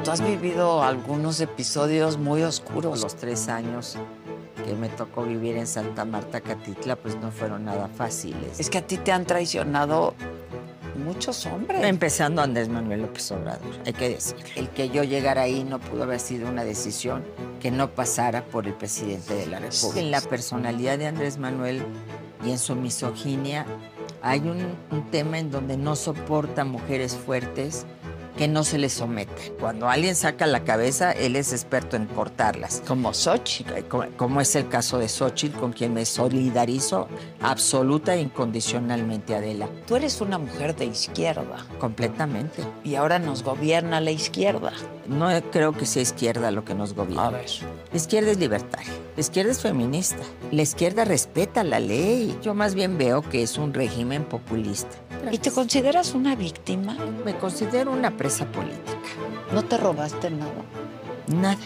Speaker 13: Tú has vivido algunos episodios muy oscuros. Los tres años que me tocó vivir en Santa Marta, Catitla, pues no fueron nada fáciles. Es que a ti te han traicionado muchos hombres. Empezando Andrés Manuel López Obrador, hay que decir. El que yo llegara ahí no pudo haber sido una decisión que no pasara por el presidente de la República. En la personalidad de Andrés Manuel y en su misoginia hay un, un tema en donde no soporta mujeres fuertes que no se les someta. Cuando alguien saca la cabeza, él es experto en cortarlas. Como Xochitl, como, como es el caso de Xochitl, con quien me solidarizo absoluta e incondicionalmente, Adela. Tú eres una mujer de izquierda. Completamente. Y ahora nos gobierna la izquierda. No creo que sea izquierda lo que nos gobierna.
Speaker 4: A ver.
Speaker 13: La izquierda es libertaria, la izquierda es feminista, la izquierda respeta la ley. Yo más bien veo que es un régimen populista. ¿Y te consideras una víctima? Me considero una presa política. ¿No te robaste nada? Nada.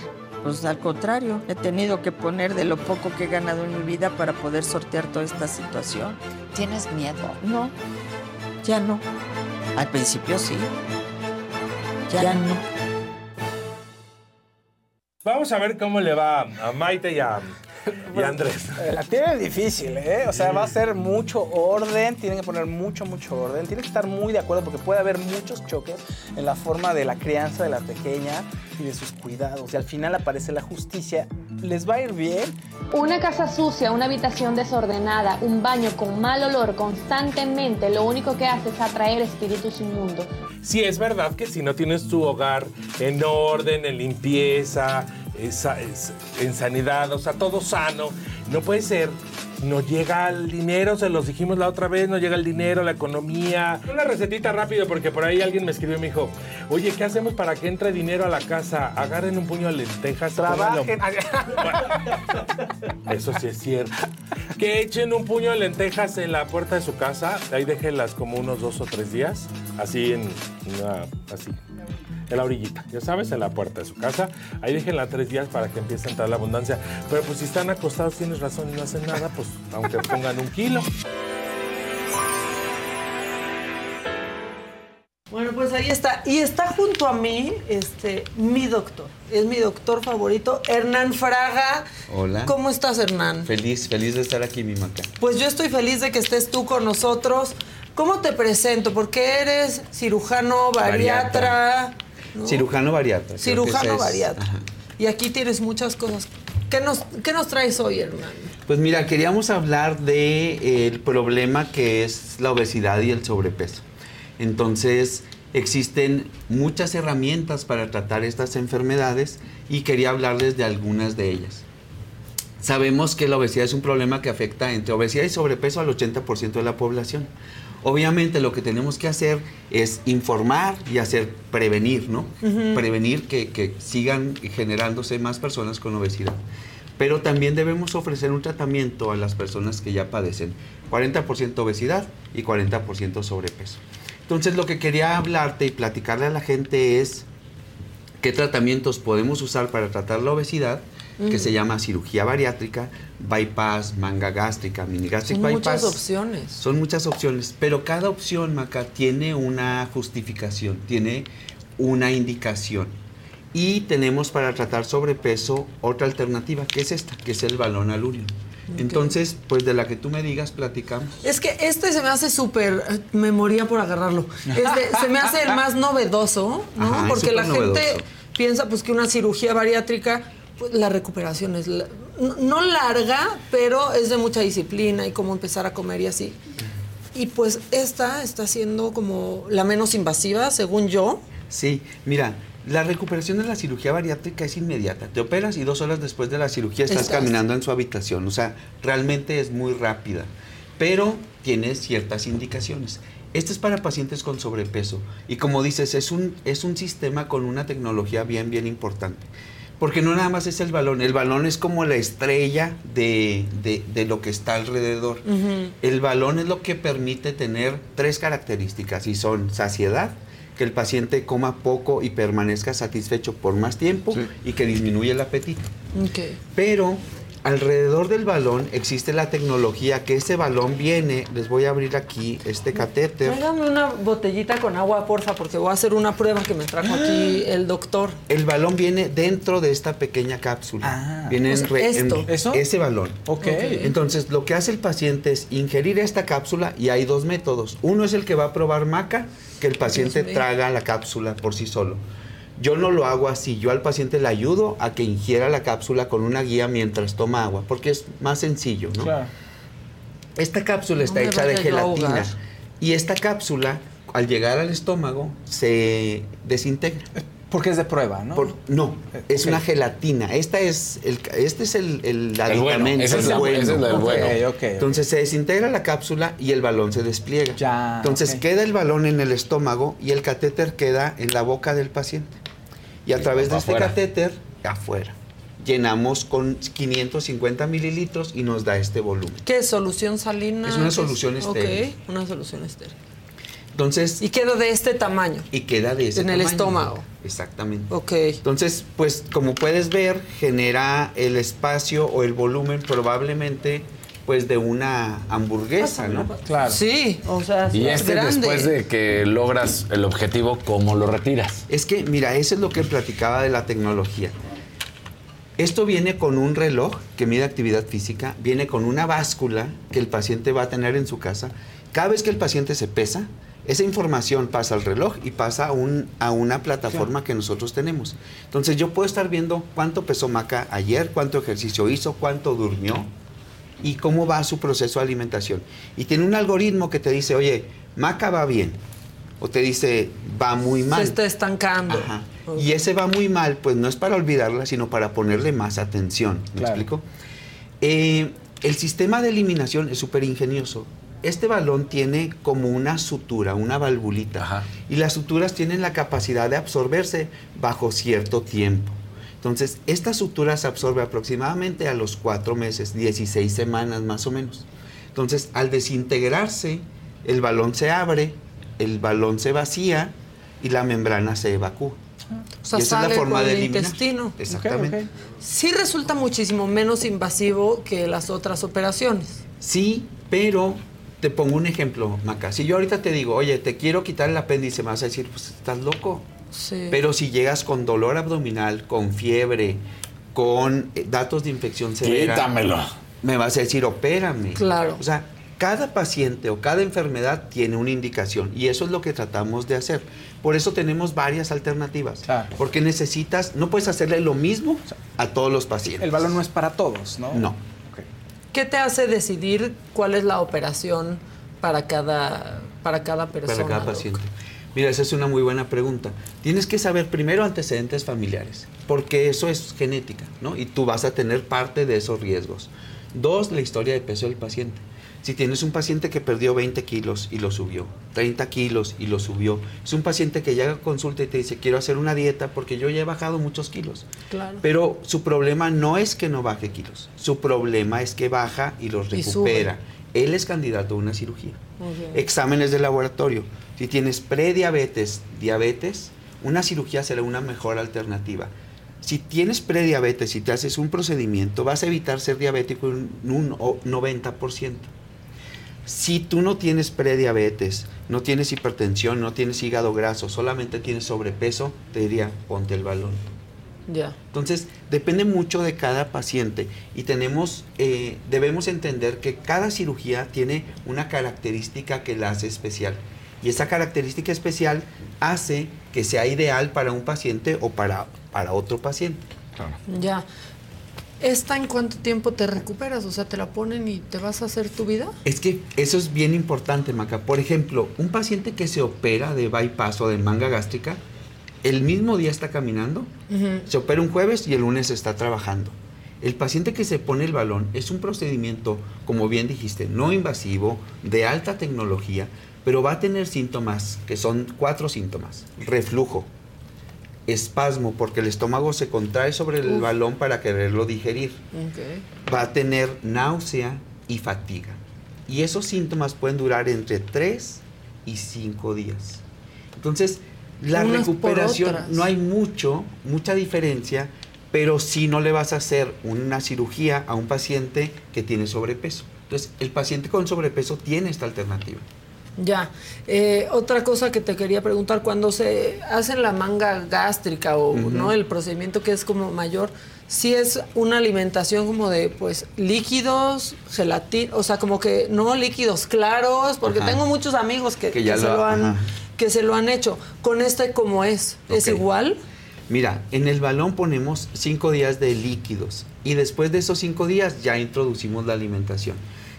Speaker 13: Pues al contrario, he tenido que poner de lo poco que he ganado en mi vida para poder sortear toda esta situación. ¿Tienes miedo? No, ya no. Al principio sí. Ya, no.
Speaker 14: Vamos a ver cómo le va a Maite y a, y Andrés.
Speaker 2: La tiene difícil, ¿eh? O sea, va a ser mucho orden, tienen que poner mucho, mucho orden. Tienen que estar muy de acuerdo porque puede haber muchos choques en la forma de la crianza de la pequeña y de sus cuidados. Y al final aparece la justicia. ¿Les va a ir bien?
Speaker 15: Una casa sucia, una habitación desordenada, un baño con mal olor constantemente, lo único que hace es atraer espíritus inmundos.
Speaker 14: Sí, es verdad que si no tienes tu hogar en orden, en limpieza, es- en sanidad, o sea, todo sano, no puede ser. No llega el dinero, se los dijimos la otra vez, no llega el dinero, la economía. Una recetita rápido, porque por ahí alguien me escribió y me dijo, oye, ¿qué hacemos para que entre dinero a la casa? Agarren un puño de lentejas. pónganlo".
Speaker 2: Trabajen.
Speaker 14: Eso sí es cierto. Que echen un puño de lentejas en la puerta de su casa, ahí déjenlas como unos dos o tres días, así en una, así. En la orillita, ya sabes, en la puerta de su casa. Ahí déjenla tres días para que empiece a entrar la abundancia. Pero pues si están acostados, tienes razón y no hacen nada, pues aunque pongan un kilo.
Speaker 1: Bueno, pues ahí está. Y está junto a mí este, mi doctor. Es mi doctor favorito, Hernán Fraga.
Speaker 16: Hola.
Speaker 1: ¿Cómo estás, Hernán?
Speaker 16: Feliz, feliz de estar aquí, mi maca.
Speaker 1: Pues yo estoy feliz de que estés tú con nosotros. ¿Cómo te presento? Porque eres cirujano bariatra. ¿No?
Speaker 16: Cirujano bariatra.
Speaker 1: Cirujano
Speaker 16: es-
Speaker 1: bariatra.
Speaker 16: ajá.
Speaker 1: Y aquí tienes muchas cosas. ¿Qué nos, qué nos traes hoy, Hernán?
Speaker 16: Pues mira, queríamos hablar de el problema que es la obesidad y el sobrepeso. Entonces, existen muchas herramientas para tratar estas enfermedades y quería hablarles de algunas de ellas. Sabemos que la obesidad es un problema que afecta entre obesidad y sobrepeso al 80% de la población. Obviamente lo que tenemos que hacer es informar y hacer prevenir, ¿no? Prevenir que, que sigan generándose más personas con obesidad. Pero también debemos ofrecer un tratamiento a las personas que ya padecen 40% obesidad y 40% sobrepeso. Entonces lo que quería hablarte y platicarle a la gente es qué tratamientos podemos usar para tratar la obesidad, que se llama cirugía bariátrica, bypass, manga gástrica, mini gastric
Speaker 1: Son
Speaker 16: bypass.
Speaker 1: muchas opciones.
Speaker 16: Son muchas opciones, pero cada opción, Maca, tiene una justificación, tiene una indicación. Y tenemos para tratar sobrepeso otra alternativa, que es esta, que es el balón alúrico. Entonces, pues de la que tú me digas, platicamos.
Speaker 1: Es que este se me hace súper. eh, Me moría por agarrarlo. Este, se me hace el más novedoso, ¿no?
Speaker 16: Ajá,
Speaker 1: Porque la gente piensa pues que una cirugía bariátrica, pues, la recuperación es la- no- no larga, pero es de mucha disciplina y cómo empezar a comer y así. Y pues esta está siendo como la menos invasiva, según yo.
Speaker 16: Sí, mira, la recuperación de la cirugía bariátrica es inmediata. Te operas y dos horas después de la cirugía estás
Speaker 1: Estás.
Speaker 16: caminando en su habitación. O sea, realmente es muy rápida. Pero tiene ciertas indicaciones. Este es para pacientes con sobrepeso. Y como dices, es un, es un sistema con una tecnología bien, bien importante. Porque no nada más es el balón. El balón es como la estrella de, de- de lo que está alrededor. El balón es lo que permite tener tres características y son saciedad, que el paciente coma poco y permanezca satisfecho por más tiempo y que disminuye el apetito. Pero alrededor del balón existe la tecnología que ese balón viene, les voy a abrir aquí este catéter.
Speaker 1: Tráigame una botellita con agua, porfa, porque voy a hacer una prueba que me trajo aquí el doctor.
Speaker 16: El balón viene dentro de esta pequeña cápsula. viene
Speaker 1: O
Speaker 16: en
Speaker 1: sea,
Speaker 16: re- en-
Speaker 1: esto. ¿Eso?
Speaker 16: Ese balón.
Speaker 1: Ok.
Speaker 16: Entonces, lo que hace el paciente es ingerir esta cápsula y hay dos métodos. Uno es el que va a probar maca, que el paciente traga la cápsula por sí solo. Yo no lo hago así. Yo al paciente le ayudo a que ingiera la cápsula con una guía mientras toma agua, porque es más sencillo, ¿no? Esta cápsula está hecha de gelatina. Y esta cápsula, al llegar al estómago, se desintegra.
Speaker 2: Porque es de prueba, ¿no?
Speaker 16: Por- no, es
Speaker 2: ok.
Speaker 16: una gelatina. Esta es el, este es el, el
Speaker 4: El bueno,
Speaker 16: aditamento,
Speaker 4: ese es la-
Speaker 16: bueno.
Speaker 4: es.
Speaker 16: Entonces se desintegra la cápsula y el balón se despliega. Entonces
Speaker 2: ok.
Speaker 16: queda el balón en el estómago y el catéter queda en la boca del paciente. Y a través de este
Speaker 4: afuera.
Speaker 16: catéter, afuera. Llenamos con 550 mililitros y nos da este volumen.
Speaker 1: ¿Qué es? ¿Solución salina?
Speaker 16: Es una
Speaker 1: ¿Qué
Speaker 16: solución estéril.
Speaker 1: Ok, una solución estéril.
Speaker 16: Entonces,
Speaker 1: Y queda de este tamaño.
Speaker 16: y queda de ese
Speaker 1: En el
Speaker 16: tamaño.
Speaker 1: estómago.
Speaker 16: Exactamente.
Speaker 1: Ok.
Speaker 16: Entonces, pues como puedes ver, genera el espacio o el volumen probablemente pues de una hamburguesa, ¿no?
Speaker 4: Claro.
Speaker 1: Sí, o sea,
Speaker 4: Y
Speaker 1: es
Speaker 4: este
Speaker 1: grande.
Speaker 4: después de que logras el objetivo, ¿cómo lo retiras?
Speaker 16: Es que, mira, eso es lo que platicaba de la tecnología. Esto viene con un reloj que mide actividad física, viene con una báscula que el paciente va a tener en su casa. Cada vez que el paciente se pesa, esa información pasa al reloj y pasa a, un- a una plataforma que nosotros tenemos. Entonces yo puedo estar viendo cuánto pesó Maca ayer, cuánto ejercicio hizo, cuánto durmió y cómo va su proceso de alimentación. Y tiene un algoritmo que te dice, oye, Maca va bien. O te dice, va muy mal.
Speaker 1: Se está estancando.
Speaker 16: Ajá. Y ese va muy mal, pues no es para olvidarla, sino para ponerle más atención. ¿Me explico? Eh, el sistema de eliminación es súper ingenioso. Este balón tiene como una sutura, una valvulita. Y las suturas tienen la capacidad de absorberse bajo cierto tiempo. Entonces, esta sutura se absorbe aproximadamente a los cuatro meses, 16 semanas más o menos. Entonces, al desintegrarse, el balón se abre, el balón se vacía y la membrana se evacúa.
Speaker 1: O sea,
Speaker 16: y esa
Speaker 1: sale
Speaker 16: es la forma de
Speaker 1: el
Speaker 16: eliminar.
Speaker 1: intestino.
Speaker 16: Exactamente.
Speaker 1: Sí resulta muchísimo menos invasivo que las otras operaciones.
Speaker 16: Sí, pero te pongo un ejemplo, Maca. Si yo ahorita te digo, oye, te quiero quitar el apéndice, me vas a decir, pues estás loco.
Speaker 1: Sí.
Speaker 16: Pero si llegas con dolor abdominal, con fiebre, con eh, datos de infección severa,
Speaker 4: Quítamelo.
Speaker 16: me vas a decir, opérame.
Speaker 1: Claro.
Speaker 16: O sea, cada paciente o cada enfermedad tiene una indicación y eso es lo que tratamos de hacer. Por eso tenemos varias alternativas. Porque necesitas, no puedes hacerle lo mismo a todos los pacientes.
Speaker 2: El balón no es para todos, ¿no?
Speaker 16: No.
Speaker 1: ¿Qué te hace decidir cuál es la operación para cada, para cada persona?
Speaker 16: para cada
Speaker 1: doc?
Speaker 16: paciente. Mira, esa es una muy buena pregunta. Tienes que saber primero antecedentes familiares, porque eso es genética, ¿no? Y tú vas a tener parte de esos riesgos. Dos, la historia de peso del paciente. Si tienes un paciente que perdió 20 kilos y lo subió, 30 kilos y lo subió, es un paciente que llega a consulta y te dice, quiero hacer una dieta porque yo ya he bajado muchos kilos.
Speaker 1: Claro.
Speaker 16: Pero su problema no es que no baje kilos, su problema es que baja y los
Speaker 1: Y
Speaker 16: recupera. Él es candidato a una cirugía. Exámenes de laboratorio. Si tienes prediabetes, diabetes, una cirugía será una mejor alternativa. Si tienes prediabetes y te haces un procedimiento, vas a evitar ser diabético en un o- 90%. Si tú no tienes prediabetes, no tienes hipertensión, no tienes hígado graso, solamente tienes sobrepeso, te diría, ponte el balón.
Speaker 1: Ya.
Speaker 16: Entonces, depende mucho de cada paciente y tenemos, eh, debemos entender que cada cirugía tiene una característica que la hace especial. Y esa característica especial hace que sea ideal para un paciente o para, para otro paciente.
Speaker 1: Ya. ¿Esta en cuánto tiempo te recuperas? O sea, ¿te la ponen y te vas a hacer tu vida?
Speaker 16: Es que eso es bien importante, Maca. Por ejemplo, un paciente que se opera de bypass o de manga gástrica, el mismo día está caminando, se opera un jueves y el lunes está trabajando. El paciente que se pone el balón es un procedimiento, como bien dijiste, no invasivo, de alta tecnología, pero va a tener síntomas, que son cuatro síntomas. Reflujo, espasmo, porque el estómago se contrae sobre el
Speaker 1: Uf.
Speaker 16: balón para quererlo digerir va a tener náusea y fatiga. Y esos síntomas pueden durar entre 3 y 5 días. Entonces, la
Speaker 1: Unas
Speaker 16: recuperación, no hay mucho, mucha diferencia, pero sí no le vas a hacer una cirugía a un paciente que tiene sobrepeso. Entonces, el paciente con sobrepeso tiene esta alternativa.
Speaker 1: Ya. Eh, otra cosa que te quería preguntar, cuando se hace la manga gástrica o no el procedimiento que es como mayor, si es una alimentación como de pues líquidos, gelatina, o sea, como que no líquidos claros, porque
Speaker 16: Ajá.
Speaker 1: tengo muchos amigos que,
Speaker 16: Que
Speaker 1: que
Speaker 16: ya
Speaker 1: se
Speaker 16: lo-
Speaker 1: lo han
Speaker 16: ajá.
Speaker 1: que se lo han hecho. Con este cómo es, es igual.
Speaker 16: Mira, en el balón ponemos 5 días de líquidos y después de esos 5 días ya introducimos la alimentación.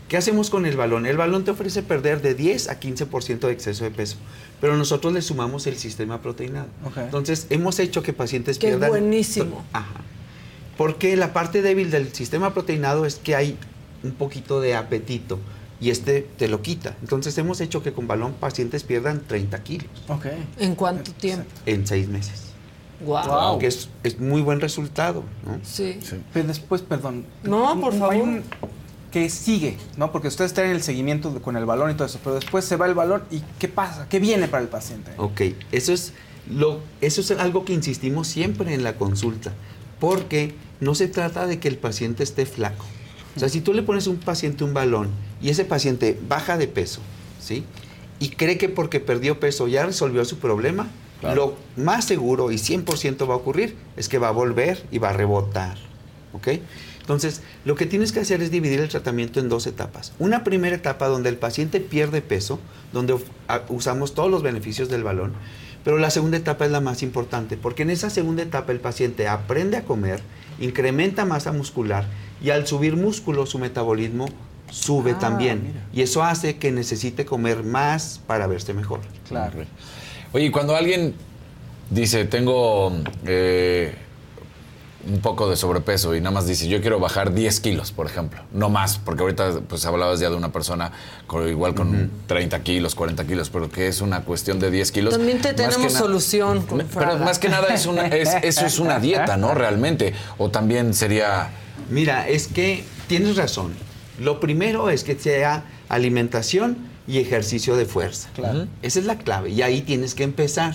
Speaker 16: ¿Qué hacemos con el balón? El balón te ofrece perder de 10 a 15% de exceso de peso, pero nosotros le sumamos el sistema proteinado. Entonces, hemos hecho que pacientes
Speaker 1: Qué
Speaker 16: pierdan...
Speaker 1: buenísimo.
Speaker 16: Ajá. Porque la parte débil del sistema proteinado es que hay un poquito de apetito y este te lo quita. Entonces, hemos hecho que con balón pacientes pierdan 30 kilos
Speaker 2: Ok.
Speaker 1: ¿En cuánto tiempo?
Speaker 16: en 6 meses.
Speaker 1: Wow.
Speaker 16: Que es, es muy buen resultado, ¿no?
Speaker 1: Sí.
Speaker 2: Pero después, perdón.
Speaker 1: No, por
Speaker 2: hay
Speaker 1: favor.
Speaker 2: un- que sigue, ¿no? Porque ustedes están en el seguimiento con el balón y todo eso, pero después se va el balón y ¿qué pasa? ¿Qué viene para el paciente?
Speaker 16: Ok, eso es, lo, eso es algo que insistimos siempre en la consulta, porque no se trata de que el paciente esté flaco. O sea, si tú le pones a un paciente un balón y ese paciente baja de peso, ¿sí? Y cree que porque perdió peso ya resolvió su problema, lo más seguro y 100% va a ocurrir es que va a volver y va a rebotar, ¿ok? Entonces, lo que tienes que hacer es dividir el tratamiento en dos etapas. Una primera etapa donde el paciente pierde peso, donde usamos todos los beneficios del balón, pero la segunda etapa es la más importante, porque en esa segunda etapa el paciente aprende a comer, incrementa masa muscular y al subir músculo su metabolismo sube
Speaker 2: Ah,
Speaker 16: también.
Speaker 2: mira.
Speaker 16: Y eso hace que necesite comer más para verse mejor.
Speaker 2: Claro.
Speaker 4: Oye, cuando alguien dice, tengo eh, un poco de sobrepeso y nada más dice, yo quiero bajar 10 kilos, por ejemplo, no más, porque ahorita pues hablabas ya de una persona con, igual con 30 kilos, 40 kilos, pero que es una cuestión de 10 kilos.
Speaker 1: También te tenemos solución con
Speaker 4: Pero más que nada es una, es- eso es una dieta, ¿no? Realmente. O también sería...
Speaker 16: Mira, es que tienes razón. Lo primero es que sea alimentación y ejercicio de fuerza.
Speaker 2: Claro.
Speaker 16: Esa es la clave y ahí tienes que empezar.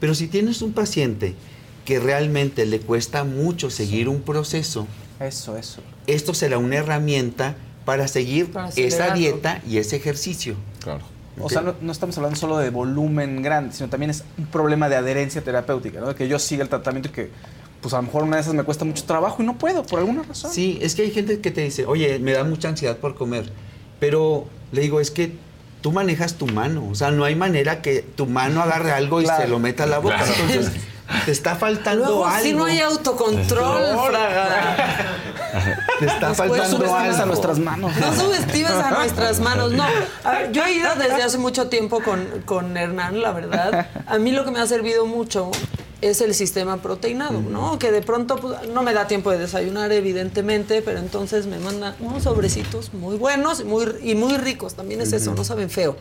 Speaker 16: Pero si tienes un paciente que realmente le cuesta mucho seguir un proceso,
Speaker 2: Eso, eso.
Speaker 16: esto será una herramienta para seguir
Speaker 2: Para
Speaker 16: esa dieta y ese ejercicio.
Speaker 4: Claro.
Speaker 2: O sea, no, no estamos hablando solo de volumen grande, sino también es un problema de adherencia terapéutica, ¿no? De que yo siga el tratamiento y que, pues a lo mejor una de esas me cuesta mucho trabajo y no puedo, por alguna razón.
Speaker 16: Sí, es que hay gente que te dice, oye, me da mucha ansiedad por comer, pero le digo, es que tú manejas tu mano, o sea, no hay manera que tu mano agarre algo y
Speaker 1: Claro.
Speaker 16: se lo meta a la boca.
Speaker 1: Claro.
Speaker 16: Entonces, te está faltando
Speaker 1: Luego,
Speaker 16: algo.
Speaker 1: si no hay autocontrol, Fraga.
Speaker 16: Te está faltando algo.
Speaker 1: a nuestras
Speaker 2: manos.
Speaker 1: No subestimes a nuestras manos. No, a ver, yo he ido desde hace mucho tiempo con, con Hernán, la verdad. A mí lo que me ha servido mucho es el sistema proteinado, ¿no? Que de pronto pues, no me da tiempo de desayunar, evidentemente, pero entonces me manda unos sobrecitos muy buenos y muy, y muy ricos. También es eso, no saben feo.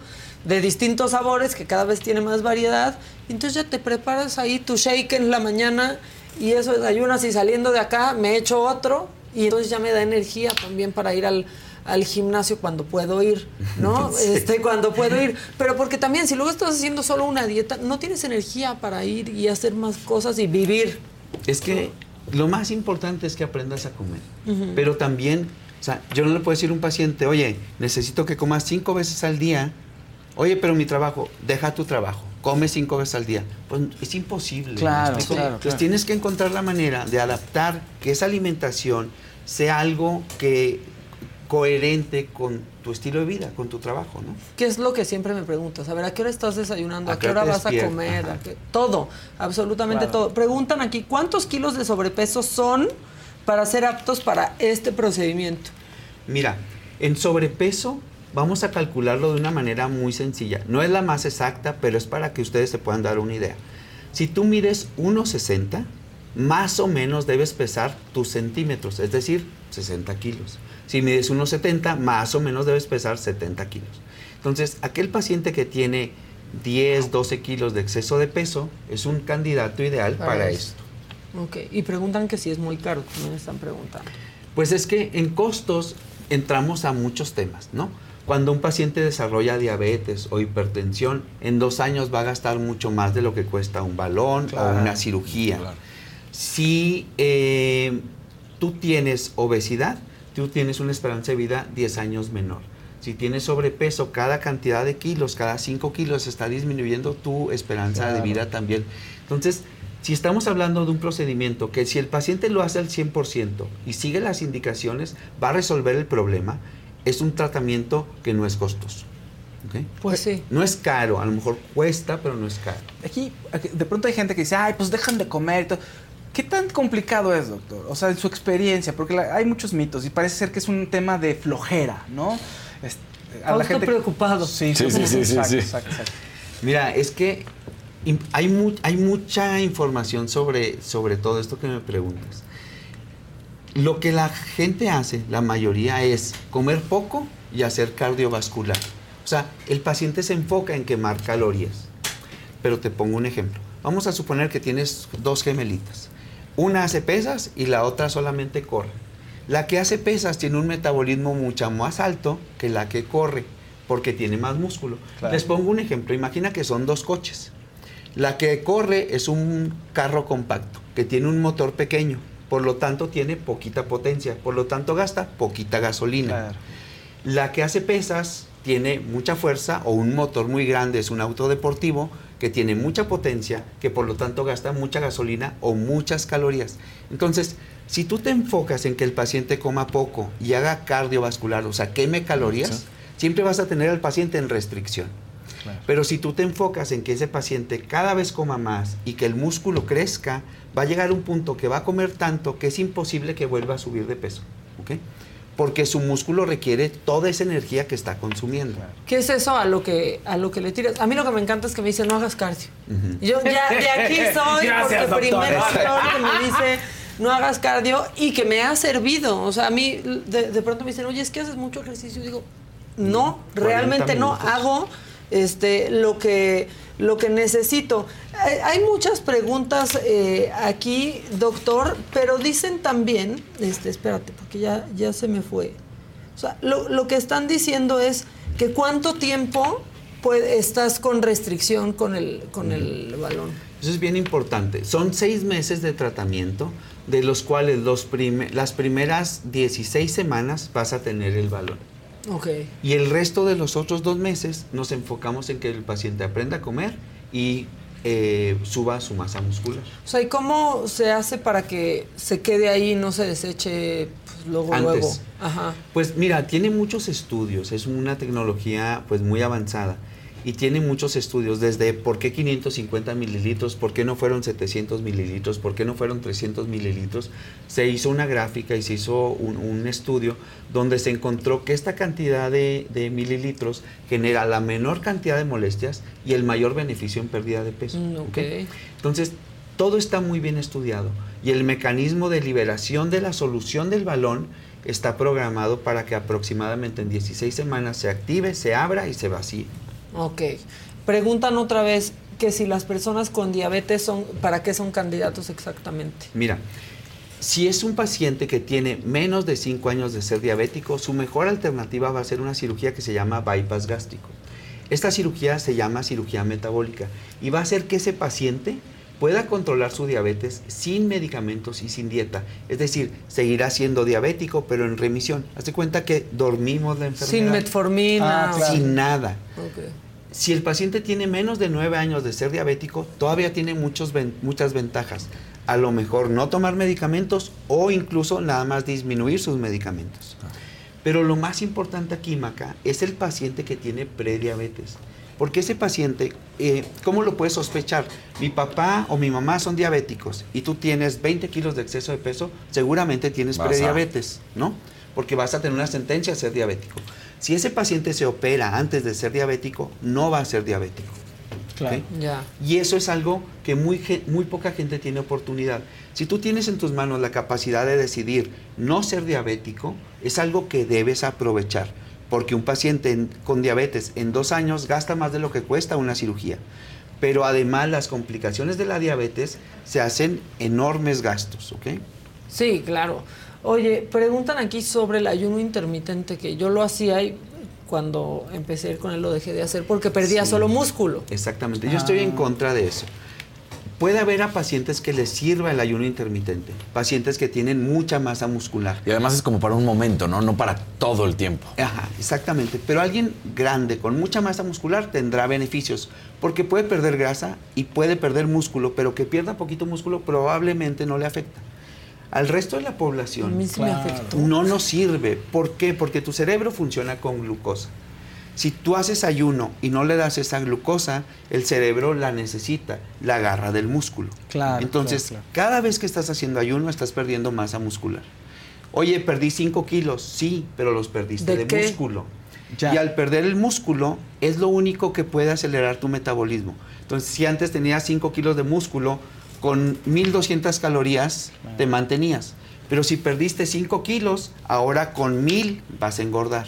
Speaker 1: De distintos sabores, que cada vez tiene más variedad. Y entonces ya te preparas ahí tu shake en la mañana y eso desayunas y saliendo de acá me echo otro y entonces ya me da energía también para ir al, al gimnasio cuando puedo ir, ¿no?
Speaker 16: Sí.
Speaker 1: Este, cuando puedo ir. Pero porque también si luego estás haciendo solo una dieta, no tienes energía para ir y hacer más cosas y vivir.
Speaker 16: Es que lo más importante es que aprendas a comer. Pero también, o sea, yo no le puedo decir a un paciente, oye, necesito que comas cinco veces al día. Oye, pero mi trabajo, deja tu trabajo, come cinco veces al día. Pues es imposible. ¿me
Speaker 2: Claro, claro,
Speaker 16: Entonces
Speaker 2: claro.
Speaker 16: tienes que encontrar la manera de adaptar que esa alimentación sea algo que coherente con tu estilo de vida, con tu trabajo, ¿no?
Speaker 1: ¿Qué es lo que siempre me preguntas? A ver, ¿a qué hora estás desayunando? ¿A,
Speaker 16: ¿A
Speaker 1: qué hora vas a comer?
Speaker 16: Ajá.
Speaker 1: ¿A qué- Todo, absolutamente
Speaker 16: Claro.
Speaker 1: todo. Preguntan aquí, ¿cuántos kilos de sobrepeso son para ser aptos para este procedimiento?
Speaker 16: Mira, en sobrepeso vamos a calcularlo de una manera muy sencilla. No es la más exacta, pero es para que ustedes se puedan dar una idea. Si tú mides 1,60, más o menos debes pesar tus centímetros, es decir, 60 kilos. Si mides 1,70, más o menos debes pesar 70 kilos. Entonces, aquel paciente que tiene 10, 12 kilos de exceso de peso es un candidato ideal
Speaker 1: Para
Speaker 16: para
Speaker 1: esto. Ok, y preguntan que si es muy caro, también están preguntando.
Speaker 16: Pues es que en costos entramos a muchos temas, ¿no? Cuando un paciente desarrolla diabetes o hipertensión, en dos años va a gastar mucho más de lo que cuesta un balón
Speaker 2: Claro,
Speaker 16: o una cirugía. Si eh, tú tienes obesidad, tú tienes una esperanza de vida 10 años menor. Si tienes sobrepeso, cada cantidad de kilos, cada 5 kilos está disminuyendo tu esperanza de vida también. Entonces, si estamos hablando de un procedimiento que si el paciente lo hace al 100% y sigue las indicaciones, va a resolver el problema, es un tratamiento que no es costoso. ¿ok?
Speaker 1: Pues sí.
Speaker 16: No es caro, a lo mejor cuesta, pero no es caro.
Speaker 2: Aquí, aquí, de pronto hay gente que dice, ay, pues dejan de comer y todo. ¿Qué tan complicado es, doctor? O sea, en su experiencia, porque la- hay muchos mitos y parece ser que es un tema de flojera, ¿no? Es-
Speaker 1: Pausa preocupado.
Speaker 2: Sí,
Speaker 16: Sí, sí, sí, sí,
Speaker 2: exacto,
Speaker 16: sí.
Speaker 2: exacto, exacto.
Speaker 16: Mira, es que hay, mu- hay mucha información sobre, sobre todo esto que me preguntas. Lo que la gente hace, la mayoría, es comer poco y hacer cardiovascular. O sea, el paciente se enfoca en quemar calorías. Pero te pongo un ejemplo. Vamos a suponer que tienes dos gemelitas. Una hace pesas y la otra solamente corre. La que hace pesas tiene un metabolismo mucho más alto que la que corre, porque tiene más músculo.
Speaker 2: Claro.
Speaker 16: Les pongo un ejemplo. Imagina que son dos coches. La que corre es un carro compacto, que tiene un motor pequeño, por lo tanto tiene poquita potencia, por lo tanto gasta poquita gasolina. La que hace pesas tiene mucha fuerza o un motor muy grande, es un auto deportivo que tiene mucha potencia, que por lo tanto gasta mucha gasolina o muchas calorías. Entonces, si tú te enfocas en que el paciente coma poco y haga cardiovascular, o sea, queme calorías, siempre vas a tener al paciente en restricción. Pero si tú te enfocas en que ese paciente cada vez coma más y que el músculo crezca, va a llegar un punto que va a comer tanto que es imposible que vuelva a subir de peso. ¿ok? Porque su músculo requiere toda esa energía que está consumiendo.
Speaker 1: ¿Qué es eso a lo que a lo que le tiras? A mí lo que me encanta es que me dice no hagas cardio. Yo ya de aquí soy
Speaker 2: Gracias,
Speaker 1: porque
Speaker 2: doctor.
Speaker 1: primero que me dice no hagas cardio y que me ha servido. O sea, a mí de, de pronto me dicen, oye, es que haces mucho ejercicio. Y digo, no,
Speaker 16: 40
Speaker 1: realmente no. Hago este, lo, que, lo que necesito. Hay, muchas preguntas eh, aquí, doctor, pero dicen también, este, espérate, porque ya, ya se me fue. O sea, lo, lo que están diciendo es que cuánto tiempo estás con restricción con el, con el balón.
Speaker 16: Eso es bien importante. Son seis meses de tratamiento, de los cuales los prime- las primeras 16 semanas vas a tener el balón. Y el resto de los otros dos meses nos enfocamos en que el paciente aprenda a comer y eh, suba su masa muscular.
Speaker 1: O sea, ¿y cómo se hace para que se quede ahí y no se deseche pues, luego,
Speaker 16: Antes.
Speaker 1: luego? Ajá.
Speaker 16: Pues mira, tiene muchos estudios, es una tecnología pues muy avanzada y tiene muchos estudios desde por qué 550 mililitros, por qué no fueron 700 mililitros, por qué no fueron 300 mililitros. Se hizo una gráfica y se hizo un, un estudio donde se encontró que esta cantidad de, de mililitros genera la menor cantidad de molestias y el mayor beneficio en pérdida de peso.
Speaker 1: Mm.
Speaker 16: Entonces, todo está muy bien estudiado y el mecanismo de liberación de la solución del balón está programado para que aproximadamente en 16 semanas se active, se abra y se vacíe.
Speaker 1: Ok. Preguntan otra vez que si las personas con diabetes son, ¿para qué son candidatos exactamente?
Speaker 16: Mira, si es un paciente que tiene menos de 5 años de ser diabético, su mejor alternativa va a ser una cirugía que se llama bypass gástrico. Esta cirugía se llama cirugía metabólica y va a hacer que ese paciente pueda controlar su diabetes sin medicamentos y sin dieta. Es decir, seguirá siendo diabético, pero en remisión. Hazte cuenta que dormimos la enfermedad.
Speaker 1: Sin metformina.
Speaker 16: Ah, claro. Sin nada. Si el paciente tiene menos de 9 años de ser diabético, todavía tiene muchos ven- muchas ventajas. A lo mejor no tomar medicamentos o incluso nada más disminuir sus medicamentos. Pero lo más importante aquí, Maca, es el paciente que tiene prediabetes. Porque ese paciente, eh, ¿cómo lo puedes sospechar? Mi papá o mi mamá son diabéticos y tú tienes 20 kilos de exceso de peso, seguramente tienes
Speaker 4: Vas a-
Speaker 16: prediabetes, ¿no? Porque vas a tener una sentencia a ser diabético. Si ese paciente se opera antes de ser diabético, no va a ser diabético.
Speaker 1: Ya.
Speaker 16: Y eso es algo que muy, muy poca gente tiene oportunidad. Si tú tienes en tus manos la capacidad de decidir no ser diabético, es algo que debes aprovechar. Porque un paciente en- con diabetes en dos años gasta más de lo que cuesta una cirugía. Pero además las complicaciones de la diabetes se hacen enormes gastos, ¿ok?
Speaker 1: Sí, claro. Oye, preguntan aquí sobre el ayuno intermitente, que yo lo hacía y cuando empecé a ir con él lo dejé de hacer porque perdía
Speaker 16: Sí.
Speaker 1: solo músculo.
Speaker 16: Exactamente. Yo estoy en contra de eso. Puede haber a pacientes que les sirva el ayuno intermitente, pacientes que tienen mucha masa muscular.
Speaker 4: Y además es como para un momento, ¿no? No para todo el tiempo.
Speaker 16: Ajá, exactamente. Pero alguien grande con mucha masa muscular tendrá beneficios, porque puede perder grasa y puede perder músculo, pero que pierda poquito músculo probablemente no le afecta. Al resto de la población
Speaker 1: A mí sí me Claro. afectó.
Speaker 16: no nos sirve. ¿Por qué? Porque tu cerebro funciona con glucosa. Si tú haces ayuno y no le das esa glucosa, el cerebro la necesita, la agarra del músculo.
Speaker 2: Claro,
Speaker 16: Entonces,
Speaker 2: claro,
Speaker 16: cada vez que estás haciendo ayuno, estás perdiendo masa muscular. Oye, perdí 5 kilos, sí, pero los perdiste
Speaker 1: ¿De
Speaker 16: de,
Speaker 1: qué?
Speaker 16: músculo. Y al perder el músculo, es lo único que puede acelerar tu metabolismo. Entonces, si antes tenías 5 kilos de músculo, con 1200 calorías te mantenías. Pero si perdiste 5 kilos, ahora con 1000 vas a engordar.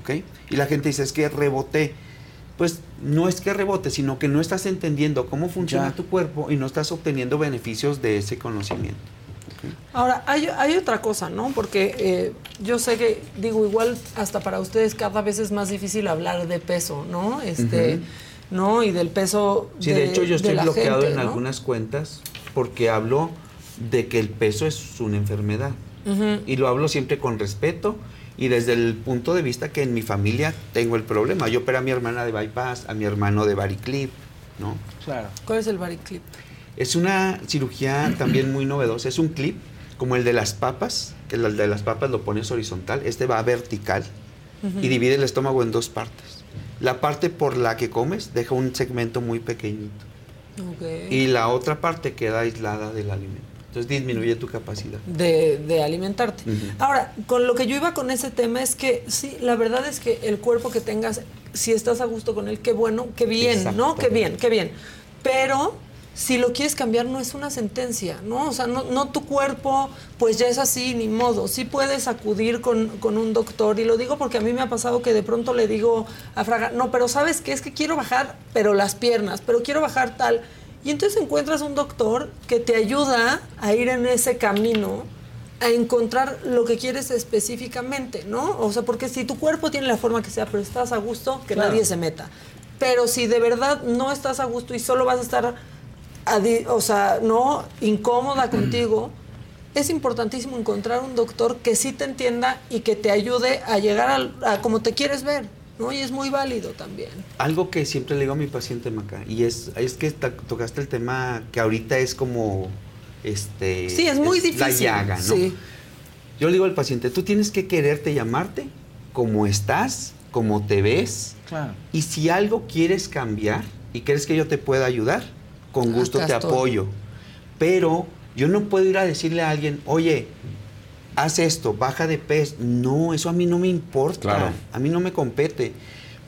Speaker 16: ¿Ok? Y la gente dice, es que reboté. Pues no es que rebote, sino que no estás entendiendo cómo funciona
Speaker 1: Ya.
Speaker 16: tu cuerpo y no estás obteniendo beneficios de ese conocimiento.
Speaker 1: Ahora, hay, hay otra cosa, ¿no? Porque eh, yo sé que, digo, igual hasta para ustedes cada vez es más difícil hablar de peso, ¿no? Este,
Speaker 16: Ujú.
Speaker 1: ¿no? Y del peso
Speaker 16: Sí, de, hecho yo estoy bloqueado
Speaker 1: gente,
Speaker 16: en
Speaker 1: ¿no?
Speaker 16: algunas cuentas porque hablo de que el peso es una enfermedad.
Speaker 1: Ujú.
Speaker 16: Y lo hablo siempre con respeto y desde el punto de vista que en mi familia tengo el problema. Yo operé a mi hermana de bypass, a mi hermano de variclip, ¿no?
Speaker 2: Claro.
Speaker 1: ¿Cuál es el variclip?
Speaker 16: Es una cirugía también muy novedosa. Es un clip como el de las papas, que el de las papas lo pones horizontal. Este va vertical y divide el estómago en dos partes. La parte por la que comes deja un segmento muy pequeñito
Speaker 1: Ok.
Speaker 16: y la otra parte queda aislada del alimento. Entonces disminuye tu capacidad.
Speaker 1: de, de alimentarte. Ahora, con lo que yo iba con ese tema es que sí, la verdad es que el cuerpo que tengas, si estás a gusto con él, qué bueno, qué bien, ¿no? Qué bien, qué bien. Pero si lo quieres cambiar no es una sentencia, ¿no? O sea, no, no tu cuerpo, pues ya es así, ni modo. Sí puedes acudir con, con un doctor y lo digo porque a mí me ha pasado que de pronto le digo a Fraga, no, pero ¿sabes qué? Es que quiero bajar, pero las piernas, pero quiero bajar tal. Y entonces encuentras un doctor que te ayuda a ir en ese camino, a encontrar lo que quieres específicamente, ¿no? O sea, porque si tu cuerpo tiene la forma que sea, pero estás a gusto, que
Speaker 2: Claro.
Speaker 1: nadie se meta. Pero si de verdad no estás a gusto y solo vas a estar o sea, no incómoda contigo, es importantísimo encontrar un doctor que sí te entienda y que te ayude a llegar al- a, como te quieres ver, ¿no? Y es muy válido también.
Speaker 16: Algo que siempre le digo a mi paciente Maca, y es, es que tocaste el tema que ahorita es como este
Speaker 1: Sí, es muy
Speaker 16: La
Speaker 1: difícil,
Speaker 16: llaga, ¿no?
Speaker 1: sí.
Speaker 16: Yo le digo al paciente, tú tienes que quererte y amarte como estás, como te ves,
Speaker 2: Claro.
Speaker 16: y si algo quieres cambiar y crees que yo te pueda ayudar, con gusto
Speaker 1: Acá
Speaker 16: te
Speaker 1: estoy.
Speaker 16: apoyo. Pero yo no puedo ir a decirle a alguien, oye, haz esto, baja de peso. No, eso a mí no me importa.
Speaker 4: Claro.
Speaker 16: A mí no me compete.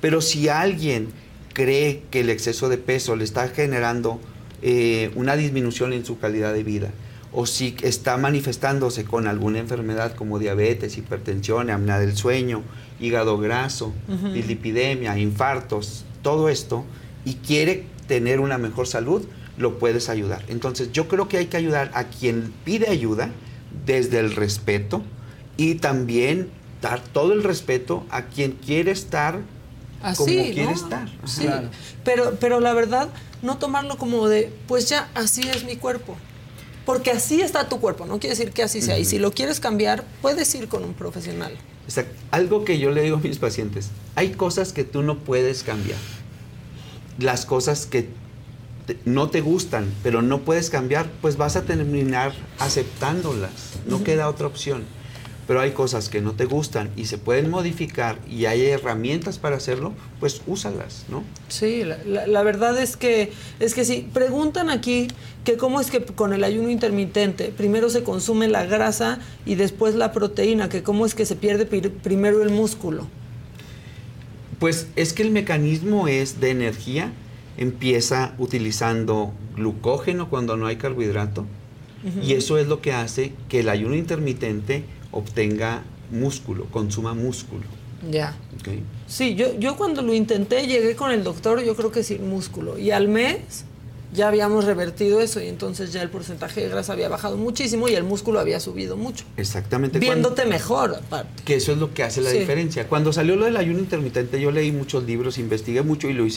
Speaker 16: Pero si alguien cree que el exceso de peso le está generando eh, una disminución en su calidad de vida, o si está manifestándose con alguna enfermedad como diabetes, hipertensión, apnea del sueño, hígado graso,
Speaker 1: Ujú.
Speaker 16: dislipidemia, infartos, todo esto, y quiere tener una mejor salud, lo puedes ayudar. Entonces yo creo que hay que ayudar a quien pide ayuda desde el respeto y también dar todo el respeto a quien quiere estar
Speaker 1: Así,
Speaker 16: como
Speaker 1: ¿no?
Speaker 16: quiere estar.
Speaker 1: Pero, pero la verdad, no tomarlo como de, pues ya, así es mi cuerpo. Porque así está tu cuerpo, no quiere decir que así sea. Y si lo quieres cambiar, puedes ir con un profesional.
Speaker 16: Exacto. Algo que yo le digo a mis pacientes, hay cosas que tú no puedes cambiar. Las cosas que te- no te gustan, pero no puedes cambiar, pues vas a terminar aceptándolas. No queda otra opción. Pero hay cosas que no te gustan y se pueden modificar y hay herramientas para hacerlo, pues úsalas, ¿no?
Speaker 1: Sí, la, la- la verdad es que es que sí. Preguntan aquí que cómo es que con el ayuno intermitente primero se consume la grasa y después la proteína, que cómo es que se pierde primero el músculo.
Speaker 16: Pues es que el mecanismo es de energía, empieza utilizando glucógeno cuando no hay carbohidrato y eso es lo que hace que el ayuno intermitente obtenga músculo, consuma músculo.
Speaker 1: Ya. Sí, yo, yo cuando lo intenté llegué con el doctor, yo creo que sin músculo. Y al mes ya habíamos revertido eso y entonces ya el porcentaje de grasa había bajado muchísimo y el músculo había subido mucho.
Speaker 16: Exactamente. cuando-
Speaker 1: Viéndote mejor, aparte.
Speaker 16: que eso es lo que hace la
Speaker 1: Sí.
Speaker 16: diferencia. Cuando salió lo del ayuno intermitente, yo leí muchos libros, investigué mucho y lo hice.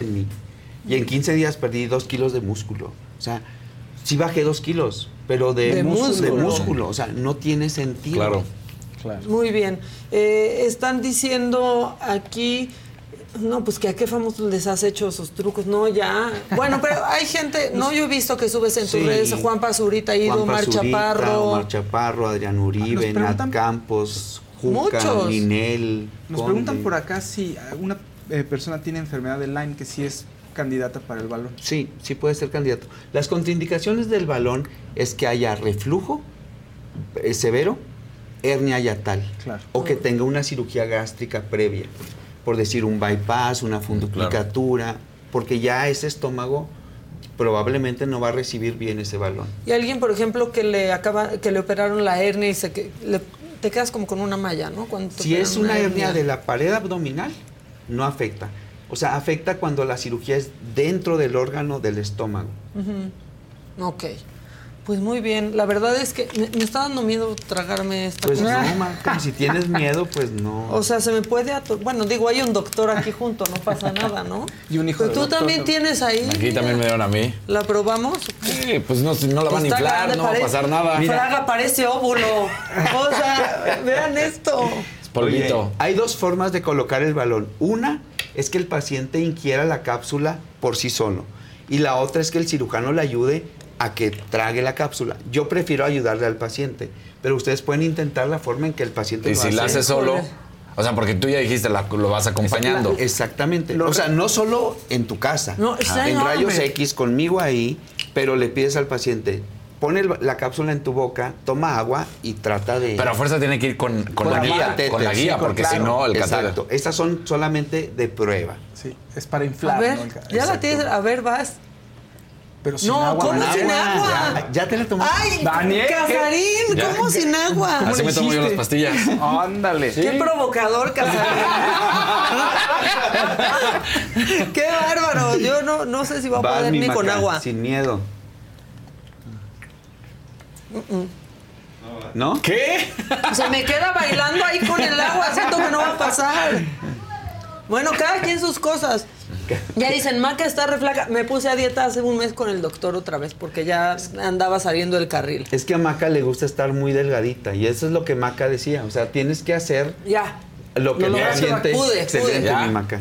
Speaker 16: En mí. Y en 15 días perdí dos kilos de músculo. O sea, sí bajé dos kilos, pero de,
Speaker 1: De
Speaker 16: músculo, de
Speaker 1: músculo.
Speaker 16: músculo. O sea, no tiene sentido.
Speaker 4: Claro.
Speaker 1: Muy bien. Eh, están diciendo aquí, no, pues que a qué famosos les has hecho esos trucos. No, ya. Bueno, pero hay gente, no, yo he visto que subes en tus
Speaker 16: Sí.
Speaker 1: redes, Juan Pazurita ido, Mar Chaparro.
Speaker 16: Omar Chaparro, Adrián Uribe,
Speaker 2: Nos preguntan-
Speaker 16: Nat Campos, Juca,
Speaker 1: Muchos.
Speaker 16: Ninel.
Speaker 2: Nos
Speaker 16: Conde.
Speaker 2: preguntan por acá si una eh, persona tiene enfermedad de Lyme, que sí es candidata para el balón.
Speaker 16: Sí, sí puede ser candidato. Las contraindicaciones del balón es que haya reflujo eh, severo, hernia yatal,
Speaker 2: Claro.
Speaker 16: o que tenga una cirugía gástrica previa, por decir un bypass, una funduplicatura, porque ya ese estómago probablemente no va a recibir bien ese balón.
Speaker 1: Y alguien, por ejemplo, que le acaba, que le operaron la hernia y se que le- te quedas como con una malla, ¿no? Cuando
Speaker 16: Si es una hernia de la pared abdominal, no afecta. O sea, afecta cuando la cirugía es dentro del órgano del estómago.
Speaker 1: Ujú. Ok. Pues muy bien. La verdad es que me, me está dando miedo tragarme esta
Speaker 16: Pues
Speaker 1: cosa.
Speaker 16: no, Marta, si tienes miedo, pues no.
Speaker 1: O sea, se me puede ator... Bueno, digo, hay un doctor aquí junto, no pasa nada, ¿no?
Speaker 2: Y un hijo
Speaker 1: Pero
Speaker 2: de
Speaker 1: tú
Speaker 2: doctor
Speaker 1: también tienes ahí.
Speaker 4: Aquí también me dieron a mí.
Speaker 1: ¿La probamos?
Speaker 4: Sí, pues no, no la van a
Speaker 1: Está
Speaker 4: inflar,
Speaker 1: grande,
Speaker 4: no va a pasar nada.
Speaker 1: Fraga parece óvulo. O sea, vean esto.
Speaker 4: Polvito.
Speaker 16: Oye, hay dos formas de colocar el balón. Una es que el paciente inquiera la cápsula por sí solo. Y la otra es que el cirujano le ayude a que trague la cápsula. Yo prefiero ayudarle al paciente, pero ustedes pueden intentar la forma en que el paciente
Speaker 4: Y
Speaker 16: lo
Speaker 4: si la
Speaker 16: hace.
Speaker 4: solo, o sea, porque tú ya dijiste, la- lo vas acompañando.
Speaker 16: Exactamente. o sea, no solo en tu casa,
Speaker 1: No, está
Speaker 16: en
Speaker 1: enorme.
Speaker 16: rayos X conmigo ahí, pero le pides al paciente, pone el- la cápsula en tu boca, toma agua y trata de...
Speaker 4: Pero a fuerza tiene que ir con, con la guía, con la
Speaker 16: sí,
Speaker 4: guía, porque
Speaker 16: claro,
Speaker 4: si no, el
Speaker 16: Exacto. Estas son solamente de prueba.
Speaker 2: Sí, es para
Speaker 1: A
Speaker 2: inflar.
Speaker 1: ver,
Speaker 2: ¿no? El ca-
Speaker 1: ya la tienes. A ver, vas.
Speaker 2: Pero sin
Speaker 1: No,
Speaker 2: agua.
Speaker 1: ¿cómo sin agua?
Speaker 16: Ya, ya te la tomaste.
Speaker 1: ¡Ay,
Speaker 2: Daniel, ¿qué?
Speaker 1: Casarín!
Speaker 4: Ya.
Speaker 1: ¿Cómo sin agua?
Speaker 4: Así me tomo yo las pastillas.
Speaker 2: Ándale.
Speaker 1: ¡Qué provocador, Casarín! ¡Qué bárbaro! Yo no, no sé si voy a
Speaker 16: Vas,
Speaker 1: poder ni con agua.
Speaker 16: Sin miedo. ¿No?
Speaker 4: ¿Qué?
Speaker 1: Se me queda bailando ahí con el agua, siento que no va a pasar. Bueno, cada quien sus cosas. Ya dicen, Maca está reflaca. Me puse a dieta hace un mes con el doctor otra vez porque ya andaba saliendo del carril.
Speaker 16: Es que a Maca le gusta estar muy delgadita y eso es lo que Maca decía. O sea, tienes que hacer
Speaker 1: Ya.
Speaker 16: lo que
Speaker 1: Lo
Speaker 16: le
Speaker 1: lograste,
Speaker 16: siente
Speaker 1: pude,
Speaker 16: excelente,
Speaker 1: pude.
Speaker 16: mi Maca.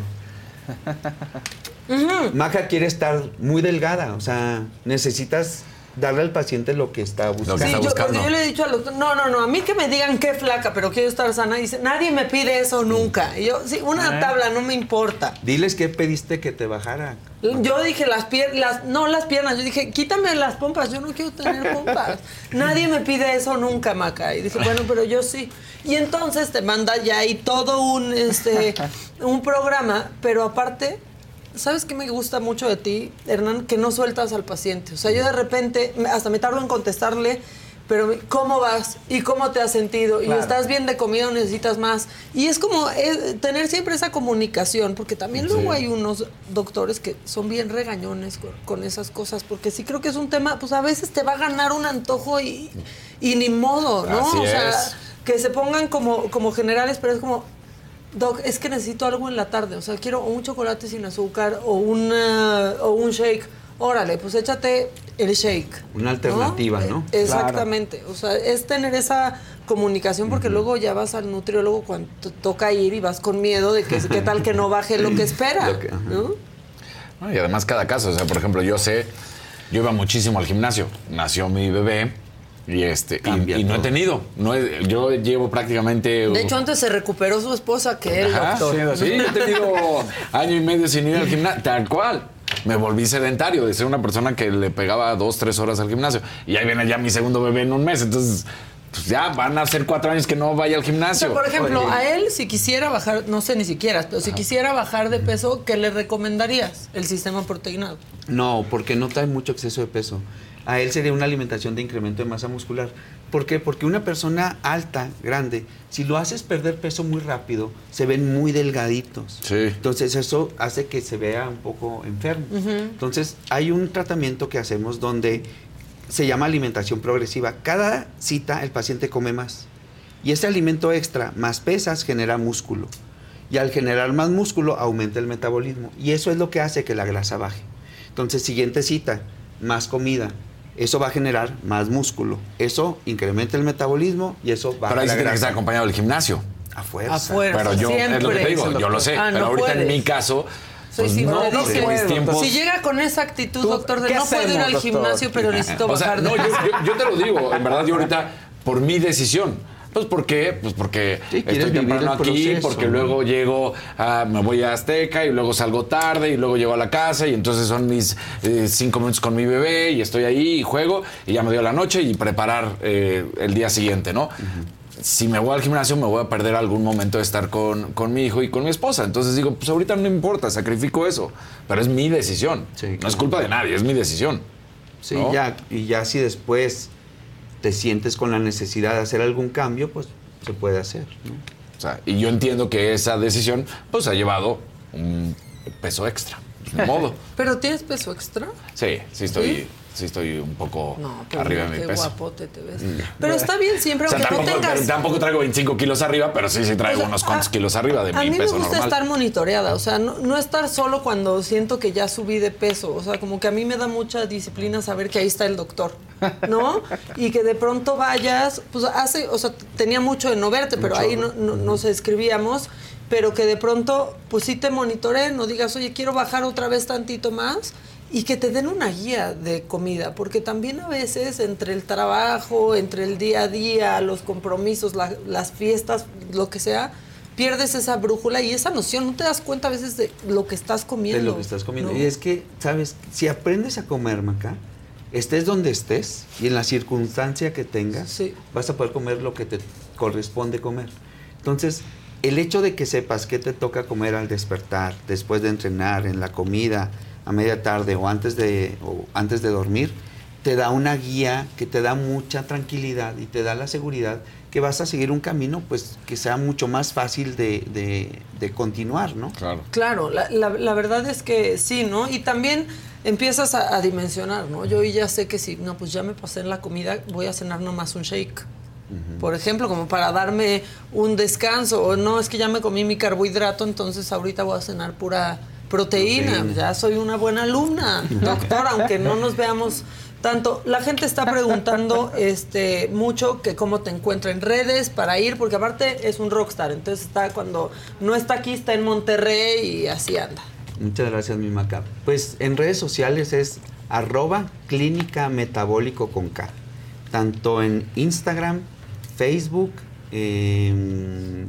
Speaker 16: Maca quiere estar muy delgada, o sea, necesitas darle al paciente lo que está buscando.
Speaker 4: que
Speaker 1: Sí,
Speaker 4: está
Speaker 1: yo, porque yo le he dicho al doctor, no, no, no, a mí que me digan qué flaca, pero quiero estar sana. Dice, nadie me pide eso nunca. Y yo, sí, una
Speaker 16: Eh.
Speaker 1: tabla no me importa.
Speaker 16: Diles que pediste que te bajara.
Speaker 1: Yo dije las piernas, no las piernas, yo dije, quítame las pompas, yo no quiero tener pompas. Nadie me pide eso nunca, Maca. Y dije, bueno, pero yo sí. Y entonces te manda ya ahí todo un, este, un programa, pero aparte, ¿sabes qué me gusta mucho de ti, Hernán? Que no sueltas al paciente. O sea, yo de repente, hasta me tardo en contestarle, pero ¿cómo vas? ¿Y cómo te has sentido? ¿Y
Speaker 2: Claro.
Speaker 1: estás bien de comida o necesitas más? Y es como tener siempre esa comunicación, porque también luego hay unos doctores que son bien regañones con, con esas cosas, porque sí creo que es un tema, pues a veces te va a ganar un antojo y, y ni modo, ¿no?
Speaker 4: Así
Speaker 1: o sea,
Speaker 4: es.
Speaker 1: que se pongan como, como generales, pero es como, Doc, es que necesito algo en la tarde, o sea, quiero un chocolate sin azúcar o, una, o un shake. Órale, pues échate el shake.
Speaker 16: Una alternativa, ¿no?
Speaker 1: Eh, Exactamente. O sea, es tener esa comunicación porque luego ya vas al nutriólogo cuando te toca ir y vas con miedo de que qué tal que no baje lo que espera.
Speaker 16: Lo que- ajá.
Speaker 1: ¿no?
Speaker 4: No, y además cada caso, o sea, por ejemplo, yo sé, yo iba muchísimo al gimnasio, nació mi bebé y este y,
Speaker 16: Cambia
Speaker 4: y no he tenido, no he- yo llevo prácticamente
Speaker 1: De hecho, antes se recuperó su esposa que él,
Speaker 4: Ajá,
Speaker 1: doctor.
Speaker 4: sí, sí, yo he tenido año y medio sin ir al gimnasio, tal cual. Me volví sedentario de ser una persona que le pegaba dos, tres horas al gimnasio. Y ahí viene ya mi segundo bebé en un mes. Entonces, pues ya van a ser cuatro años que no vaya al
Speaker 1: O sea,
Speaker 4: gimnasio.
Speaker 1: por ejemplo,
Speaker 16: Oye.
Speaker 1: a él, si quisiera bajar, no sé ni siquiera, pero si quisiera bajar de peso, ¿qué le recomendarías? El sistema proteinado.
Speaker 16: No, porque no trae mucho exceso de peso. A él sería una alimentación de incremento de masa muscular. ¿Por qué? Porque una persona alta, grande, si lo haces perder peso muy rápido, se ven muy delgaditos.
Speaker 4: Sí.
Speaker 16: Entonces eso hace que se vea un poco enfermo. Entonces hay un tratamiento que hacemos donde se llama alimentación progresiva. Cada cita el paciente come más. Y ese alimento extra más pesas genera músculo. Y al generar más músculo aumenta el metabolismo. Y eso es lo que hace que la grasa baje. Entonces, siguiente cita, más comida. Eso va a generar más músculo. Eso incrementa el metabolismo y eso baja
Speaker 4: Pero ahí sí tiene que estar acompañado del gimnasio.
Speaker 16: A fuerza.
Speaker 1: A fuerza.
Speaker 4: Pero yo, es lo que te digo, yo lo sé.
Speaker 1: Ah,
Speaker 4: pero
Speaker 1: no
Speaker 4: ahorita en mi caso,
Speaker 1: Soy
Speaker 4: pues no, tiempos...
Speaker 1: Si llega con esa actitud,
Speaker 2: ¿Tú
Speaker 1: doctor, de no puedo ir al
Speaker 2: doctor?
Speaker 1: gimnasio, pero necesito
Speaker 4: O sea,
Speaker 1: bajar de
Speaker 4: no, yo,
Speaker 1: peso.
Speaker 4: yo- yo te lo digo, en verdad, yo ahorita, por mi decisión. Pues ¿por qué? Pues porque
Speaker 16: Sí, quieres
Speaker 4: estoy temprano aquí,
Speaker 16: proceso,
Speaker 4: porque
Speaker 16: ¿no?
Speaker 4: luego llego, a, me voy a Azteca y luego salgo tarde y luego llego a la casa y entonces son mis eh, cinco minutos con mi bebé y estoy ahí y juego y ya me dio la noche y preparar eh, el día siguiente, ¿no? Si me voy al gimnasio me voy a perder algún momento de estar con, con mi hijo y con mi esposa. Entonces digo, pues ahorita no importa, sacrifico eso. Pero es mi decisión.
Speaker 16: Sí,
Speaker 4: no es culpa de nadie, es mi decisión.
Speaker 16: Sí,
Speaker 4: ¿no?
Speaker 16: ya, y ya si después te sientes con la necesidad de hacer algún cambio, pues se puede hacer. ¿no?
Speaker 4: O sea, y yo entiendo que esa decisión pues ha llevado un peso extra. Pues, ni modo.
Speaker 1: ¿Pero tienes peso extra?
Speaker 4: Sí, sí estoy,
Speaker 1: ¿Sí?
Speaker 4: Sí estoy un poco
Speaker 1: No, pero
Speaker 4: arriba de mi
Speaker 1: qué
Speaker 4: peso.
Speaker 1: guapote te ves. Pero está bien siempre,
Speaker 4: O sea,
Speaker 1: aunque
Speaker 4: tampoco,
Speaker 1: no tengas...
Speaker 4: tampoco traigo 25 kilos arriba, pero sí, sí traigo
Speaker 1: O sea,
Speaker 4: unos cuantos
Speaker 1: a-
Speaker 4: kilos arriba de
Speaker 1: A
Speaker 4: mi
Speaker 1: mí me
Speaker 4: peso
Speaker 1: gusta
Speaker 4: normal.
Speaker 1: estar monitoreada, o sea, no, no estar solo cuando siento que ya subí de peso, o sea, como que a mí me da mucha disciplina saber que ahí está el doctor, ¿no? Y que de pronto vayas, pues hace, o sea, tenía mucho de no verte, pero ahí no, no- nos escribíamos, pero que de pronto, pues sí te monitoreen, no digas, oye, quiero bajar otra vez tantito más. Y que te den una guía de comida, porque también a veces entre el trabajo, entre el día a día, los compromisos, la- las fiestas, lo que sea, pierdes esa brújula y esa noción. No te das cuenta a veces de lo que estás comiendo.
Speaker 16: De lo que estás comiendo.
Speaker 1: ¿no?
Speaker 16: Y es que, ¿sabes? Si aprendes a comer, Maca, estés donde estés y en la circunstancia que tengas,
Speaker 1: Sí.
Speaker 16: vas a poder comer lo que te corresponde comer. Entonces, el hecho de que sepas qué te toca comer al despertar, después de entrenar, en la comida, a media tarde o antes de, o antes de dormir, te da una guía que te da mucha tranquilidad y te da la seguridad que vas a seguir un camino pues que sea mucho más fácil de, de- de continuar, ¿no?
Speaker 4: Claro.
Speaker 1: Claro, la, la- la verdad es que sí, ¿no? Y también empiezas a, a dimensionar, ¿no? Yo ya sé que si, no, pues ya me pasé en la comida, voy a cenar nomás un shake. Por ejemplo, como para darme un descanso, o no, es que ya me comí mi carbohidrato, entonces ahorita voy a cenar pura proteína.
Speaker 16: Proteína.
Speaker 1: Ya soy una buena alumna, doctora, aunque no nos veamos tanto. La gente está preguntando este mucho que cómo te encuentra en redes para ir, porque aparte es un rockstar, entonces está cuando no está aquí, está en Monterrey y así anda.
Speaker 16: Muchas gracias, mi Maca. Pues en redes sociales es arroba clínica metabólico con K. Tanto en Instagram, Facebook, em,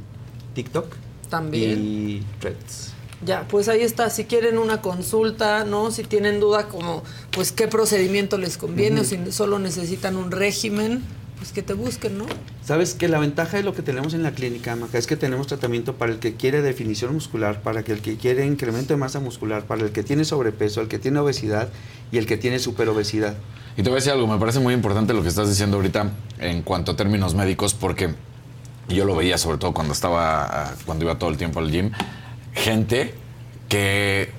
Speaker 16: TikTok
Speaker 1: También.
Speaker 16: y Threads.
Speaker 1: Ya, pues ahí está. Si quieren una consulta, ¿no? Si tienen duda como, pues, qué procedimiento les conviene o si solo necesitan un régimen, pues que te busquen, ¿no?
Speaker 16: Sabes que la ventaja de lo que tenemos en la clínica, Maca, es que tenemos tratamiento para el que quiere definición muscular, para que el que quiere incremento de masa muscular, para el que tiene sobrepeso, el que tiene obesidad y el que tiene superobesidad.
Speaker 4: Y te voy a decir algo, me parece muy importante lo que estás diciendo ahorita en cuanto a términos médicos, porque yo lo veía sobre todo cuando estaba, ah, cuando iba todo el tiempo al gym, gente que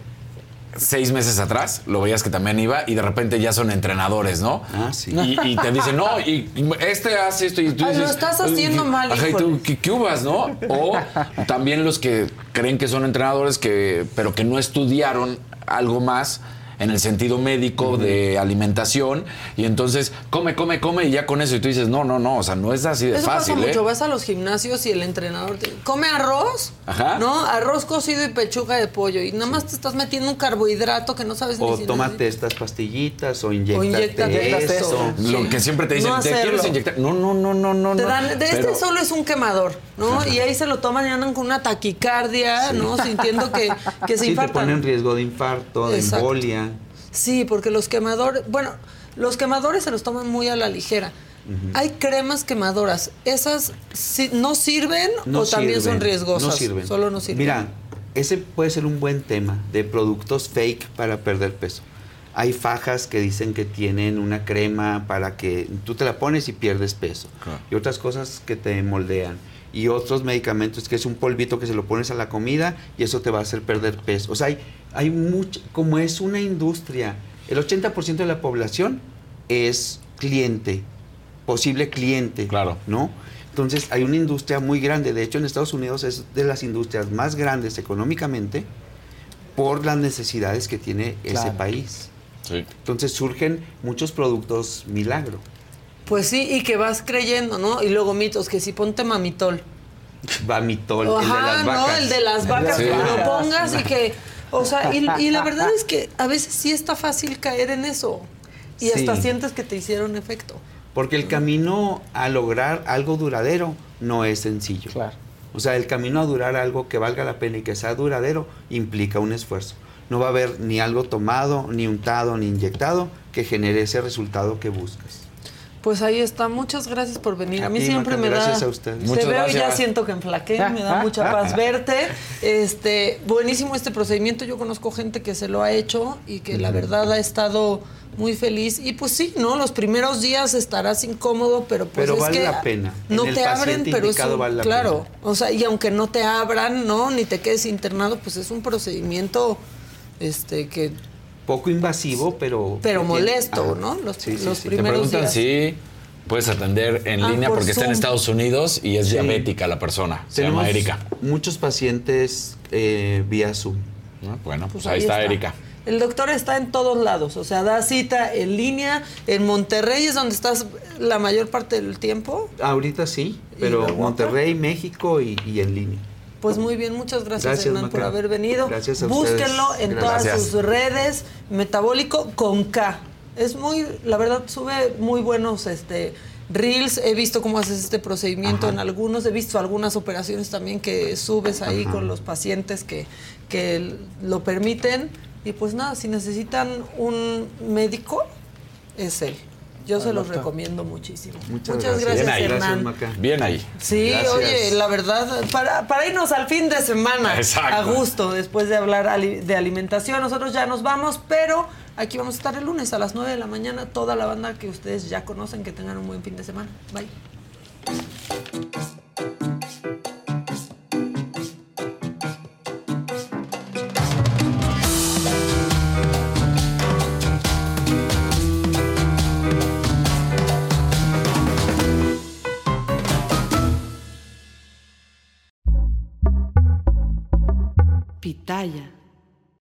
Speaker 4: seis meses atrás lo veías que también iba y de repente ya son entrenadores, ¿no?
Speaker 16: Ah, sí.
Speaker 4: Y, y te dicen, no, y y este hace esto y tú
Speaker 1: Ay, lo
Speaker 4: dices...
Speaker 1: estás haciendo
Speaker 4: "Ay,
Speaker 1: mal,
Speaker 4: Ajá, y tú,
Speaker 1: híjole".
Speaker 4: ¿qué, qué hubas, no? O también los que creen que son entrenadores, que, pero que no estudiaron algo más en el sentido médico de alimentación y entonces come, come, come y ya con eso y tú dices, no, no, no, o sea, no es así de
Speaker 1: Eso
Speaker 4: fácil,
Speaker 1: pasa
Speaker 4: ¿eh?
Speaker 1: mucho. Vas a los gimnasios y el entrenador te come arroz,
Speaker 4: Ajá.
Speaker 1: ¿no? Arroz cocido y pechuga de pollo. Y nada más te estás metiendo un carbohidrato que no sabes
Speaker 16: O
Speaker 1: ni si
Speaker 16: tómate estas pastillitas o inyectate,
Speaker 1: inyéctate
Speaker 16: eso.
Speaker 1: eso.
Speaker 4: Lo que siempre te dicen,
Speaker 1: No
Speaker 4: ¿te quieres inyectar? No, no, no, no, no.
Speaker 1: Te dan, de
Speaker 4: Pero-
Speaker 1: este solo es un quemador, ¿no? Y ahí se lo toman y andan con una taquicardia, ¿no? Sintiendo que, que se
Speaker 16: Sí, te
Speaker 1: infartan.
Speaker 16: pone en riesgo de infarto, de
Speaker 1: Exacto.
Speaker 16: embolia.
Speaker 1: Sí, porque los quemadores, bueno, los quemadores se los toman muy a la ligera. Hay cremas quemadoras. ¿Esas no sirven
Speaker 16: No
Speaker 1: o también son riesgosas?
Speaker 16: No sirven.
Speaker 1: Solo no sirven.
Speaker 16: Mira, ese puede ser un buen tema de productos fake para perder peso. Hay fajas que dicen que tienen una crema para que tú te la pones y pierdes peso. Y otras cosas que te moldean. Y otros medicamentos que es un polvito que se lo pones a la comida y eso te va a hacer perder peso. O sea, hay, hay mucho, como es una industria, el 80% de la población es cliente, posible cliente. Claro. ¿No? Entonces hay una industria muy grande. De hecho, en Estados Unidos es de las industrias más grandes económicamente por las necesidades que tiene ese país. Entonces surgen muchos productos milagro.
Speaker 1: Pues sí, y que vas creyendo, ¿no? Y luego mitos, que si ponte mamitol.
Speaker 16: Vamitol, el de
Speaker 1: Ajá,
Speaker 16: las vacas.
Speaker 1: no, el de las vacas,
Speaker 16: Sí.
Speaker 1: que lo pongas y que... O sea, y, y la verdad es que a veces sí está fácil caer en eso. Y hasta sientes que te hicieron efecto.
Speaker 16: Porque el camino a lograr algo duradero no es sencillo. O sea, el camino a durar algo que valga la pena y que sea duradero implica un esfuerzo. No va a haber ni algo tomado, ni untado, ni inyectado que genere ese resultado que buscas.
Speaker 1: Pues ahí está. Muchas gracias por venir. A,
Speaker 16: A
Speaker 1: mí
Speaker 16: ti,
Speaker 1: siempre
Speaker 16: Maca,
Speaker 1: me da.
Speaker 16: gracias a ustedes.
Speaker 1: Te
Speaker 16: Muchas
Speaker 1: veo y ya siento que enflaqué. Me da mucha paz verte. Este, buenísimo este procedimiento. Yo conozco gente que se lo ha hecho y que la verdad ha estado muy feliz. Y pues sí, ¿no? Los primeros días estarás incómodo, pero pues
Speaker 16: Pero
Speaker 1: es
Speaker 16: vale
Speaker 1: que
Speaker 16: la pena.
Speaker 1: No
Speaker 16: En el
Speaker 1: te abren, pero es un-
Speaker 16: vale la
Speaker 1: claro. O sea, y aunque no te abran, ¿no? Ni te quedes internado, pues es un procedimiento este que
Speaker 16: Poco invasivo, pero...
Speaker 1: pero molesto. ¿no? Los,
Speaker 16: Sí, sí,
Speaker 1: los
Speaker 16: sí.
Speaker 4: Te
Speaker 1: primeros
Speaker 4: preguntan
Speaker 1: días.
Speaker 4: si puedes atender en
Speaker 1: Ah,
Speaker 4: línea
Speaker 1: por
Speaker 4: porque está en. Estados Unidos y es
Speaker 16: Sí.
Speaker 4: diabética la persona. Se
Speaker 16: Tenemos
Speaker 4: llama Erika.
Speaker 16: muchos pacientes eh, vía Zoom.
Speaker 4: Bueno, pues,
Speaker 1: Pues
Speaker 4: ahí,
Speaker 1: ahí
Speaker 4: está,
Speaker 1: está.
Speaker 4: Erika.
Speaker 1: El doctor está en todos lados, o sea, da cita en línea, en Monterrey es donde estás la mayor parte del tiempo.
Speaker 16: Ahorita sí,
Speaker 1: ¿Y
Speaker 16: pero Monterrey, México y, y en línea.
Speaker 1: Pues muy bien, muchas gracias,
Speaker 16: Gracias,
Speaker 1: Hernán, por haber venido.
Speaker 16: Gracias a
Speaker 1: Búsquenlo
Speaker 16: ustedes.
Speaker 1: en todas sus redes, Metabólico con K. Es muy, la verdad, sube muy buenos este reels. He visto cómo haces este procedimiento en algunos, he visto algunas operaciones también que subes ahí
Speaker 16: Ajá.
Speaker 1: con los pacientes que, que lo permiten. Y pues nada, si necesitan un médico, es él. Yo se los recomiendo muchísimo.
Speaker 16: Muchas,
Speaker 1: gracias,
Speaker 4: Bien ahí.
Speaker 1: Hernán.
Speaker 4: Bien ahí.
Speaker 1: Sí,
Speaker 16: Gracias.
Speaker 1: oye, la verdad, para, para irnos al fin de semana
Speaker 4: Exacto.
Speaker 1: a gusto, después de hablar de alimentación, nosotros ya nos vamos, pero aquí vamos a estar el lunes a las 9 de la mañana, toda la banda que ustedes ya conocen, que tengan un buen fin de semana. Bye.
Speaker 12: Pitaya.